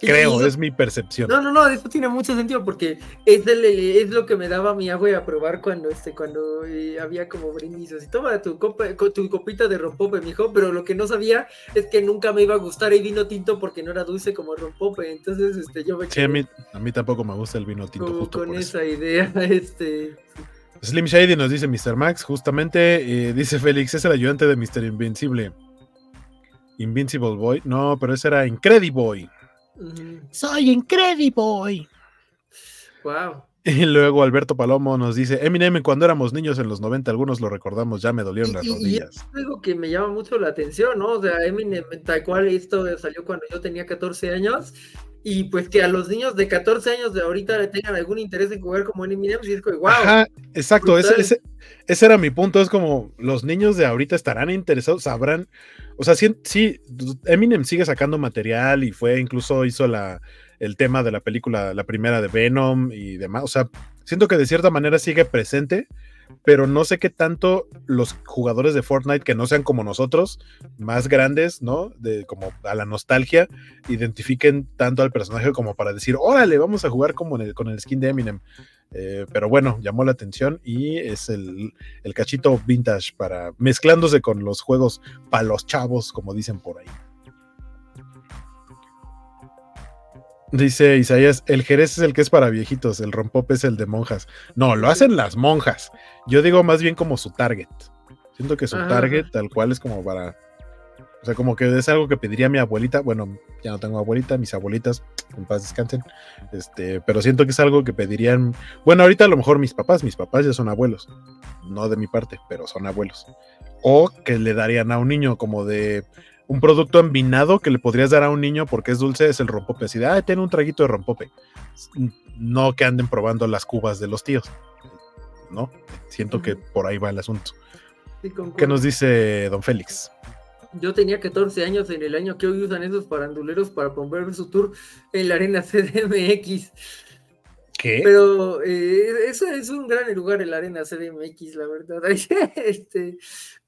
A: Creo, es mi percepción.
B: No, no, no, eso tiene mucho sentido porque es, es lo que me daba mi agua a probar cuando, este, cuando eh, había como brindis. Y toma tu, copa, tu copita de rompope, mijo, pero lo que no sabía es que nunca me iba a gustar el vino tinto porque no era dulce como rompope. Entonces, este, yo me
A: Sí, a mí, a mí tampoco me gusta el vino tinto.
B: Justo con esa idea, este.
A: Slim Shady nos dice Mr. Max, justamente, eh, dice Félix, es el ayudante de Mr. Invincible. Invincible Boy. No, pero ese era Incrediboy. Soy Incrediboy.
B: Wow.
A: Y luego Alberto Palomo nos dice, Eminem, cuando éramos niños en los 90, algunos lo recordamos, ya me dolieron las rodillas.
B: Y es algo que me llama mucho la atención, ¿no? O sea, Eminem, tal cual esto salió cuando yo tenía 14 años, y pues que a los niños de 14 años de ahorita tengan algún interés en jugar como Eminem, y es como, wow. Ajá,
A: exacto, ese, ese, era mi punto, es como, los niños de ahorita estarán interesados, sabrán, o sea, sí, Eminem sigue sacando material y fue, incluso hizo la el tema de la película, la primera de Venom y demás. O sea, siento que de cierta manera sigue presente, pero no sé qué tanto los jugadores de Fortnite que no sean como nosotros, más grandes, ¿no? De como a la nostalgia, identifiquen tanto al personaje como para decir, órale, vamos a jugar como con el skin de Eminem. Eh, pero bueno, llamó la atención y es el, el cachito vintage para mezclándose con los juegos para los chavos, como dicen por ahí. Dice Isaías, el Jerez es el que es para viejitos, el rompope es el de monjas. No, lo hacen las monjas. Yo digo más bien como su target. Siento que su target tal cual es como para... O sea, como que es algo que pediría mi abuelita. Bueno, ya no tengo abuelita, mis abuelitas, en paz descansen. Este, pero siento que es algo que pedirían... Bueno, ahorita a lo mejor mis papás, mis papás ya son abuelos. No de mi parte, pero son abuelos. O que le darían a un niño como de un producto envinado que le podrías dar a un niño porque es dulce es el rompope. Así de, ah, ten un traguito de rompope. No que anden probando las cubas de los tíos. ¿No? Siento que por ahí va el asunto. ¿Qué nos dice don Félix?
B: Yo tenía 14 años en el año que hoy usan esos paranduleros para promover su tour en la arena CDMX. Pero eh, eso es un gran lugar en la arena CDMX, la verdad. este,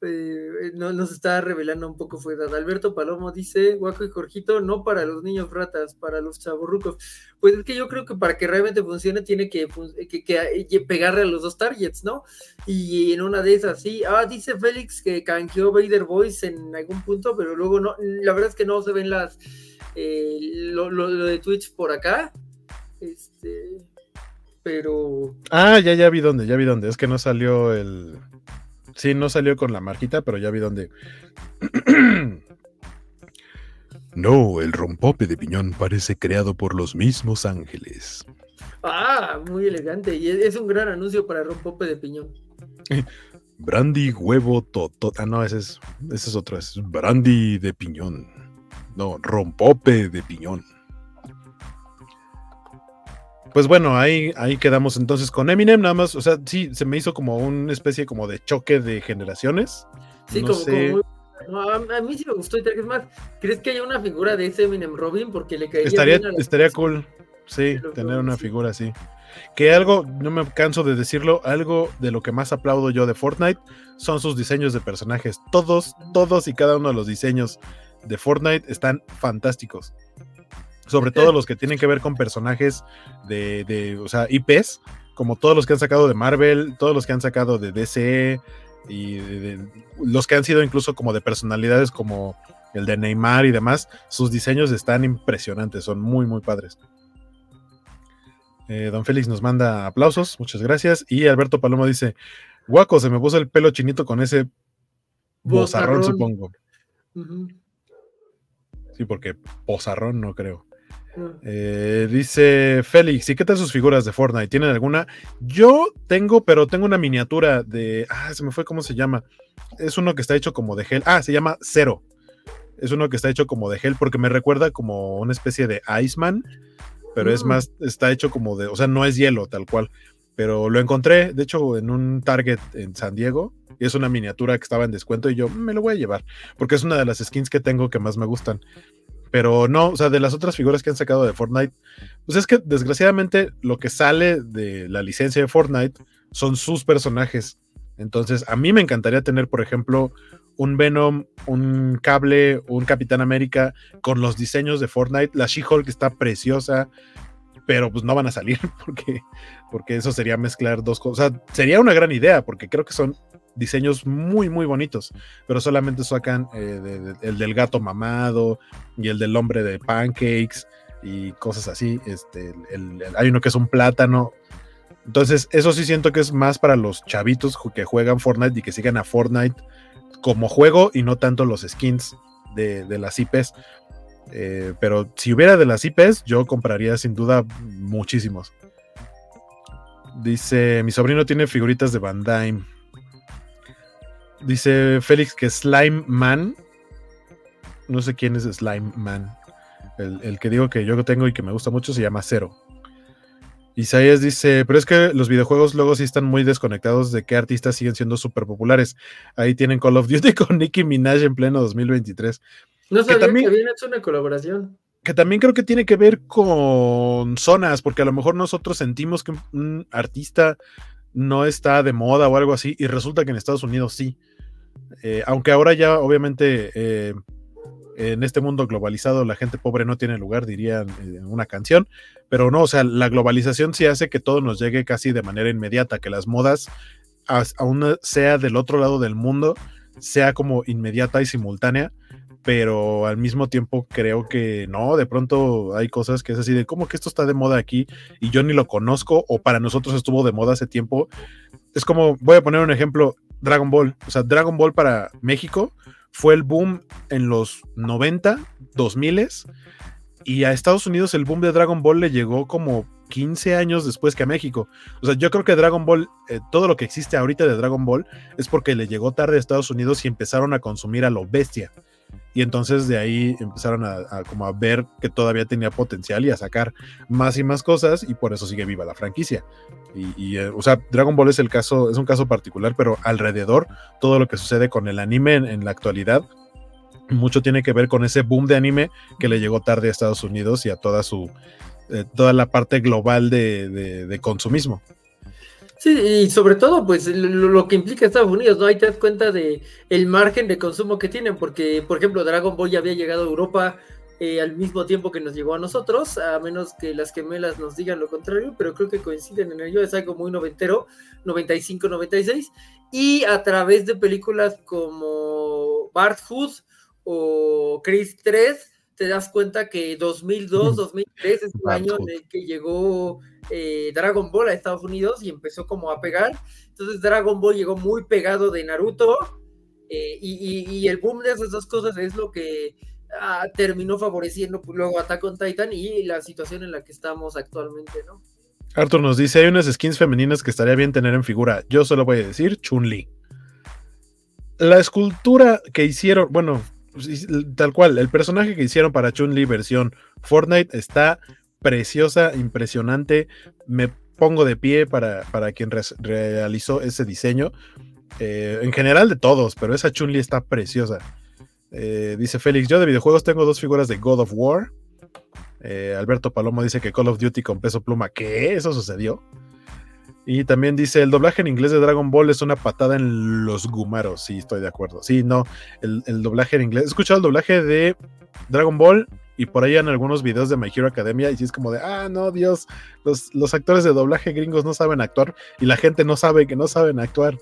B: eh, no, nos está revelando un poco fue Alberto Palomo dice, Guaco y Jorgito, no para los niños ratas, para los chavorrucos. Pues es que yo creo que para que realmente funcione tiene que, que, pegarle a los dos targets, ¿no? Y en una de esas, sí. Ah, dice Félix que canjeó Vader Boys en algún punto, pero luego no, la verdad es que no se ven las, eh, lo, lo de Twitch por acá. Este, pero.
A: Ah, ya, ya vi dónde, ya vi dónde. Es que no salió el. Sí, no salió con la marquita, pero ya vi dónde. no, el rompope de piñón parece creado por los mismos ángeles.
B: Ah, muy elegante. Y es un gran anuncio para rompope de piñón.
A: Brandy, huevo, toto. Ah, no, ese es, ese es otro. Es brandy de piñón. No, rompope de piñón. Pues bueno, ahí, ahí quedamos entonces con Eminem, nada más, o sea, sí, se me hizo como una especie como de choque de generaciones.
B: Sí, como, a, mí sí me gustó, es más, ¿crees que haya una figura de ese Eminem Robin? Porque le caería
A: Estaría, estaría cool, sí, tener una figura así. Que algo, no me canso de decirlo, algo de lo que más aplaudo yo de Fortnite son sus diseños de personajes. Todos, todos y cada uno de los diseños de Fortnite están fantásticos sobre todo los que tienen que ver con personajes de, de, o sea, IPs, como todos los que han sacado de Marvel, todos los que han sacado de DC y los que han sido incluso como de personalidades como el de Neymar y demás, sus diseños están impresionantes, son muy, muy padres. Eh, don Félix nos manda aplausos, muchas gracias. Y Alberto Palomo dice, guaco, se me puso el pelo chinito con ese bozarrón, supongo. Sí, porque bozarrón no creo. Eh, dice Félix, ¿y qué tal sus figuras de Fortnite? ¿Tienen alguna? Yo tengo, pero tengo una miniatura de. Ah, se me fue cómo se llama. Es uno que está hecho como de gel. Ah, se llama Cero. Es uno que está hecho como de gel porque me recuerda como una especie de Iceman, pero es mm. más, está hecho como de, o sea, no es hielo tal cual. Pero lo encontré, de hecho, en un Target en San Diego. Y es una miniatura que estaba en descuento y yo me lo voy a llevar porque es una de las skins que tengo que más me gustan Pero no, o sea, de las otras figuras que han sacado de Fortnite, pues es que desgraciadamente lo que sale de la licencia de Fortnite son sus personajes. Entonces, a mí me encantaría tener, por ejemplo, un Venom, un Cable, un Capitán América con los diseños de Fortnite. La She-Hulk está preciosa, pero pues no van a salir porque, porque eso sería mezclar dos cosas. Sería una gran idea porque creo que son diseños muy, muy bonitos, pero solamente sacan eh, el del gato mamado y el del hombre de pancakes y cosas así. Este, hay uno que es un plátano. Entonces, eso sí siento que es más para los chavitos que juegan Fortnite y que sigan a Fortnite como juego y no tanto los skins de, las IPs. Eh, pero si hubiera de las IPs, yo compraría sin duda muchísimos. Dice, mi sobrino tiene figuritas de Bandai. Dice Félix que Slime Man. No sé quién es Slime Man. El, que digo que yo tengo y que me gusta mucho se llama Cero. Isaías dice, pero es que los videojuegos luego sí están muy desconectados de qué artistas siguen siendo súper populares. Ahí tienen Call of Duty con Nicki Minaj en pleno 2023.
B: No sabía que, también, habían hecho una colaboración.
A: Que también creo que tiene que ver con zonas, porque a lo mejor nosotros sentimos que un artista no está de moda o algo así, y resulta que en Estados Unidos sí. Eh, aunque ahora ya obviamente eh, en este mundo globalizado la gente pobre no tiene lugar, diría en una canción, pero no, o sea, la globalización sí hace que todo nos llegue casi de manera inmediata, que las modas, aún sea del otro lado del mundo, sea como inmediata y simultánea, pero al mismo tiempo creo que no, de pronto hay cosas que es así de como que esto está de moda aquí y yo ni lo conozco o para nosotros estuvo de moda hace tiempo. Es como, voy a poner un ejemplo, Dragon Ball, o sea, Dragon Ball para México fue el boom en los 90, 2000 y a Estados Unidos el boom de Dragon Ball le llegó como 15 años después que a México. O sea, yo creo que Dragon Ball, eh, todo lo que existe ahorita de Dragon Ball es porque le llegó tarde a Estados Unidos y empezaron a consumir a lo bestia. Y entonces de ahí empezaron a, como a ver que todavía tenía potencial y a sacar más y más cosas y por eso sigue viva la franquicia. Y, eh, o sea, Dragon Ball es el caso, es un caso particular, pero alrededor todo lo que sucede con el anime en, la actualidad mucho tiene que ver con ese boom de anime que le llegó tarde a Estados Unidos y a toda su eh, toda la parte global de, de consumismo.
B: Sí, y sobre todo, pues lo, que implica Estados Unidos, ¿no? Ahí te das cuenta de el margen de consumo que tienen, porque, por ejemplo, Dragon Ball ya había llegado a Europa eh, al mismo tiempo que nos llegó a nosotros, a menos que las gemelas nos digan lo contrario, pero creo que coinciden en ello, es algo muy noventero, 95, 96, y a través de películas como Bart Hood o Chris 3, te das cuenta que 2002, 2003 es el año en el que llegó eh, Dragon Ball a Estados Unidos y empezó como a pegar. Entonces Dragon Ball llegó muy pegado de Naruto eh, y, el boom de esas dos cosas es lo que ah, terminó favoreciendo pues, luego Attack on Titan y la situación en la que estamos actualmente, ¿no?
A: Arthur nos dice, hay unas skins femeninas que estaría bien tener en figura. Yo solo voy a decir Chun-Li. La escultura que hicieron, bueno, tal cual, el personaje que hicieron para Chun-Li versión Fortnite está preciosa, impresionante. Me pongo de pie para, para quien realizó ese diseño. Eh, en general de todos, pero esa Chun-Li está preciosa. Eh, dice Félix, yo de videojuegos tengo dos figuras de God of War. Eh, Alberto Palomo dice que Call of Duty con peso pluma. ¿Qué? ¿Eso sucedió? Y también dice, el doblaje en inglés de Dragon Ball es una patada en los gumaros. Sí, estoy de acuerdo. Sí, no, el, el doblaje en inglés. He escuchado el doblaje de Dragon Ball y por ahí en algunos videos de My Hero Academia y si es como de, ah, no, Dios, los, actores de doblaje gringos no saben actuar y la gente no sabe que no saben actuar.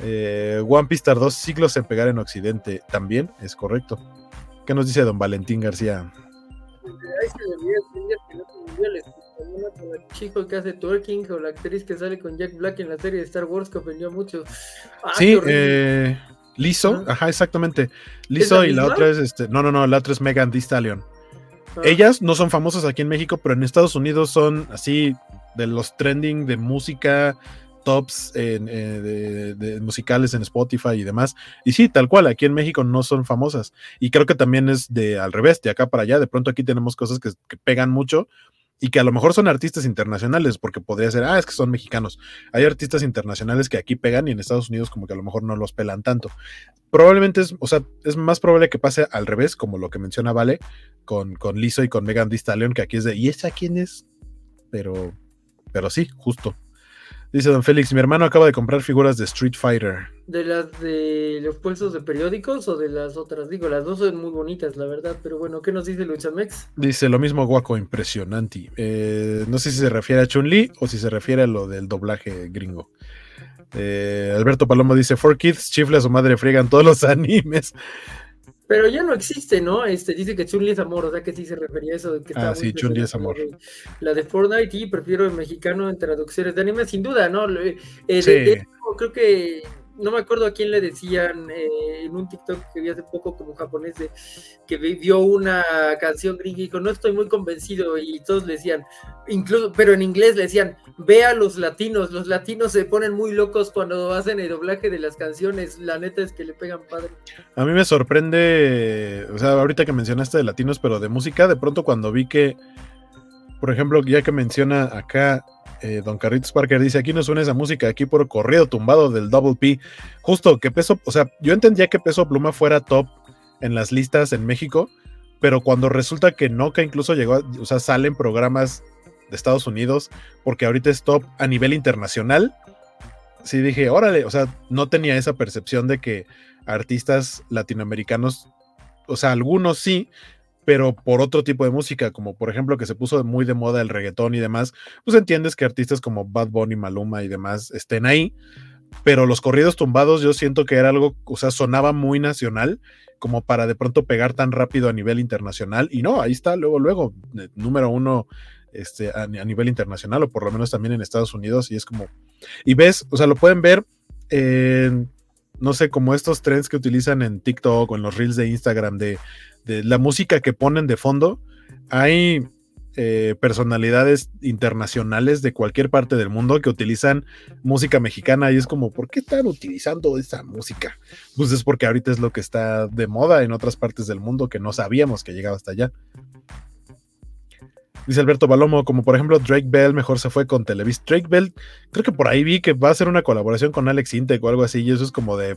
A: Eh, One Piece tardó siglos en pegar en Occidente, también es correcto. ¿Qué nos dice don Valentín García?
B: el chico que hace twerking o la actriz que sale con Jack Black en la serie de Star Wars que ofendió mucho.
A: Ah, sí, eh, Liso, ajá, exactamente. Liso y la otra es este. No, no, no, la otra es Megan Thee Stallion. Ah. Ellas no son famosas aquí en México, pero en Estados Unidos son así de los trending de música, tops eh, de, musicales en Spotify y demás. Y sí, tal cual, aquí en México no son famosas. Y creo que también es de al revés, de acá para allá. De pronto aquí tenemos cosas que, pegan mucho y que a lo mejor son artistas internacionales, porque podría ser, ah, es que son mexicanos. Hay artistas internacionales que aquí pegan y en Estados Unidos como que a lo mejor no los pelan tanto. Probablemente es, o sea, es más probable que pase al revés, como lo que menciona Vale con, con Lizo y con Megan Thee Stallion, que aquí es de, ¿y esa quién es? Pero, pero sí, justo. Dice Don Félix, mi hermano acaba de comprar figuras de Street Fighter.
B: ¿De las de los puestos de periódicos o de las otras? Digo, las dos son muy bonitas, la verdad, pero bueno, ¿qué nos dice Luchamex?
A: Dice lo mismo Guaco, impresionante. Eh, no sé si se refiere a Chun-Li o si se refiere a lo del doblaje gringo. Eh, Alberto Palomo dice, For Kids, chifle a su madre, friegan todos los animes.
B: Pero ya no existe, ¿no? Este dice que Chun-Li es amor, o sea que sí se refería a eso. Que
A: ah, sí, Chun-Li es amor.
B: La de Fortnite y prefiero el mexicano en traducciones de anime, sin duda, ¿no? Eh, sí. creo que no me acuerdo a quién le decían eh, en un TikTok que vi hace poco como japonés de, que vio una canción gringa y dijo, no estoy muy convencido y todos le decían, incluso, pero en inglés le decían, ve a los latinos, los latinos se ponen muy locos cuando hacen el doblaje de las canciones, la neta es que le pegan padre.
A: A mí me sorprende, o sea, ahorita que mencionaste de latinos, pero de música, de pronto cuando vi que, por ejemplo, ya que menciona acá eh, don Carritos Parker dice, aquí no suena esa música, aquí por corrido tumbado del Double P. Justo que peso, o sea, yo entendía que peso pluma fuera top en las listas en México, pero cuando resulta que no, que incluso llegó, o sea, salen programas de Estados Unidos, porque ahorita es top a nivel internacional, sí dije, órale, o sea, no tenía esa percepción de que artistas latinoamericanos, o sea, algunos sí, pero por otro tipo de música, como por ejemplo que se puso muy de moda el reggaetón y demás, pues entiendes que artistas como Bad Bunny, Maluma y demás estén ahí, pero los corridos tumbados yo siento que era algo, o sea, sonaba muy nacional como para de pronto pegar tan rápido a nivel internacional y no, ahí está luego, luego, eh, número uno este, a, nivel internacional o por lo menos también en Estados Unidos y es como, y ves, o sea, lo pueden ver en no sé, como estos trends que utilizan en TikTok o en los reels de Instagram de, la música que ponen de fondo, hay eh, personalidades internacionales de cualquier parte del mundo que utilizan música mexicana y es como, ¿por qué están utilizando esa música? Pues es porque ahorita es lo que está de moda en otras partes del mundo que no sabíamos que llegaba hasta allá. Dice Alberto Balomo, como por ejemplo Drake Bell mejor se fue con Televis. Drake Bell, creo que por ahí vi que va a hacer una colaboración con Alex Intec o algo así, y eso es como de.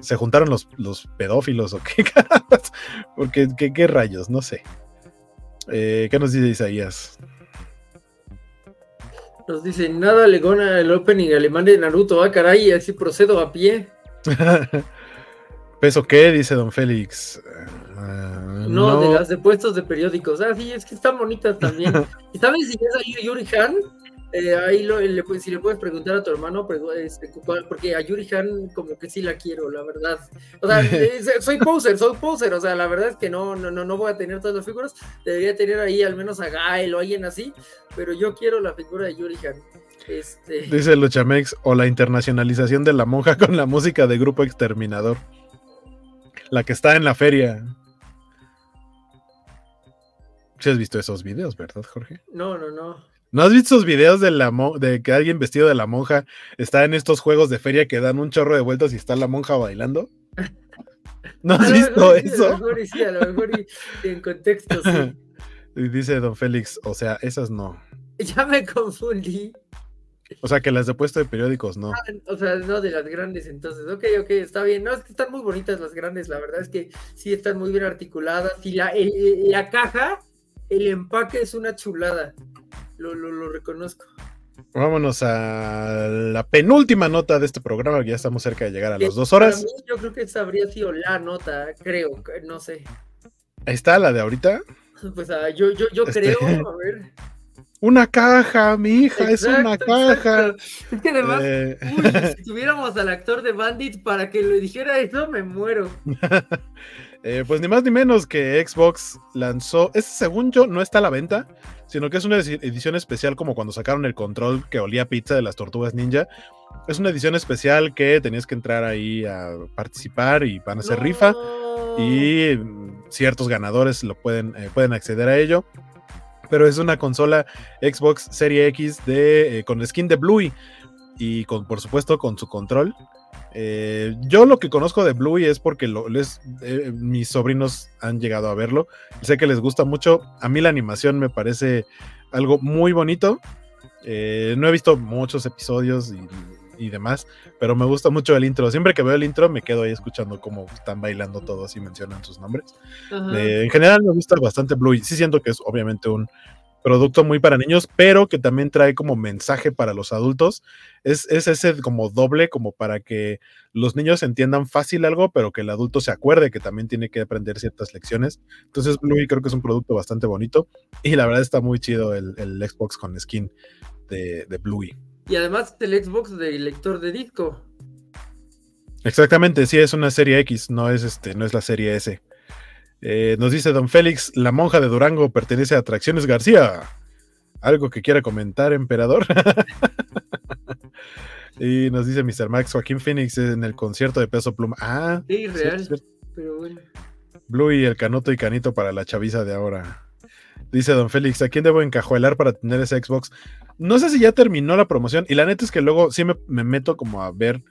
A: Se juntaron los, los pedófilos o qué. Porque, ¿qué, rayos? No sé. Eh, ¿Qué nos dice Isaías?
B: Nos dice, nada le gana el opening alemán de Naruto, ah caray, así procedo a pie.
A: ¿Peso qué? Dice Don Félix.
B: No, de las de puestos de periódicos. Ah, sí, es que están bonitas también. ¿Y sabes si es a Yuri Han? Eh, ahí lo, le, si le puedes preguntar a tu hermano, este, porque a Yuri Han como que sí la quiero, la verdad. O sea, soy poser, soy poser, o sea, la verdad es que no, no, no, no voy a tener todas las figuras, debería tener ahí al menos a Gael o alguien así, pero yo quiero la figura de Yuri Han. Este...
A: Dice Luchamex, o la internacionalización de la monja con la música de Grupo Exterminador. La que está en la feria. ¿Sí has visto esos videos, verdad, Jorge?
B: No, no, no.
A: ¿No has visto esos videos de, la de que alguien vestido de la monja está en estos juegos de feria que dan un chorro de vueltas y está la monja bailando? ¿No has visto eso?
B: A lo mejor sí, a lo mejor en contexto sí.
A: Y dice Don Félix, o sea, esas no.
B: Ya me confundí.
A: O sea, que las de puesto de periódicos, no.
B: Ah, o sea, no de las grandes, entonces. Ok, ok, está bien. No, es que están muy bonitas las grandes, la verdad es que sí están muy bien articuladas. Y la, la caja el empaque es una chulada. Lo, reconozco.
A: Vámonos a la penúltima nota de este programa, ya estamos cerca de llegar a las dos horas.
B: yo creo que esa habría sido la nota, creo, no sé.
A: Ahí está la de ahorita.
B: Pues ah, yo, yo, yo este, creo, a ver.
A: Una caja, mi hija, es una caja.
B: Es que además, eh. si tuviéramos al actor de Bandit para que lo dijera eso, me muero.
A: Eh, pues ni más ni menos que Xbox lanzó, este según yo no está a la venta, sino que es una edición especial como cuando sacaron el control que olía pizza de las tortugas ninja. Es una edición especial que tenías que entrar ahí a participar y van a hacer rifa y ciertos ganadores lo pueden, eh, pueden acceder a ello. Pero es una consola Xbox Serie X de, eh, con skin de Bluey y con, por supuesto con su control. Eh, yo lo que conozco de Bluey es porque les, eh, mis sobrinos han llegado a verlo. Sé que les gusta mucho. A mí la animación me parece algo muy bonito. Eh, no he visto muchos episodios y, demás, pero me gusta mucho el intro. Siempre que veo el intro me quedo ahí escuchando cómo están bailando todos y mencionan sus nombres. En general me gusta bastante Blue. Sí siento que es obviamente un producto muy para niños, pero que también trae como mensaje para los adultos. Es, ese como doble, como para que los niños entiendan fácil algo, pero que el adulto se acuerde que también tiene que aprender ciertas lecciones. Entonces, Bluey creo que es un producto bastante bonito y la verdad está muy chido el, Xbox con skin de, de Bluey.
B: Y además el Xbox de lector de disco.
A: Exactamente, sí, es una serie X, no es, este, no es la serie S. Eh, nos dice Don Félix, la monja de Durango pertenece a Atracciones García. ¿Algo que quiera comentar, emperador? y nos dice Mr. Max, Joaquín Phoenix en el concierto de Peso Pluma. Ah,
B: sí, real, pero bueno.
A: Blue y el canoto y canito para la chaviza de ahora. Dice Don Félix, ¿a quién debo encajuelar para tener ese Xbox? No sé si ya terminó la promoción y la neta es que luego sí me meto como a ver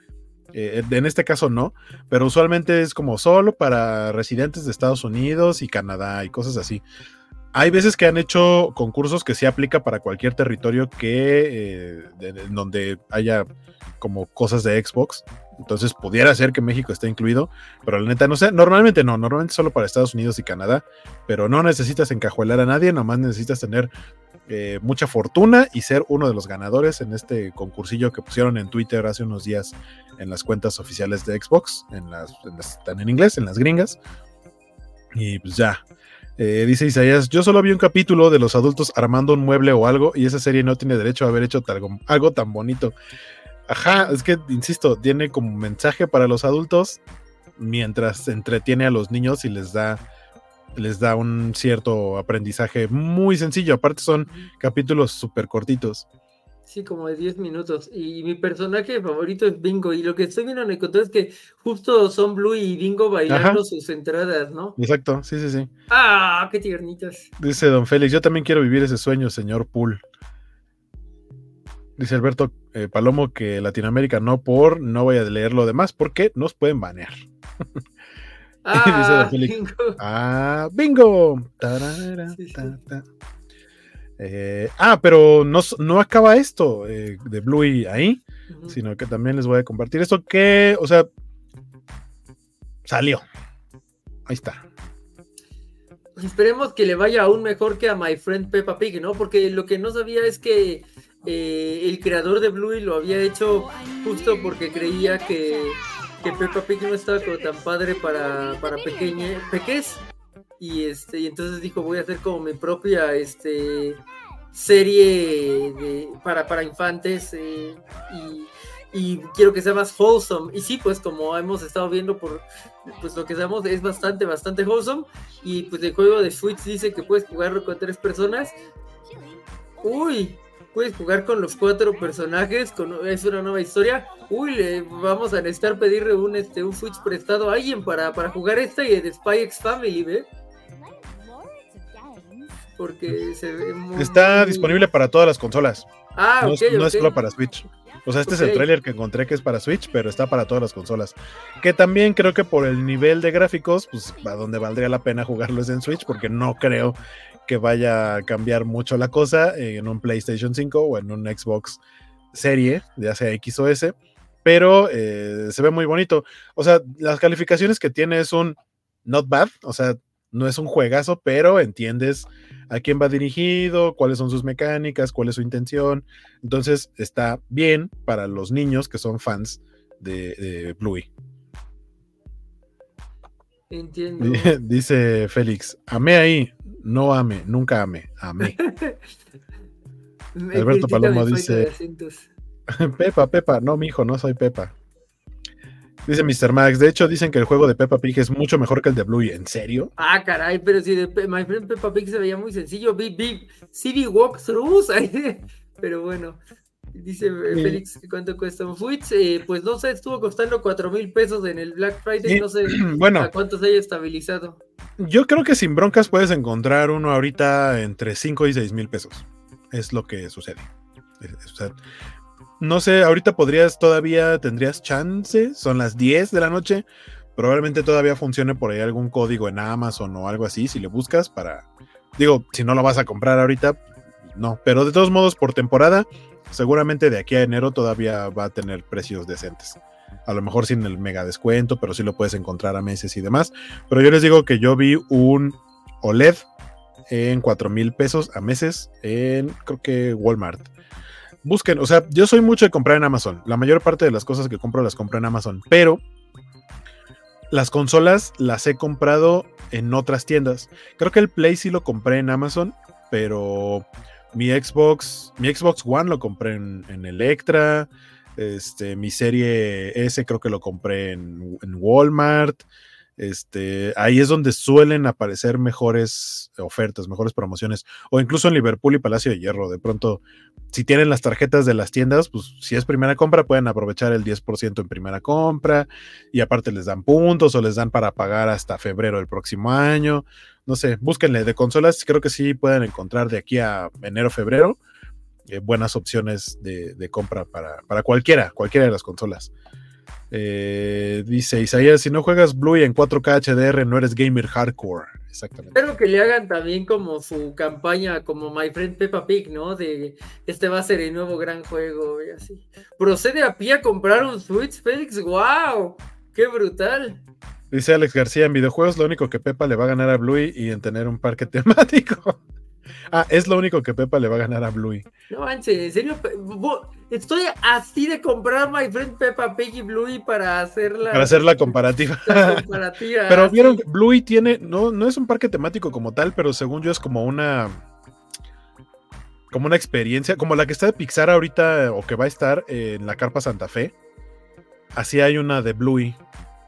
A: eh, en este caso no, pero usualmente es como solo para residentes de Estados Unidos y Canadá y cosas así. Hay veces que han hecho concursos que sí aplica para cualquier territorio que eh, donde haya como cosas de Xbox. Entonces pudiera ser que México esté incluido, pero la neta no sé. Normalmente no, normalmente solo para Estados Unidos y Canadá, pero no necesitas encajuelar a nadie, nomás necesitas tener eh, mucha fortuna y ser uno de los ganadores en este concursillo que pusieron en Twitter hace unos días en las cuentas oficiales de Xbox, en las, están en inglés, en las gringas. Y pues ya. Eh, dice Isaías, yo solo vi un capítulo de los adultos armando un mueble o algo y esa serie no tiene derecho a haber hecho algo tan bonito. Ajá, es que, insisto, tiene como mensaje para los adultos mientras entretiene a los niños y les da les da un cierto aprendizaje muy sencillo. Aparte son capítulos súper cortitos.
B: Sí, como de 10 minutos. Y mi personaje favorito es Bingo. Y lo que estoy viendo en el es que justo son Blue y Bingo bailando sus entradas, ¿no?
A: Exacto, sí, sí, sí.
B: ¡Ah, qué tiernitas!
A: Dice Don Félix, yo también quiero vivir ese sueño, señor Pool. Dice Alberto eh, Palomo que Latinoamérica no por, no voy a leer lo demás porque nos pueden banear.
B: Ah, bingo.
A: Ah, bingo. Eh, ah, pero no, no acaba esto eh, de Bluey ahí, sino que también les voy a compartir esto que, o sea, salió. Ahí está.
B: Pues esperemos que le vaya aún mejor que a My Friend Peppa Pig, ¿no? Porque lo que no sabía es que eh, el creador de Bluey lo había hecho justo porque creía que que Peppa Pig no estaba como tan padre para, para pequeñe, peques. Y este, y entonces dijo, voy a hacer como mi propia este serie de, para, para infantes eh, y, y, quiero que sea más wholesome. Y sí, pues como hemos estado viendo por pues lo que sabemos es bastante, bastante wholesome. Y pues el juego de Switch dice que puedes jugarlo con tres personas. Uy, puedes jugar con los cuatro personajes, con, es una nueva historia. Uy, le vamos a necesitar pedirle un, este, un Switch prestado a alguien para, para jugar esta y de Spy X Family, ¿ve? Porque se ve
A: Está disponible para todas las consolas.
B: Ah,
A: no, es, no es solo para Switch. O sea, este es el trailer que encontré que es para Switch, pero está para todas las consolas. Que también creo que por el nivel de gráficos, pues a donde valdría la pena jugarlo es en Switch, porque no creo que vaya a cambiar mucho la cosa en un PlayStation 5 o en un Xbox serie, ya sea X o S, pero eh, se ve muy bonito. O sea, las calificaciones que tiene es un not bad, o sea, no es un juegazo, pero entiendes a quién va dirigido, cuáles son sus mecánicas, cuál es su intención. Entonces está bien para los niños que son fans de, de Bluey.
B: Entiendo.
A: Dice Félix, amé ahí, no ame, nunca ame, amé. Alberto Palomo dice, Pepa, Pepa, no, mi hijo, no soy Pepa. Dice Mr. Max, de hecho dicen que el juego de Peppa Pig es mucho mejor que el de Bluey, ¿en serio?
B: Ah, caray, pero si de My Friend Peppa Pig se veía muy sencillo, vi, vi, sí vi walkthroughs, pero bueno, Dice Félix, ¿cuánto cuesta un Switch? Eh, pues no sé, estuvo costando 4 mil pesos en el Black Friday, no sé a cuánto se haya estabilizado.
A: Yo creo que sin broncas puedes encontrar uno ahorita entre 5 y 6 mil pesos. Es lo que sucede. no sé, ahorita podrías todavía, tendrías chance, son las 10 de la noche. Probablemente todavía funcione por ahí algún código en Amazon o algo así, si le buscas para... Digo, si no lo vas a comprar ahorita, no. Pero de todos modos, por temporada, seguramente de aquí a enero todavía va a tener precios decentes. A lo mejor sin el mega descuento, pero sí lo puedes encontrar a meses y demás. Pero yo les digo que yo vi un OLED en 4 mil pesos a meses en creo que Walmart. Busquen, o sea, yo soy mucho de comprar en Amazon. La mayor parte de las cosas que compro las compro en Amazon, pero las consolas las he comprado en otras tiendas. Creo que el Play sí lo compré en Amazon, pero mi Xbox, mi Xbox One lo compré en, Electra. Este, mi serie S creo que lo compré en, en Walmart. Este, ahí es donde suelen aparecer mejores ofertas, mejores promociones, o incluso en Liverpool y Palacio de Hierro. De pronto, si tienen las tarjetas de las tiendas, pues si es primera compra, pueden aprovechar el 10% en primera compra y aparte les dan puntos o les dan para pagar hasta febrero del próximo año. No sé, búsquenle de consolas, creo que sí pueden encontrar de aquí a enero, febrero. Eh, buenas opciones de, compra para, para cualquiera, cualquiera de las consolas. Eh, dice Isaías, si no juegas Bluey en 4K HDR, no eres gamer hardcore. Exactamente.
B: Espero que le hagan también como su campaña, como My Friend Peppa Pig, ¿no? De este va a ser el nuevo gran juego y así. Procede a pie a comprar un Switch, Félix. ¡Wow! ¡Qué brutal!
A: Dice Alex García, en videojuegos lo único que Peppa le va a ganar a Bluey y en tener un parque temático. Ah, es lo único que Pepa le va a ganar a Bluey.
B: No manches, en serio, estoy así de comprar My Friend Peppa Pig y Bluey para hacerla.
A: Para hacer la comparativa.
B: comparativa
A: pero vieron, que Bluey tiene, no, no es un parque temático como tal, pero según yo es como una. Como una experiencia, como la que está de Pixar ahorita o que va a estar en la Carpa Santa Fe. Así hay una de Bluey,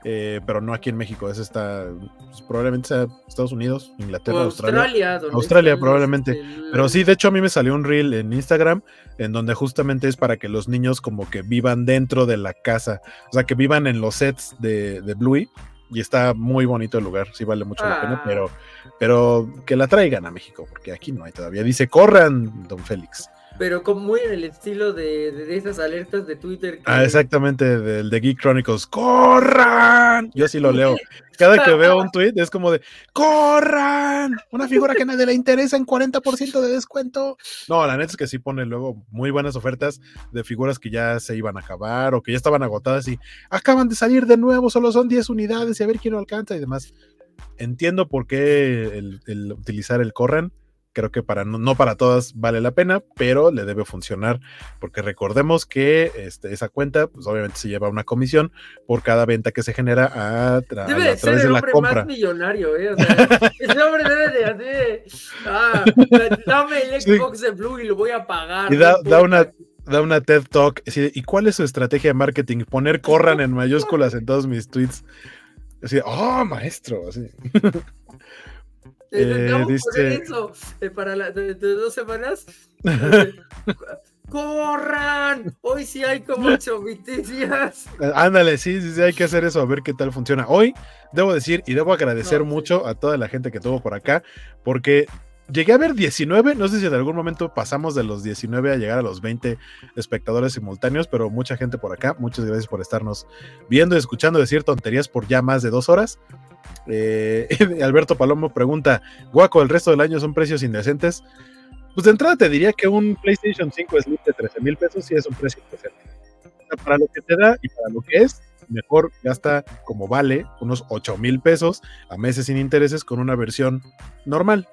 A: eh, pero no aquí en México. Ese está pues, probablemente sea Estados Unidos, Inglaterra, Australia. Australia, probablemente. Pero sí, de hecho a mí me salió un reel en Instagram en donde justamente es para que los niños como que vivan dentro de la casa, o sea, que vivan en los sets de, de Bluey. Y está muy bonito el lugar, sí vale mucho la pena,
B: Ah.
A: pero, pero que la traigan a México, porque aquí no hay todavía. Dice, corran, don Félix.
B: Pero como muy en el estilo de, de, esas alertas de Twitter. que-
A: Ah, exactamente, del de Geek Chronicles. ¡Corran! Yo sí lo leo. Cada que veo un tweet es como de ¡Corran! Una figura que nadie le interesa en 40% de descuento. No, la neta es que sí pone luego muy buenas ofertas de figuras que ya se iban a acabar o que ya estaban agotadas y acaban de salir de nuevo, solo son 10 unidades y a ver quién lo alcanza y demás. Entiendo por qué el utilizar el corran. Creo que para no, no para todas vale la pena, pero le debe funcionar porque recordemos que este, esa cuenta, pues obviamente se lleva una comisión por cada venta que se genera a, tra-
B: Debe
A: a
B: de ser
A: través de
B: el
A: la
B: hombre
A: compra.
B: más millonario, ¿eh? O sea, ese hombre debe de así de, ah, dame el
A: Sí.
B: Xbox de Blue y lo voy a pagar.
A: Y da- da una- Da una TED Talk. ¿Y cuál es su estrategia de marketing? Poner corran en mayúsculas en todos mis tweets. Así, oh, maestro. Así.
B: Eh,
A: Eh, dice-
B: eso eh, para la, de, de dos semanas. Eh, ¡Corran! Hoy sí hay como ocho noticias.
A: Ándale, sí, sí, sí, hay que hacer eso, a ver qué tal funciona. Hoy debo decir y debo agradecer
B: No, sí.
A: mucho a toda la gente que tuvo por acá, porque llegué a ver 19, no sé si en algún momento pasamos de los 19 a llegar a los 20 espectadores simultáneos, pero mucha gente por acá, muchas gracias por estarnos viendo y escuchando decir tonterías por ya más de dos horas. Eh, Alberto Palomo pregunta, Guaco, ¿el resto del año son precios indecentes? Pues de entrada te diría que un PlayStation 5 Slim de 13 mil pesos sí es un precio indecente. Para lo que te da y para lo que es, mejor gasta como vale unos 8 mil pesos a meses sin intereses con una versión normal.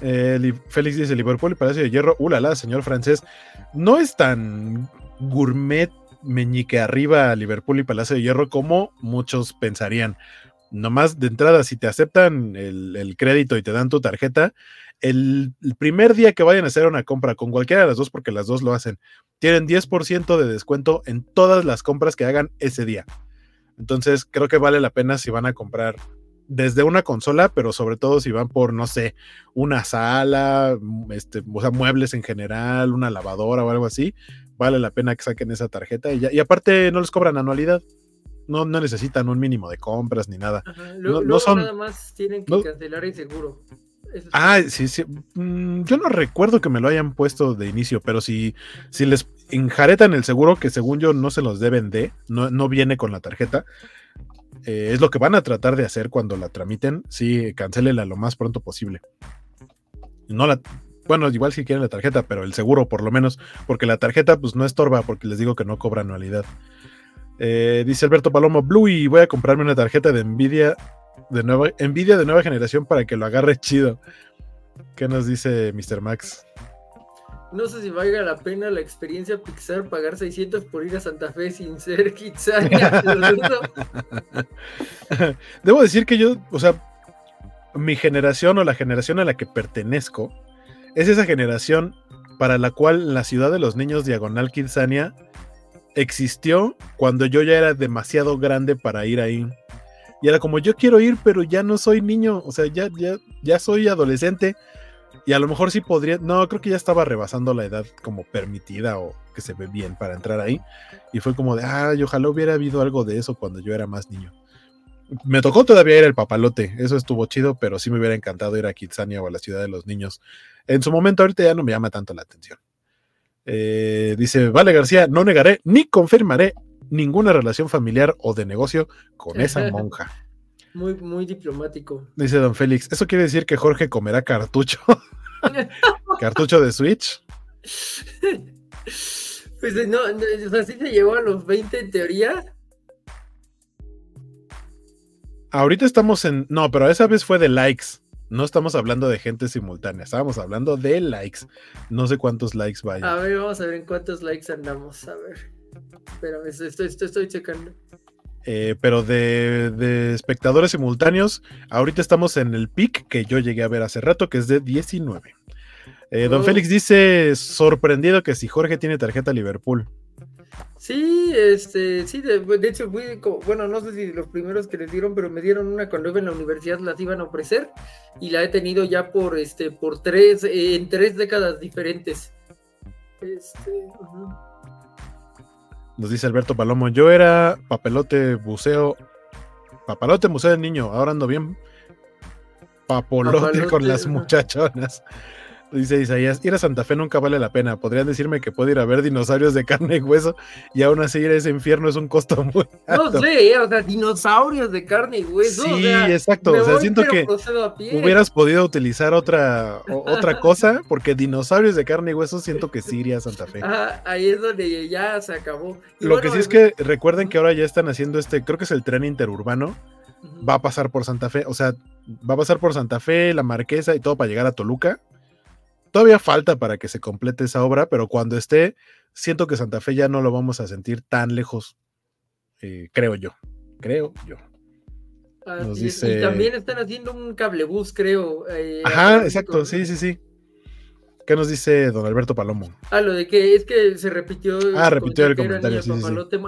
A: Eh, Li- Félix dice Liverpool Palacio de Hierro, ulala, señor francés, no es tan gourmet meñique arriba Liverpool y Palacio de Hierro como muchos pensarían. Nomás de entrada, si te aceptan el, el crédito y te dan tu tarjeta, el, el primer día que vayan a hacer una compra con cualquiera de las dos, porque las dos lo hacen, tienen 10% de descuento en todas las compras que hagan ese día. Entonces, creo que vale la pena si van a comprar desde una consola, pero sobre todo si van por, no sé, una sala, este, o sea, muebles en general, una lavadora o algo así, vale la pena que saquen esa tarjeta y, ya, y aparte no les cobran anualidad. No, no necesitan un mínimo de compras ni nada.
B: Ajá,
A: No-
B: luego,
A: no
B: luego
A: son-
B: nada más tienen que
A: no-
B: cancelar el seguro. Eso.
A: Ah, sí, sí. Mm, yo no recuerdo que me lo hayan puesto de inicio, pero si, si les enjaretan el seguro, que según yo no se los deben de, no, no viene con la tarjeta, eh, es lo que van a tratar de hacer cuando la tramiten. Sí, cancélela lo más pronto posible. No la, bueno, igual si quieren la tarjeta, pero el seguro por lo menos, porque la tarjeta pues no estorba, porque les digo que no cobra anualidad. Eh, dice Alberto Palomo, Blue y voy a comprarme una tarjeta de Nvidia de nueva, Nvidia de nueva generación para que lo agarre chido. ¿Qué nos dice Mr. Max?
B: No sé si valga la pena la experiencia Pixar pagar 600 por ir a Santa Fe sin ser Kitsania.
A: Debo decir que yo, o sea, mi generación o la generación a la que pertenezco es esa generación para la cual la ciudad de los niños diagonal Kitsania existió cuando yo ya era demasiado grande para ir ahí. Y era como, yo quiero ir, pero ya no soy niño, o sea, ya, ya, ya soy adolescente. Y a lo mejor sí podría, no, creo que ya estaba rebasando la edad como permitida o que se ve bien para entrar ahí. Y fue como de, ah, ojalá hubiera habido algo de eso cuando yo era más niño. Me tocó todavía ir al papalote, eso estuvo chido, pero sí me hubiera encantado ir a Kitsania o a la ciudad de los niños. En su momento ahorita ya no me llama tanto la atención. Eh, dice, vale García, no negaré ni confirmaré ninguna relación familiar o de negocio con esa monja.
B: Muy, muy diplomático.
A: Dice don Félix, ¿eso quiere decir que Jorge comerá cartucho? ¿Cartucho de Switch?
B: Pues no, así se llegó a los 20 en teoría.
A: Ahorita estamos en. No, pero esa vez fue de likes. No estamos hablando de gente simultánea, estábamos hablando de likes. No sé cuántos likes vayan.
B: A ver, vamos a ver en cuántos likes andamos. A ver. Pero esto, estoy checando.
A: Eh, pero de, espectadores simultáneos, ahorita estamos en el pic que yo llegué a ver hace rato, que es de 19. Eh, don oh. Félix dice, sorprendido que si Jorge tiene tarjeta Liverpool.
B: Sí, este, sí, de, hecho fui, bueno, no sé si los primeros que les dieron, pero me dieron una cuando iba en la universidad, las iban a ofrecer y la he tenido ya por, este, por tres, eh, en tres décadas diferentes. Este,
A: nos dice Alberto Palomo, yo era papelote buceo, papalote museo de niño, ahora ando bien papolote con las muchachonas. Dice Isaías, ir a Santa Fe nunca vale la pena. Podrían decirme que puedo ir a ver dinosaurios de carne y hueso y aún así ir a ese infierno es un costo muy
B: alto. No sé, o sea, dinosaurios de carne y hueso.
A: Sí, exacto. O sea, siento que hubieras podido utilizar otra, otra cosa porque dinosaurios de carne y hueso siento que sí iría a Santa Fe.
B: ahí es donde ya se acabó.
A: Lo que sí es que recuerden que ahora ya están haciendo este, creo que es el tren interurbano. Va a pasar por Santa Fe, o sea, va a pasar por Santa Fe, la Marquesa y todo para llegar a Toluca Todavía falta para que se complete esa obra, pero cuando esté, siento que Santa Fe ya no lo vamos a sentir tan lejos, eh, creo yo. Creo yo.
B: Y también están haciendo un cablebús, creo.
A: Eh, Ajá, exacto, sí, sí, sí. ¿Qué nos dice don Alberto Palomo?
B: Ah, lo de que es que se repitió.
A: Ah, repitió el comentario. Sí,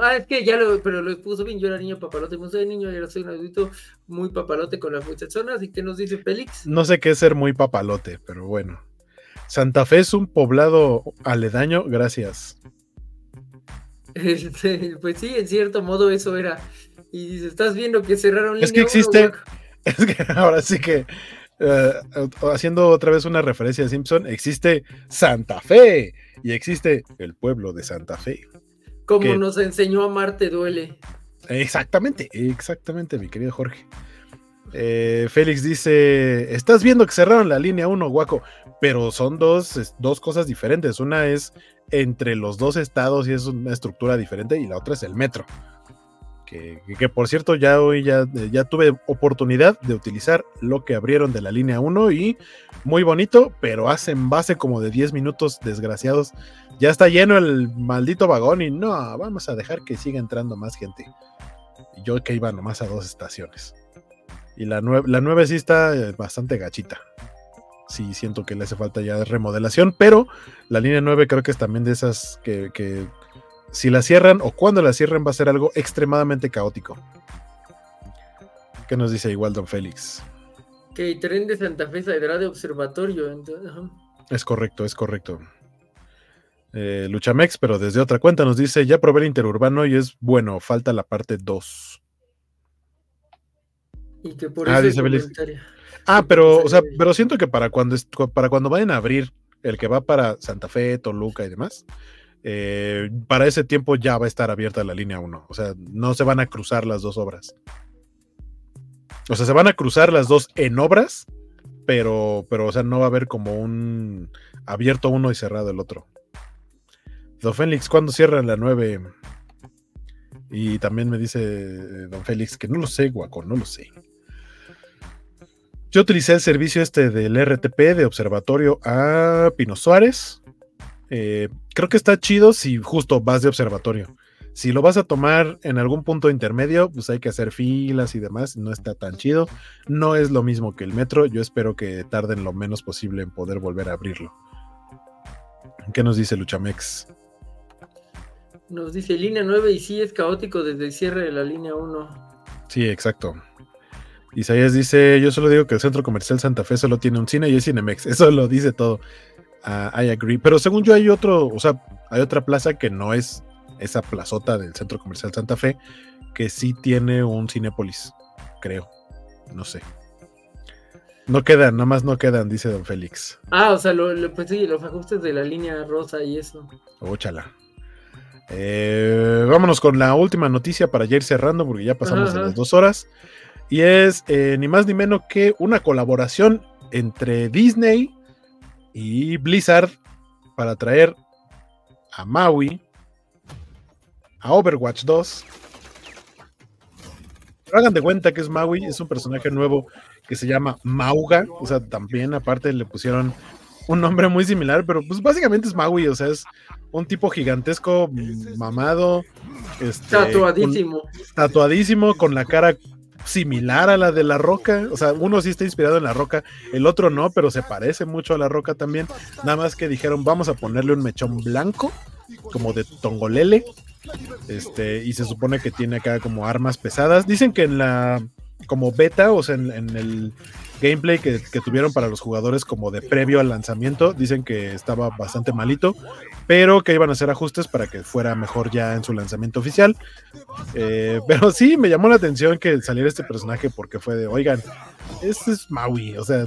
B: Ah, es que ya lo, pero lo puso bien. Yo era niño papalote, no soy niño, yo soy un adulto muy papalote con las muchachonas. ¿Y qué nos dice Félix?
A: No sé qué es ser muy papalote, pero bueno. Santa Fe es un poblado aledaño, gracias.
B: Este, pues sí, en cierto modo eso era. Y estás viendo que cerraron
A: Es que existe, es que ahora sí que, eh, haciendo otra vez una referencia a Simpson, existe Santa Fe y existe el pueblo de Santa Fe.
B: Como nos enseñó a Marte duele.
A: Exactamente, exactamente, mi querido Jorge. Eh, Félix dice: Estás viendo que cerraron la línea 1, guaco, pero son dos, dos cosas diferentes. Una es entre los dos estados y es una estructura diferente, y la otra es el metro. Que, que, por cierto, ya hoy ya, ya, tuve oportunidad de utilizar lo que abrieron de la línea 1 y muy bonito, pero hacen base como de 10 minutos desgraciados. Ya está lleno el maldito vagón y no, vamos a dejar que siga entrando más gente. Yo que iba nomás a dos estaciones. Y la, la 9 sí está eh, bastante gachita. Sí, siento que le hace falta ya remodelación, pero la línea 9 creo que es también de esas que, si la cierran o cuando la cierren va a ser algo extremadamente caótico. ¿Qué nos dice igual Don Félix?
B: Que el tren de Santa Fe saldrá de observatorio.
A: Es correcto, es correcto. Eh, Luchamex, pero desde otra cuenta nos dice, ya probé el interurbano y es bueno, falta la parte 2.
B: Y que por ah, eso
A: Ah, pero, o sea, pero siento que para cuando, para cuando vayan a abrir el que va para Santa Fe, Toluca y demás, eh, para ese tiempo ya va a estar abierta la línea 1. O sea, no se van a cruzar las dos obras. O sea, se van a cruzar las dos en obras, pero, pero, o sea, no va a haber como un abierto uno y cerrado el otro. Don Félix, ¿cuándo cierra la 9? Y también me dice eh, Don Félix que no lo sé, guaco, no lo sé. Yo utilicé el servicio este del RTP de observatorio a Pino Suárez. Eh, creo que está chido si justo vas de observatorio. Si lo vas a tomar en algún punto intermedio, pues hay que hacer filas y demás. No está tan chido. No es lo mismo que el metro. Yo espero que tarden lo menos posible en poder volver a abrirlo. ¿Qué nos dice Luchamex?
B: Nos dice línea 9 y sí es caótico desde el cierre de la línea 1.
A: Sí, exacto. Isaías dice, yo solo digo que el centro comercial Santa Fe solo tiene un cine y es Cinemex. Eso lo dice todo. Uh, I agree. Pero según yo hay otro, o sea, hay otra plaza que no es esa plazota del centro comercial Santa Fe, que sí tiene un Cinépolis, creo. No sé. No quedan, nada más no quedan, dice don Félix.
B: Ah, o sea, lo, pues sí, los ajustes de la línea rosa y eso.
A: Óchala. Eh, vámonos con la última noticia para ya ir cerrando, porque ya pasamos de las dos horas. Y es eh, ni más ni menos que una colaboración entre Disney y Blizzard para traer a Maui, a Overwatch 2. Pero hagan de cuenta que es Maui, es un personaje nuevo que se llama Mauga, o sea, también aparte le pusieron un nombre muy similar, pero pues básicamente es Maui, o sea, es un tipo gigantesco, mamado, este,
B: tatuadísimo.
A: tatuadísimo, con la cara similar a la de la roca. O sea, uno sí está inspirado en la roca, el otro no, pero se parece mucho a la roca también. Nada más que dijeron, vamos a ponerle un mechón blanco, como de tongolele. Este, y se supone que tiene acá como armas pesadas. Dicen que en la como beta, o sea, en, el gameplay que, tuvieron para los jugadores como de previo al lanzamiento, dicen que estaba bastante malito, pero que iban a hacer ajustes para que fuera mejor ya en su lanzamiento oficial. Eh, pero sí, me llamó la atención que saliera este personaje porque fue de, oigan, este es Maui, o sea,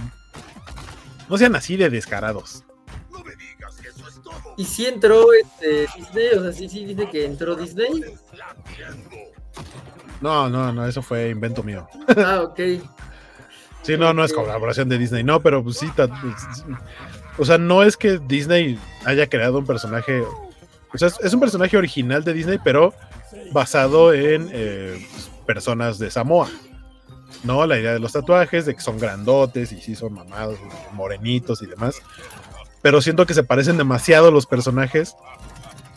A: no sean así de descarados.
B: ¿Y si entró este, Disney? O sea, sí, sí dice que entró Disney.
A: No, no, no, eso fue invento mío.
B: Ah, ok.
A: sí, no, no es colaboración de Disney, no, pero pues sí, o sea, no es que Disney haya creado un personaje, o sea, es un personaje original de Disney, pero basado en eh, personas de Samoa. ¿no? La idea de los tatuajes, de que son grandotes y sí son mamados, morenitos y demás. Pero siento que se parecen demasiado los personajes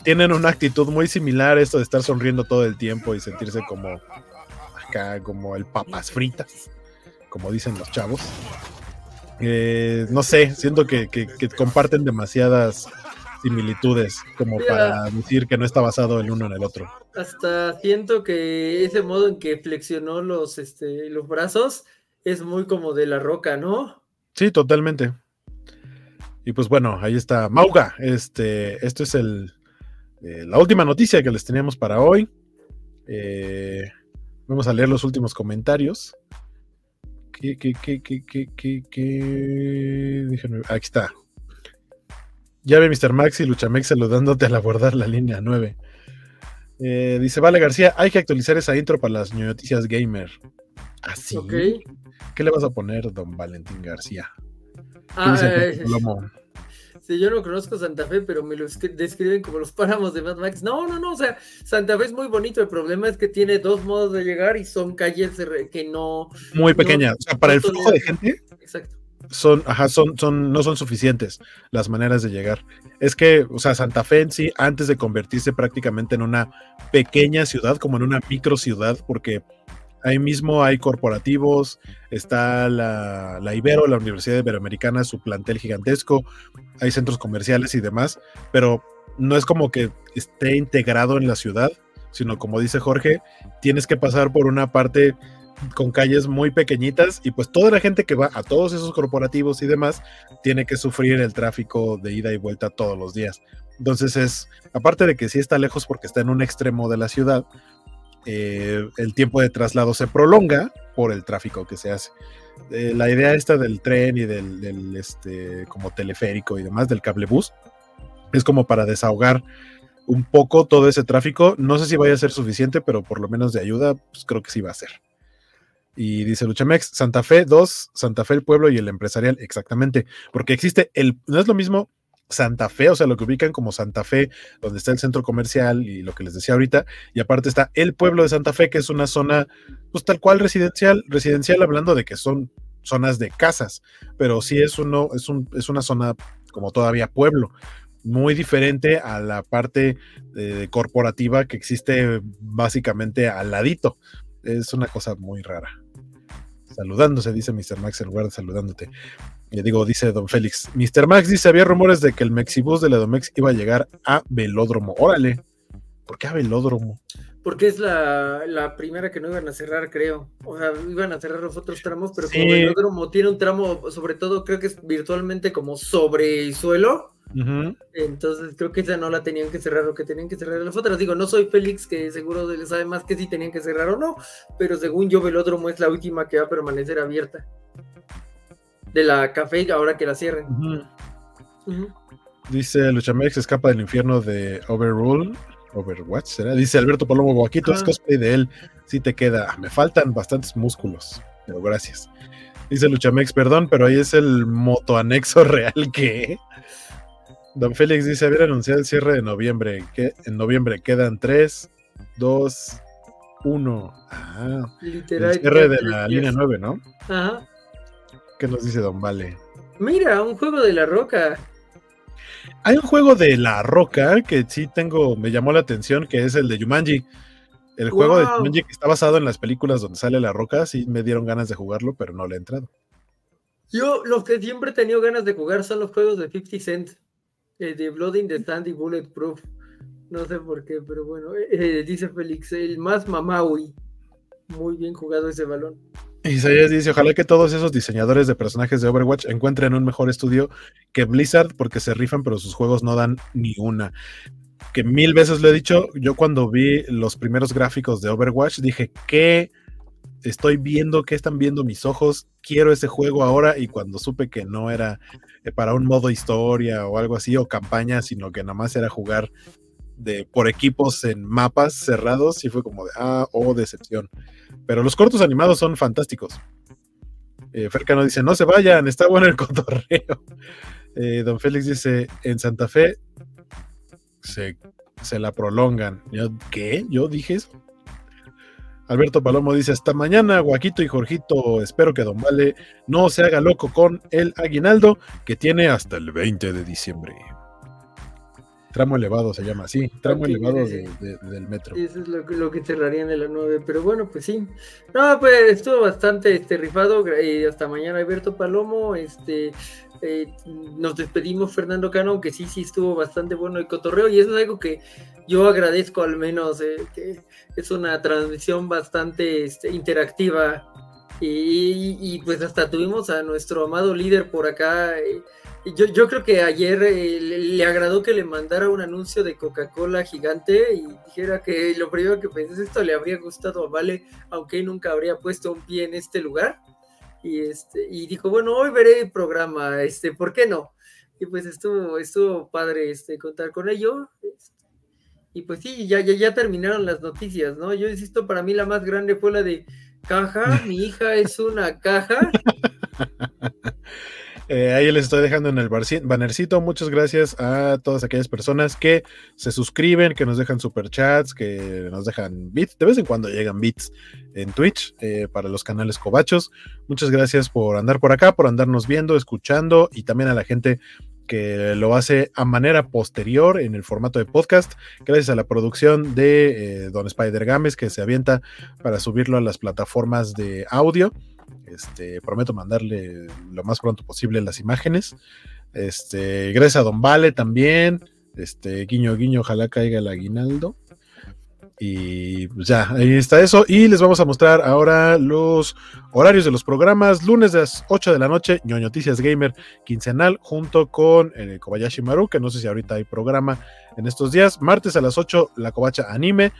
A: tienen una actitud muy similar, esto de estar sonriendo todo el tiempo y sentirse como acá, como el papas fritas, como dicen los chavos. Eh, no sé, siento que, comparten demasiadas similitudes como para decir que no está basado el uno en el otro.
B: Hasta siento que ese modo en que flexionó los, este, los brazos es muy como de la roca, ¿no?
A: Sí, totalmente. Y pues bueno, ahí está Mauga. Este, esto es el, eh, la última noticia que les teníamos para hoy. Eh, vamos a leer los últimos comentarios. ¿Qué, qué, qué, qué, qué, qué, Aquí está. Ya ve Mr. Max y Luchamex saludándote al abordar la línea 9. Eh, dice Vale García, hay que actualizar esa intro para las noticias gamer. Así. ¿Ah, ¿Qué le vas a poner, don Valentín García?
B: Ah, Sí, yo no conozco Santa Fe, pero me lo describen como los páramos de Mad Max. No, no, no, o sea, Santa Fe es muy bonito. El problema es que tiene dos modos de llegar y son calles que no.
A: Muy pequeñas. o sea, para el flujo de gente.
B: Exacto.
A: Son, ajá, son, son, no son suficientes las maneras de llegar. Es que, o sea, Santa Fe en sí, antes de convertirse prácticamente en una pequeña ciudad, como en una micro ciudad, porque Ahí mismo hay corporativos, está la, Ibero, la Universidad Iberoamericana, su plantel gigantesco, hay centros comerciales y demás, pero no es como que esté integrado en la ciudad, sino como dice Jorge, tienes que pasar por una parte con calles muy pequeñitas y pues toda la gente que va a todos esos corporativos y demás tiene que sufrir el tráfico de ida y vuelta todos los días. Entonces es, aparte de que sí está lejos porque está en un extremo de la ciudad, eh, el tiempo de traslado se prolonga por el tráfico que se hace. Eh, la idea esta del tren y del, este, como teleférico y demás, del cable bus, es como para desahogar un poco todo ese tráfico. No sé si vaya a ser suficiente, pero por lo menos de ayuda, pues creo que sí va a ser. Y dice Luchamex, Santa Fe 2, Santa Fe el pueblo y el empresarial, exactamente, porque existe el, no es lo mismo Santa Fe, o sea, lo que ubican como Santa Fe, donde está el centro comercial y lo que les decía ahorita, y aparte está el pueblo de Santa Fe, que es una zona, pues tal cual residencial, residencial hablando de que son zonas de casas, pero sí es uno, es un, es una zona como todavía pueblo, muy diferente a la parte eh, corporativa que existe básicamente al ladito. Es una cosa muy rara. Saludándose, dice Mr. Max en lugar saludándote. Le digo, dice Don Félix. Mr. Max dice: había rumores de que el Mexibus de la Domex iba a llegar a Velódromo. Órale. ¿Por qué a Velódromo?
B: Porque es la, primera que no iban a cerrar, creo. O sea, iban a cerrar los otros tramos, pero como Velódromo tiene un tramo, sobre todo creo que es virtualmente como sobre suelo. Entonces creo que esa no la tenían que cerrar, lo que tenían que cerrar las otras. Digo, no soy Félix, que seguro le sabe más que si tenían que cerrar o no, pero según yo, Velódromo es la última que va a permanecer abierta de la café ahora que la cierren.
A: Dice Luchamex escapa del infierno de Overrule. Overwatch, ¿será? Dice Alberto Palomo Boaquito, es cosplay de él. Sí te queda. Me faltan bastantes músculos, pero gracias. Dice Luchamex, perdón, pero ahí es el motoanexo real que. Don Félix dice: haber anunciado el cierre de noviembre. Que en noviembre quedan 3, 2, 1. Ah, Literal, el cierre de la línea 9, ¿no? Ajá. ¿Qué nos dice Don Vale?
B: Mira, un juego de la roca.
A: Hay un juego de la roca que sí tengo, me llamó la atención, que es el de Yumanji. El juego de Yumanji que está basado en las películas donde sale la roca, sí me dieron ganas de jugarlo, pero no le he entrado.
B: Yo, los que siempre he tenido ganas de jugar son los juegos de 50 Cent, el de Blood in the Stand y Bulletproof. No sé por qué, pero bueno, eh, eh, dice Félix, el más mamaui. Muy bien jugado ese balón.
A: Isaías dice, ojalá que todos esos diseñadores de personajes de Overwatch encuentren un mejor estudio que Blizzard porque se rifan, pero sus juegos no dan ni una. Que mil veces lo he dicho, yo cuando vi los primeros gráficos de Overwatch dije, ¿qué estoy viendo? ¿Qué están viendo mis ojos? Quiero ese juego ahora y cuando supe que no era eh, para un modo historia o algo así o campaña, sino que nada más era jugar de, por equipos en mapas cerrados, y fue como de, ah, oh, decepción. Pero los cortos animados son fantásticos. Eh, Fercano dice, no se vayan, está bueno el cotorreo. Eh, don Félix dice, en Santa Fe se, se la prolongan. ¿Qué? ¿Yo dije eso? Alberto Palomo dice, hasta mañana, Guaquito y Jorgito, espero que Don Vale no se haga loco con el aguinaldo que tiene hasta el 20 de diciembre. Tramo elevado se llama así, tramo elevado del metro.
B: Eso es lo, que cerrarían en la 9, pero bueno, pues sí. No, pues estuvo bastante este, rifado y hasta mañana Alberto Palomo, este... Eh, nos despedimos Fernando Cano, que sí, sí estuvo bastante bueno el cotorreo y eso es algo que yo agradezco al menos, eh, que es una transmisión bastante este, interactiva y, pues hasta tuvimos a nuestro amado líder por acá, eh, yo, creo que ayer eh, le, agradó que le mandara un anuncio de Coca-Cola gigante y dijera que lo primero que pensé es esto le habría gustado a Vale, aunque nunca habría puesto un pie en este lugar. Y, este, y dijo, bueno, hoy veré el programa, este, ¿por qué no? Y pues estuvo, estuvo padre este, contar con ello. Este, y pues sí, ya, ya, ya terminaron las noticias, ¿no? Yo insisto, para mí la más grande fue la de caja, mi hija es una caja.
A: Eh, ahí les estoy dejando en el bannercito. Muchas gracias a todas aquellas personas que se suscriben, que nos dejan superchats, que nos dejan bits. De vez en cuando llegan bits en Twitch eh, para los canales Cobachos. Muchas gracias por andar por acá, por andarnos viendo, escuchando y también a la gente que lo hace a manera posterior en el formato de podcast, gracias a la producción de eh, Don Spider Games que se avienta para subirlo a las plataformas de audio. Este, prometo mandarle lo más pronto posible las imágenes. Este, Don Vale también. Este, guiño, guiño, ojalá caiga el aguinaldo. Y pues ya, ahí está eso. Y les vamos a mostrar ahora los horarios de los programas. Lunes a las 8 de la noche, ñoño Noticias Gamer quincenal, junto con eh, Kobayashi Maru, que no sé si ahorita hay programa en estos días. Martes a las 8, la Cobacha Anime.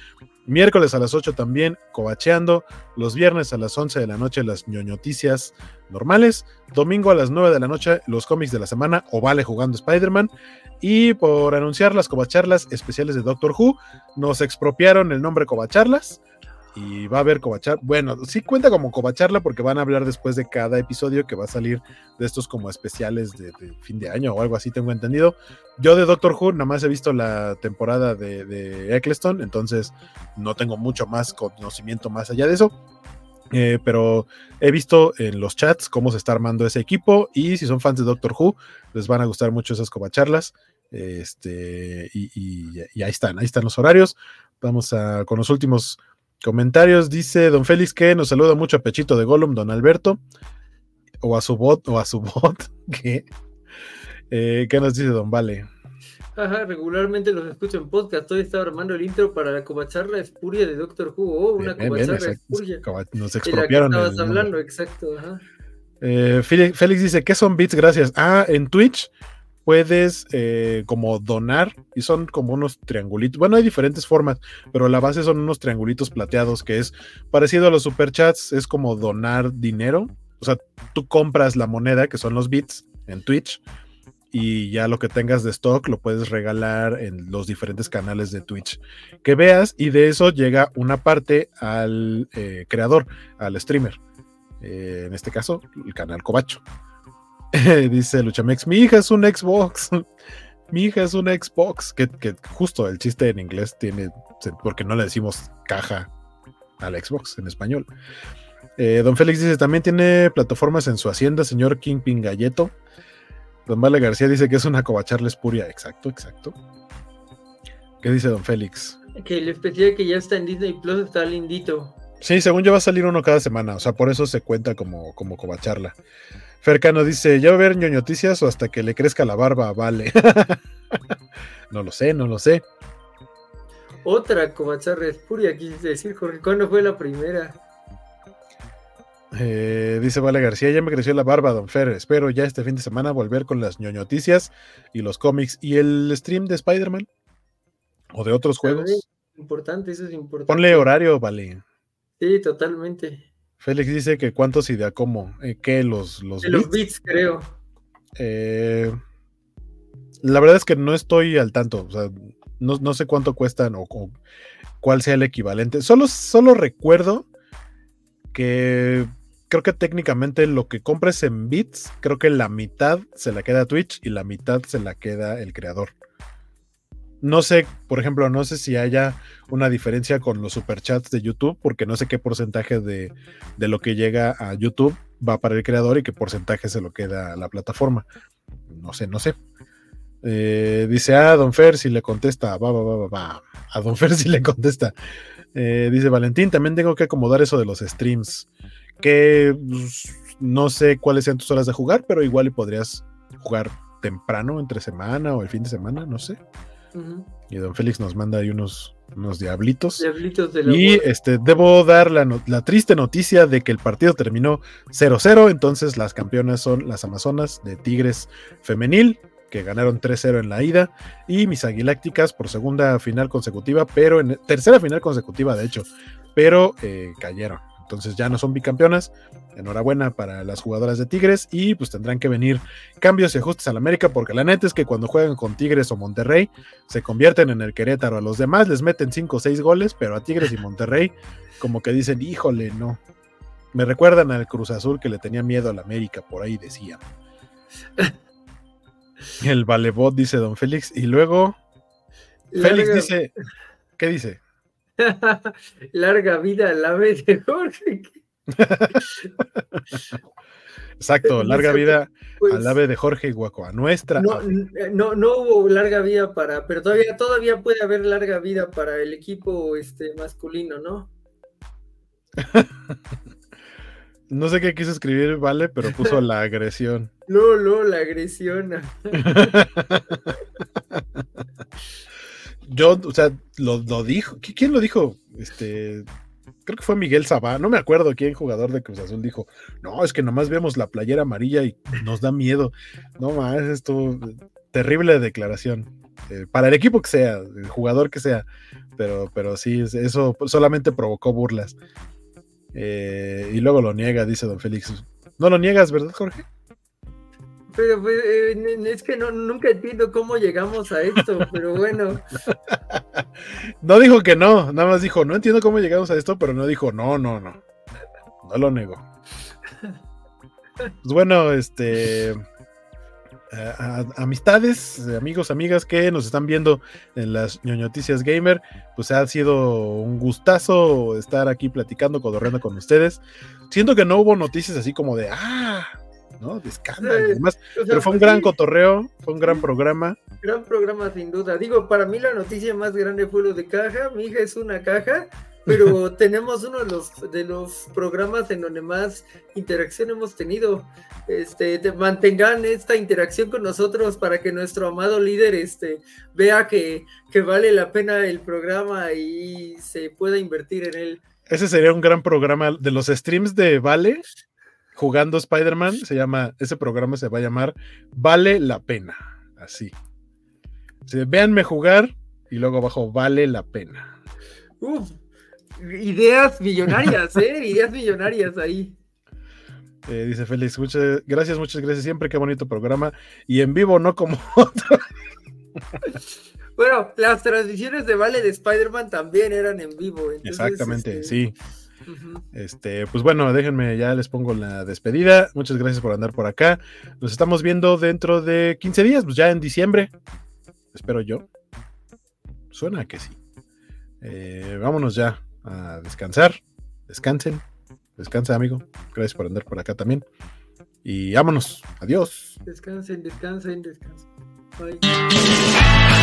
A: Miércoles a las 8 también, cobacheando. Los viernes a las 11 de la noche, las ñoñoticias normales. Domingo a las 9 de la noche, los cómics de la semana o vale jugando Spider-Man. Y por anunciar las cobacharlas especiales de Doctor Who, nos expropiaron el nombre cobacharlas. Y va a haber covachar. Bueno, sí cuenta como covacharla porque van a hablar después de cada episodio que va a salir de estos como especiales de, fin de año o algo así, tengo entendido. Yo de Doctor Who nada más he visto la temporada de, de Eccleston, entonces no tengo mucho más conocimiento más allá de eso. Eh, pero he visto en los chats cómo se está armando ese equipo y si son fans de Doctor Who, les van a gustar mucho esas covacharlas. Este, y, y, ahí están, ahí están los horarios. Vamos a con los últimos Comentarios, dice Don Félix que nos saluda mucho a Pechito de Gollum, Don Alberto, o a su bot, o a su bot, que, eh, ¿qué nos dice Don Vale?
B: Ajá, regularmente los escucho en podcast. Hoy estaba armando el intro para la covacharla espuria de Doctor Who. Oh, una covacharla espuria.
A: Nos expropiaron.
B: De estabas hablando, exacto. Ajá.
A: Eh, Félix dice, ¿qué son bits? Gracias. Ah, en Twitch puedes eh, como donar y son como unos triangulitos. Bueno, hay diferentes formas, pero la base son unos triangulitos plateados que es parecido a los superchats, es como donar dinero. O sea, tú compras la moneda, que son los bits, en Twitch, y ya lo que tengas de stock lo puedes regalar en los diferentes canales de Twitch que veas y de eso llega una parte al eh, creador, al streamer. Eh, en este caso, el canal Cobacho. Dice Luchamex, mi hija es un Xbox. mi hija es un Xbox. Que, justo el chiste en inglés tiene, porque no le decimos caja al Xbox en español. Eh, don Félix dice, también tiene plataformas en su hacienda, señor Kingpin Galleto. Don Vale García dice que es una covacharla espuria. Exacto, exacto. ¿Qué dice Don Félix?
B: Que el especial que ya está en Disney Plus está lindito.
A: Sí, según yo va a salir uno cada semana, o sea, por eso se cuenta como, como covacharla. Fercano dice, ¿ya va a ver ñoñoticias o hasta que le crezca la barba? Vale. no lo sé, no lo sé.
B: Otra covacharla espuria, quise decir, Jorge. ¿Cuándo fue la primera?
A: Eh, dice Vale García, ya me creció la barba, don Fer. Espero ya este fin de semana volver con las ñoñoticias y los cómics y el stream de Spider-Man o de otros juegos.
B: Importante, eso es importante.
A: Ponle horario, vale.
B: Sí, totalmente.
A: Félix dice que cuántos y de a cómo. Eh, ¿Qué? ¿Los, los
B: bits? los bits, creo.
A: Eh, la verdad es que no estoy al tanto. O sea, no, sé cuánto cuestan o, cuál sea el equivalente. Solo, solo recuerdo que creo que técnicamente lo que compres en bits, creo que la mitad se la queda Twitch y la mitad se la queda el creador. No sé, por ejemplo, no sé si haya una diferencia con los superchats de YouTube, porque no sé qué porcentaje de, lo que llega a YouTube va para el creador y qué porcentaje se lo queda a la plataforma. No sé, no sé. Eh, dice, a ah, Don Fer si le contesta, va, va, va, va, A Don Fer si le contesta. Eh, dice Valentín, también tengo que acomodar eso de los streams. Que pues, no sé cuáles sean tus horas de jugar, pero igual podrías jugar temprano, entre semana o el fin de semana, no sé. Y don Félix nos manda ahí unos, unos diablitos. y este, debo dar la, la, triste noticia de que el partido terminó 0-0. Entonces las campeonas son las Amazonas de Tigres Femenil, que ganaron 3-0 en la ida. Y mis Aguilácticas por segunda final consecutiva, pero en tercera final consecutiva, de hecho, pero eh, cayeron. Entonces ya no son bicampeonas. Enhorabuena para las jugadoras de Tigres y pues tendrán que venir cambios y ajustes al América porque la neta es que cuando juegan con Tigres o Monterrey se convierten en el Querétaro. A los demás les meten 5 o 6 goles, pero a Tigres y Monterrey como que dicen, híjole, no. Me recuerdan al Cruz Azul que le tenía miedo al América, por ahí decía. El Valebot dice Don Félix y luego Félix dice, ¿qué dice?
B: Larga vida al ave de Jorge.
A: Exacto, larga vida pues, al ave de Jorge a nuestra.
B: No, no, no, hubo larga vida para, pero todavía, todavía puede haber larga vida para el equipo este, masculino, ¿no?
A: no sé qué quiso escribir, vale, pero puso la agresión.
B: No, no, la agresión.
A: Yo, o sea, lo, dijo. ¿Quién lo dijo? Este, creo que fue Miguel Sabá, no me acuerdo quién jugador de Cruz Azul dijo, no, es que nomás vemos la playera amarilla y nos da miedo. No más, esto, terrible declaración. Eh, para el equipo que sea, el jugador que sea, pero, pero sí, eso solamente provocó burlas. Eh, y luego lo niega, dice don Félix. No lo niegas, ¿verdad, Jorge?
B: Pues, eh, es que no, nunca entiendo cómo llegamos a esto, pero bueno.
A: No dijo que no, nada más dijo, no entiendo cómo llegamos a esto, pero no dijo, no, no, no. No lo nego. Pues bueno, este amistades, amigos, amigas que nos están viendo en las ñoñoticias gamer, pues ha sido un gustazo estar aquí platicando, codorreando con ustedes. Siento que no hubo noticias así como de, ah, ¿no? De escándalo pero fue un gran cotorreo, fue un gran programa.
B: Gran programa, sin duda. Digo, para mí la noticia más grande fue lo de caja. Mi hija es una caja pero tenemos uno de los, de los programas en donde más interacción hemos tenido. Este, mantengan esta interacción con nosotros para que nuestro amado líder este, vea que, que vale la pena el programa y se pueda invertir en él.
A: Ese sería un gran programa de los streams de Vale jugando Spider-Man. Se llama, ese programa se va a llamar Vale la pena. Así. véanme jugar y luego abajo Vale la pena.
B: Uf, Ideas millonarias, ¿eh? Ideas millonarias ahí.
A: Eh, dice Félix, muchas gracias, muchas gracias. Siempre qué bonito programa. Y en vivo, no como otro.
B: Bueno, las transmisiones de Vale de Spider-Man también eran en vivo.
A: Exactamente, este, sí. Este, pues bueno, déjenme, ya les pongo la despedida. Muchas gracias por andar por acá. Nos estamos viendo dentro de 15 días, pues ya en diciembre. Espero yo. Suena que sí. Eh, vámonos ya a descansar. Descansen. Descansa, amigo. Gracias por andar por acá también. Y vámonos. Adiós.
B: Descansen, descansen, descansen. Bye.